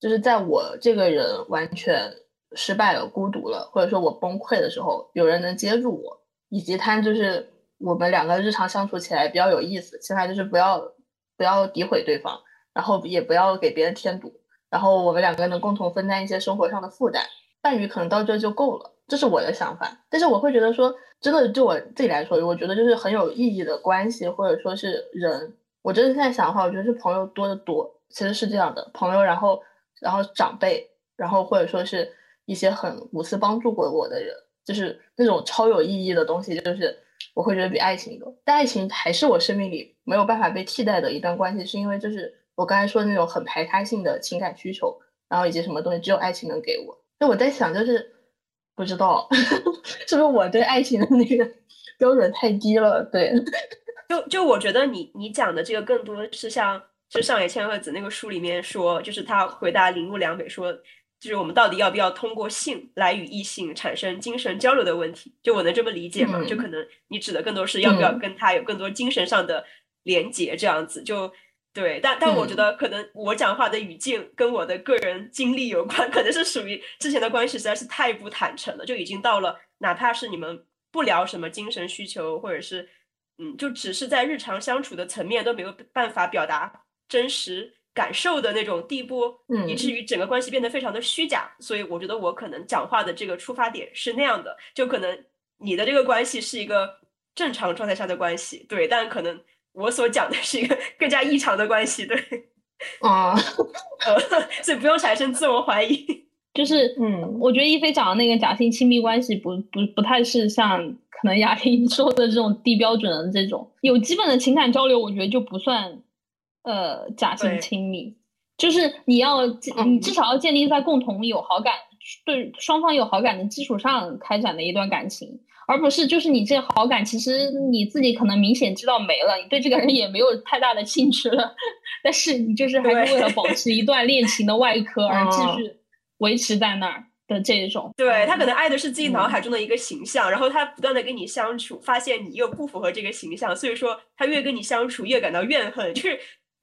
Speaker 1: 就是在我这个人完全失败了、孤独了，或者说我崩溃的时候，有人能接住我，以及他就是我们两个日常相处起来比较有意思。其他就是不要。不要诋毁对方，然后也不要给别人添堵，然后我们两个能共同分担一些生活上的负担，伴侣可能到这就够了，这是我的想法。但是我会觉得说，真的就我自己来说，我觉得就是很有意义的关系，或者说是人，我真的现在想的话，我觉得是朋友多的多，其实是这样的，朋友，然后然后长辈，然后或者说是一些很无私帮助过我的人，就是那种超有意义的东西，就是。我会觉得比爱情多，但爱情还是我生命里没有办法被替代的一段关系，是因为就是我刚才说的那种很排他性的情感需求，然后以及什么东西只有爱情能给我。那我在想，就是不知道 是不是我对爱情的那个 标准太低了？对，
Speaker 3: 就就我觉得你你讲的这个更多是像就上野千鹤子那个书里面说，就是他回答铃木良美说。就是我们到底要不要通过性来与异性产生精神交流的问题？就我能这么理解吗？就可能你指的更多是要不要跟他有更多精神上的连接，这样子就对。但但我觉得可能我讲话的语境跟我的个人经历有关，可能是属于之前的关系实在是太不坦诚了，就已经到了哪怕是你们不聊什么精神需求，或者是嗯，就只是在日常相处的层面都没有办法表达真实。感受的那种地步，以至于整个关系变得非常的虚假。所以我觉得我可能讲话的这个出发点是那样的，就可能你的这个关系是一个正常状态下的关系，对，但可能我所讲的是一个更加异常的关系，对。
Speaker 1: 啊，呃
Speaker 3: 所以不用产生自我怀疑。
Speaker 2: 就是，嗯，我觉得一菲讲的那个假性亲密关系，不不不太是像可能雅婷说的这种低标准的这种，有基本的情感交流，我觉得就不算。呃，假性亲密，就是你要，你至少要建立在共同有好感，对双方有好感的基础上开展的一段感情，而不是就是你这好感，其实你自己可能明显知道没了，你对这个人也没有太大的兴趣了，但是你就是还是为了 保持一段恋情的外壳而继续维持在那儿的这种。
Speaker 3: 对他可能爱的是自己脑海中的一个形象，然后他不断的跟你相处，发现你又不符合这个形象，所以说他越跟你相处越感到怨恨，就是。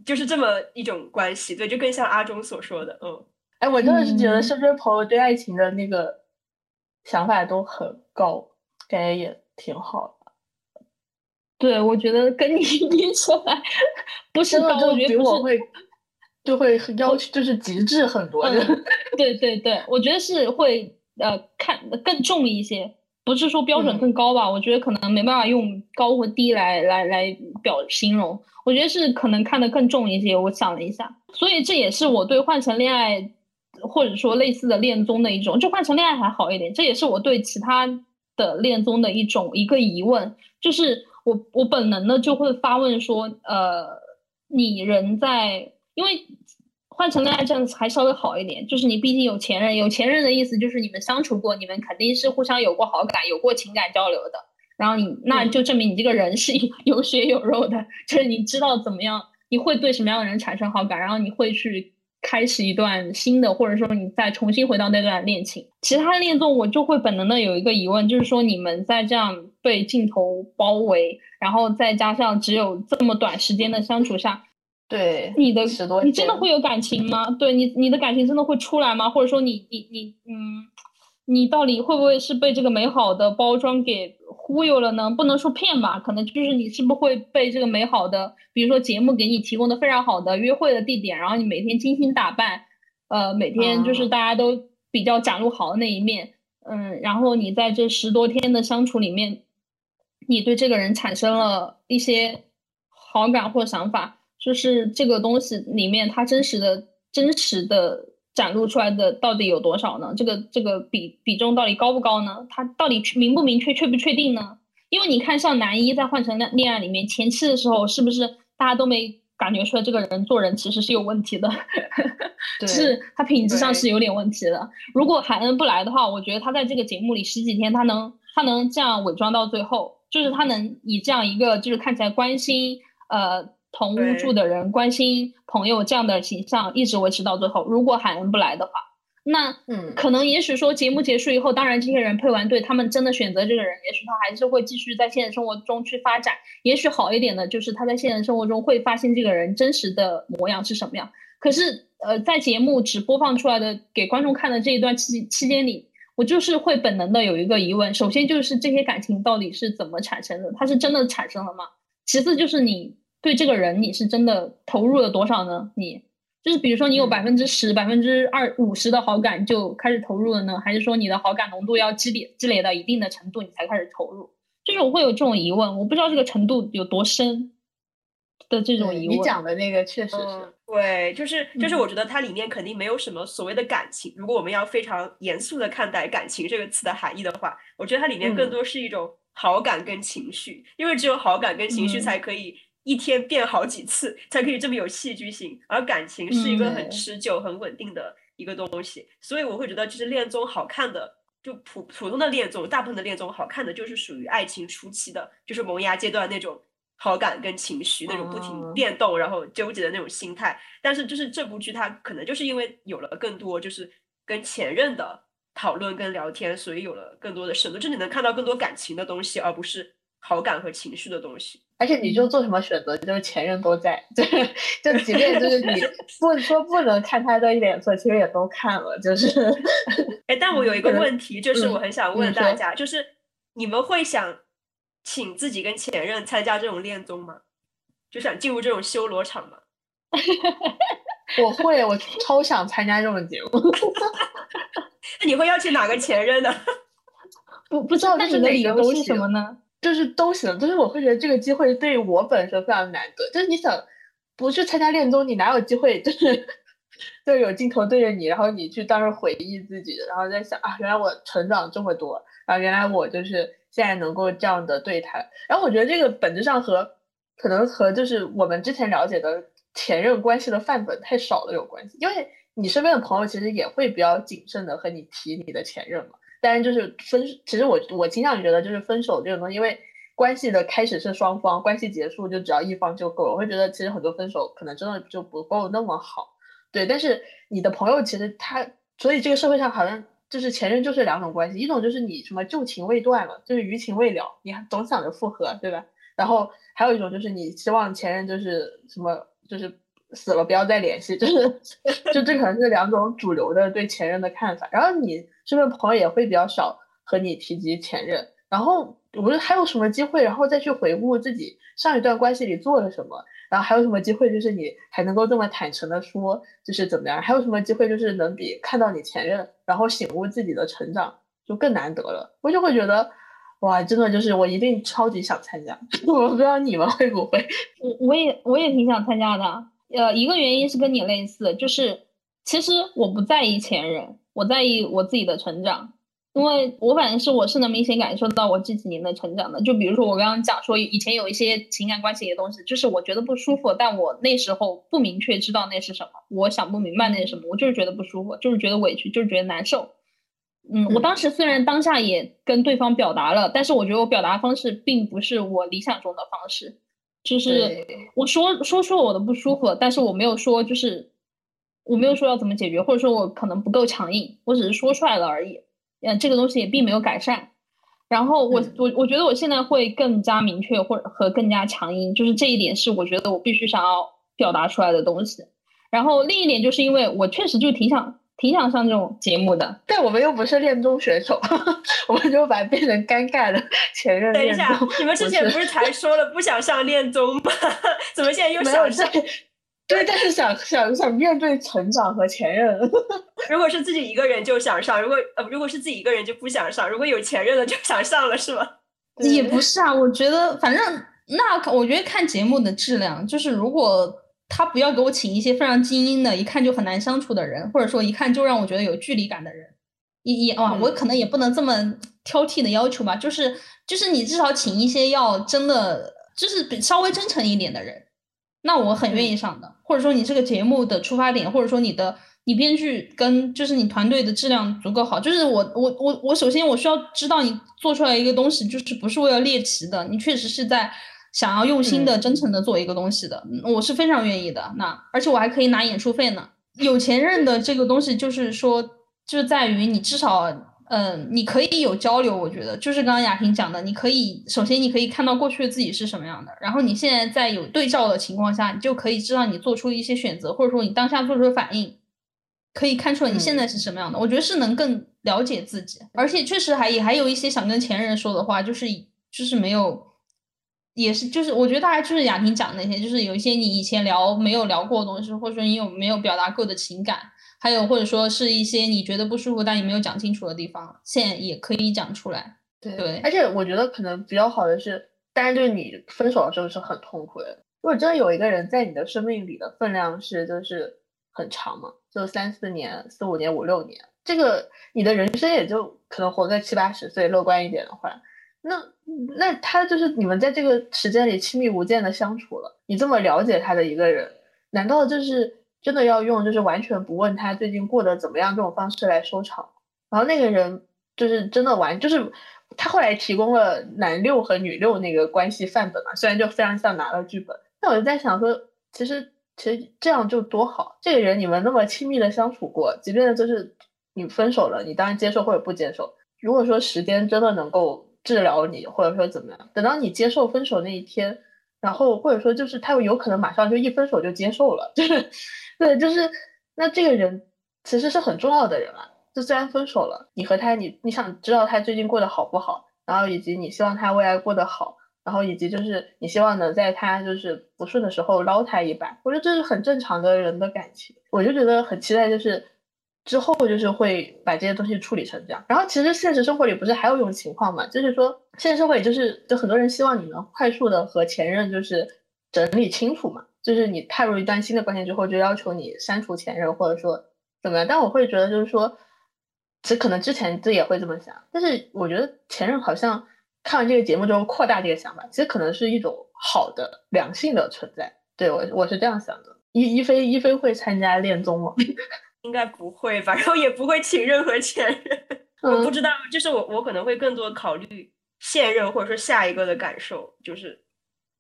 Speaker 3: 就是这么一种关系，对，就更像阿忠所说的，嗯，
Speaker 1: 哎，我真的是觉得身边朋友对爱情的那个想法都很高，感觉也挺好的。
Speaker 2: 对，我觉得跟你 比起来，不是高，我觉得
Speaker 1: 我会就会要求就是极致很多。
Speaker 2: 对对对，我觉得是会呃看更重一些，不是说标准更高吧？我觉得可能没办法用高和低来来来表形容。我觉得是可能看得更重一些。我想了一下，所以这也是我对《换成恋爱》或者说类似的恋综的一种，就《换成恋爱》还好一点。这也是我对其他的恋综的一种一个疑问，就是我我本能的就会发问说，呃，你人在，因为。换成恋爱这样子还稍微好一点，就是你毕竟有前任，有前任的意思就是你们相处过，你们肯定是互相有过好感，有过情感交流的。然后你那就证明你这个人是有血有肉的，就是你知道怎么样，你会对什么样的人产生好感，然后你会去开始一段新的，或者说你再重新回到那段恋情。其他恋综我就会本能的有一个疑问，就是说你们在这样被镜头包围，然后再加上只有这么短时间的相处下。
Speaker 1: 对
Speaker 2: 你的，你真的会有感情吗？对你，你的感情真的会出来吗？或者说，你你你，嗯，你到底会不会是被这个美好的包装给忽悠了呢？不能说骗吧，可能就是你是不是会被这个美好的，比如说节目给你提供的非常好的约会的地点，然后你每天精心打扮，呃，每天就是大家都比较展露好的那一面，嗯，然后你在这十多天的相处里面，你对这个人产生了一些好感或想法。就是这个东西里面，它真实的、真实的展露出来的到底有多少呢？这个这个比比重到底高不高呢？它到底明不明确、确不确定呢？因为你看，像男一在换成恋恋爱里面前期的时候，是不是大家都没感觉出来这个人做人其实是有问题的？是他品质上是有点问题的。如果海恩不来的话，我觉得他在这个节目里十几天，他能他能这样伪装到最后，就是他能以这样一个就是看起来关心呃。同屋住的人关心朋友这样的形象一直维持到最后。如果海恩不来的话，那嗯，可能也许说节目结束以后，当然这些人配完对，他们真的选择这个人，也许他还是会继续在现实生活中去发展。也许好一点的就是他在现实生活中会发现这个人真实的模样是什么样。可是呃，在节目只播放出来的给观众看的这一段期期间里，我就是会本能的有一个疑问：首先就是这些感情到底是怎么产生的？它是真的产生了吗？其次就是你。对这个人，你是真的投入了多少呢？你就是比如说，你有百分之十、百分之二五十的好感就开始投入了呢，还是说你的好感浓度要积累积累到一定的程度，你才开始投入？就是我会有这种疑问，我不知道这个程度有多深的这种疑问。
Speaker 1: 你讲的那个确实是
Speaker 3: 对，就是就是，我觉得它里面肯定没有什么所谓的感情。如果我们要非常严肃的看待“感情”这个词的含义的话，我觉得它里面更多是一种好感跟情绪，因为只有好感跟情绪才可以。一天变好几次才可以这么有戏剧性，而感情是一个很持久、很稳定的一个东西，所以我会觉得，就是恋综好看的，就普普通的恋综，大部分的恋综好看的就是属于爱情初期的，就是萌芽阶段那种好感跟情绪那种不停变动，然后纠结的那种心态。但是就是这部剧它可能就是因为有了更多就是跟前任的讨论跟聊天，所以有了更多的深度，就你能看到更多感情的东西，而不是好感和情绪的东西。
Speaker 1: 而且你就做什么选择，就是前任都在，就就即便就是你 不说不能看他的脸色，其实也都看了，就是。
Speaker 3: 哎，但我有一个问题，就是我很想问大家，就是你们会想请自己跟前任参加这种恋综吗？就想进入这种修罗场吗？
Speaker 1: 我会，我超想参加这种节目。
Speaker 3: 那你会邀请哪个前任呢？
Speaker 2: 不不知道，
Speaker 1: 但是
Speaker 2: 理由是什么呢？
Speaker 1: 就是都行，就是我会觉得这个机会对我本身非常难得。就是你想不去参加恋综，你哪有机会？就是 就有镜头对着你，然后你去当时回忆自己，然后在想啊，原来我成长这么多，啊原来我就是现在能够这样的对他。然后我觉得这个本质上和可能和就是我们之前了解的前任关系的范本太少了有关系，因为你身边的朋友其实也会比较谨慎的和你提你的前任嘛。但是就是分，其实我我倾向于觉得就是分手这种东西，因为关系的开始是双方，关系结束就只要一方就够了。我会觉得其实很多分手可能真的就不够那么好，对。但是你的朋友其实他，所以这个社会上好像就是前任就是两种关系，一种就是你什么旧情未断了，就是余情未了，你还总想着复合，对吧？然后还有一种就是你希望前任就是什么就是。死了不要再联系，就是，就这可能是两种主流的对前任的看法。然后你身边朋友也会比较少和你提及前任。然后我觉得还有什么机会，然后再去回顾自己上一段关系里做了什么。然后还有什么机会，就是你还能够这么坦诚的说，就是怎么样？还有什么机会，就是能比看到你前任，然后醒悟自己的成长就更难得了。我就会觉得，哇，真的就是我一定超级想参加。我不知道你们会不会？
Speaker 2: 我我也我也挺想参加的。呃，一个原因是跟你类似，就是其实我不在意前任，我在意我自己的成长。因为我反正是我是能明显感受到我这几年的成长的，就比如说我刚刚讲说以前有一些情感关系的东西，就是我觉得不舒服，但我那时候不明确知道那是什么，我想不明白那是什么，我就是觉得不舒服，就是觉得委屈，就是觉得难受。嗯，我当时虽然当下也跟对方表达了，但是我觉得我表达方式并不是我理想中的方式，就是我说说出我的不舒服，但是我没有说就是我没有说要怎么解决，或者说我可能不够强硬，我只是说出来了而已。嗯，这个东西也并没有改善。然后我我我觉得我现在会更加明确，或者和更加强硬，就是这一点是我觉得我必须想要表达出来的东西。然后另一点就是因为我确实就挺想挺想上这种节目的，
Speaker 1: 但我们又不是恋综选手，我们就把变成尴尬的前任。
Speaker 3: 等一下，你们之前不是才说了不想上恋综吗？怎么现在又想上？
Speaker 1: 对，但是想想想面对成长和前任。
Speaker 3: 如果是自己一个人就想上，如果呃如果是自己一个人就不想上，如果有前任了就想上了，是吗？
Speaker 2: 也不是啊，我觉得反正那我觉得看节目的质量，就是如果他不要给我请一些非常精英的，一看就很难相处的人，或者说一看就让我觉得有距离感的人，也也啊，我可能也不能这么挑剔的要求吧，就是就是你至少请一些要真的就是比稍微真诚一点的人。那我很愿意上的，或者说你这个节目的出发点，或者说你的你编剧跟就是你团队的质量足够好，就是我我我我首先我需要知道你做出来一个东西就是不是为了猎奇的，你确实是在想要用心的、真诚的做一个东西的，我是非常愿意的。那而且我还可以拿演出费呢。有前任的这个东西就是说，就在于你至少。嗯，你可以有交流，我觉得就是刚刚雅婷讲的，你可以首先你可以看到过去的自己是什么样的，然后你现在在有对照的情况下，你就可以知道你做出一些选择，或者说你当下做出的反应，可以看出来你现在是什么样的。我觉得是能更了解自己，而且确实还也还有一些想跟前任说的话，就是就是没有，也是就是我觉得大概就是雅婷讲的那些，就是有一些你以前聊没有聊过的东西，或者说你有没有表达过的情感。还有或者说是一些你觉得不舒服但你没有讲清楚的地方，现在也可以讲出来。
Speaker 1: 对
Speaker 2: 对，
Speaker 1: 而且我觉得可能比较好的是，当然就是你分手的时候是很痛苦的。如果真的有一个人在你的生命里的分量是就是很长嘛，就三四年、四五年、五六年，这个你的人生也就可能活个七八十岁，乐观一点的话，那那他就是你们在这个时间里亲密无间的相处了，你这么了解他的一个人，难道就是？真的要用就是完全不问他最近过得怎么样这种方式来收场，然后那个人就是真的完，就是他后来提供了男六和女六那个关系范本嘛，虽然就非常像拿了剧本，但我就在想说，其实其实这样就多好，这个人你们那么亲密的相处过，即便就是你分手了，你当然接受或者不接受。如果说时间真的能够治疗你，或者说怎么样，等到你接受分手那一天，然后或者说就是他有可能马上就一分手就接受了，就是。对，就是那这个人其实是很重要的人啊。就虽然分手了，你和他，你你想知道他最近过得好不好，然后以及你希望他未来过得好，然后以及就是你希望能在他就是不顺的时候捞他一把。我觉得这是很正常的人的感情。我就觉得很期待，就是之后就是会把这些东西处理成这样。然后其实现实生活里不是还有一种情况嘛，就是说现实生活里就是就很多人希望你能快速的和前任就是整理清楚嘛。就是你踏入一段新的关系之后，就要求你删除前任，或者说怎么样？但我会觉得，就是说，其实可能之前自己也会这么想，但是我觉得前任好像看完这个节目之后扩大这个想法，其实可能是一种好的良性的存在。对我我是这样想的。一一菲一菲会参加恋综吗？
Speaker 3: 应该不会吧，然后也不会请任何前任。我不知道，就是我我可能会更多考虑现任或者说下一个的感受，就是。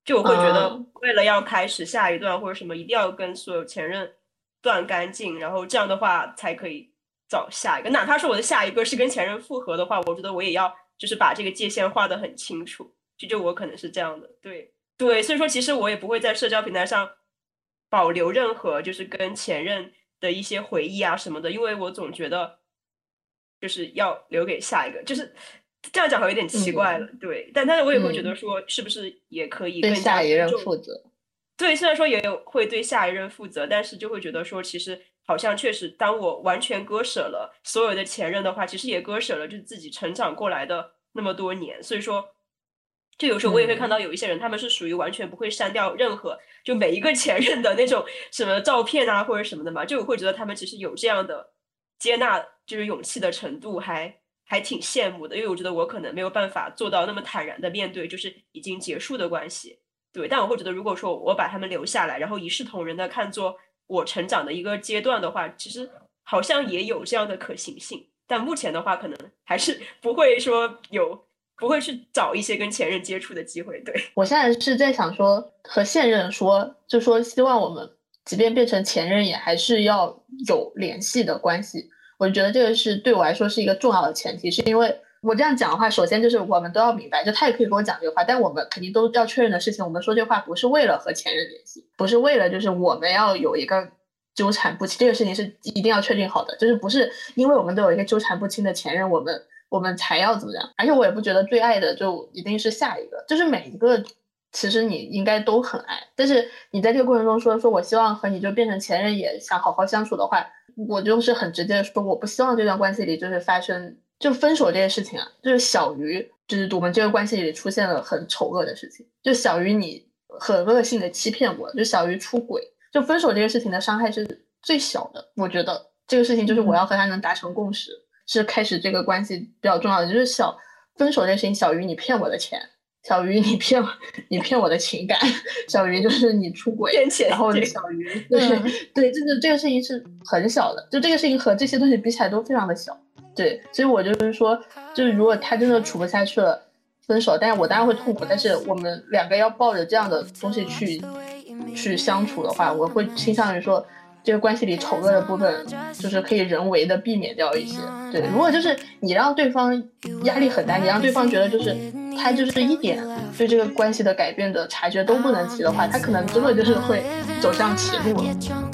Speaker 3: 就我会觉得，为了要开始下一段或者什么，一定要跟所有前任断干净，然后这样的话才可以找下一个。哪怕是我的下一个是跟前任复合的话，我觉得我也要就是把这个界限画得很清楚。就就我可能是这样的，对对，所以说其实我也不会在社交平台上保留任何就是跟前任的一些回忆啊什么的，因为我总觉得就是要留给下一个，就是。这样讲好像有点奇怪了，对，但但是我也会觉得说，是不是也可以对
Speaker 1: 下一任负责？
Speaker 3: 对，虽然说也有会对下一任负责，但是就会觉得说，其实好像确实，当我完全割舍了所有的前任的话，其实也割舍了就是自己成长过来的那么多年。所以说，就有时候我也会看到有一些人，他们是属于完全不会删掉任何就每一个前任的那种什么照片啊或者什么的嘛，就我会觉得他们其实有这样的接纳就是勇气的程度，还还挺羡慕的。因为我觉得我可能没有办法做到那么坦然的面对就是已经结束的关系。对，但我会觉得，如果说我把他们留下来，然后一视同仁的看作我成长的一个阶段的话，其实好像也有这样的可行性。但目前的话，可能还是不会说有，不会去找一些跟前任接触的机会。对
Speaker 1: 我现在是在想说，和现任说，就说希望我们即便变成前任，也还是要有联系的关系。我觉得这个是对我来说是一个重要的前提，是因为。我这样讲的话，首先就是我们都要明白，就他也可以跟我讲这个话，但我们肯定都要确认的事情。我们说这话不是为了和前任联系，不是为了就是我们要有一个纠缠不清，这个事情是一定要确定好的，就是不是因为我们都有一个纠缠不清的前任，我们我们才要怎么样。而且我也不觉得最爱的就一定是下一个，就是每一个其实你应该都很爱，但是你在这个过程中说说我希望和你就变成前任，也想好好相处的话，我就是很直接的说，我不希望这段关系里就是发生。就分手这件事情啊，就是小于就是我们这个关系里出现了很丑恶的事情，就小于你很恶性的欺骗我，就小于出轨。就分手这件事情的伤害是最小的，我觉得这个事情就是我要和他能达成共识，是开始这个关系比较重要的。就是小分手这个事情小于你骗我的钱，小于你骗你骗我的情感，小于就是你出轨，然后小于对对，这个这个事情是很小的，就这个事情和这些东西比起来都非常的小。对，所以我就是说，就是如果他真的处不下去了，分手，但是我当然会痛苦，但是我们两个要抱着这样的东西去去相处的话，我会倾向于说，这个关系里丑恶的部分，就是可以人为的避免掉一些。对，如果就是你让对方压力很大，你让对方觉得就是他就是一点对这个关系的改变的察觉都不能提的话，他可能真的就是会走向歧路了。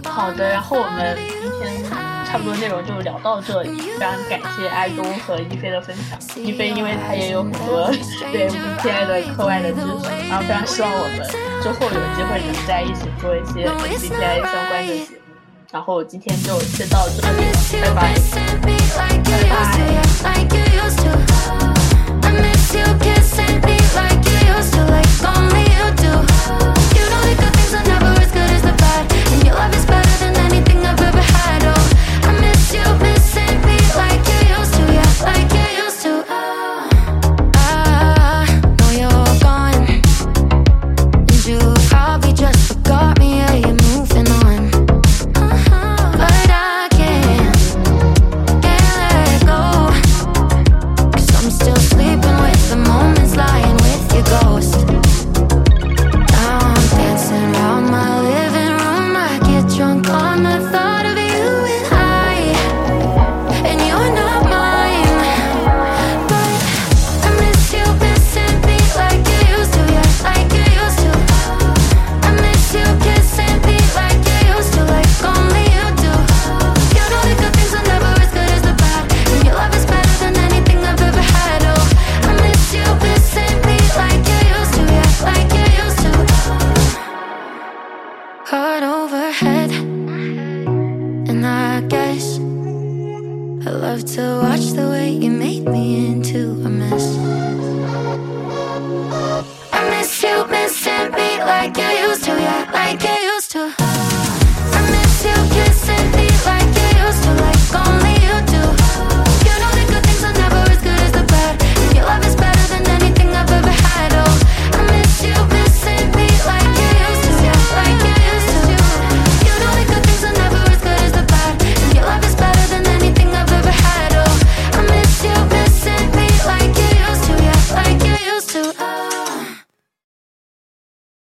Speaker 1: 好的，然后我们今天。差不多内容就聊到这里，非常感谢阿东和一菲的分享。一菲因为他也有很多对 MBTI 的课外的知识，然后非常希望我们之后有机会能在一起做一些 MBTI 相关的节目。然后今天就先到这里，拜拜
Speaker 4: ，love to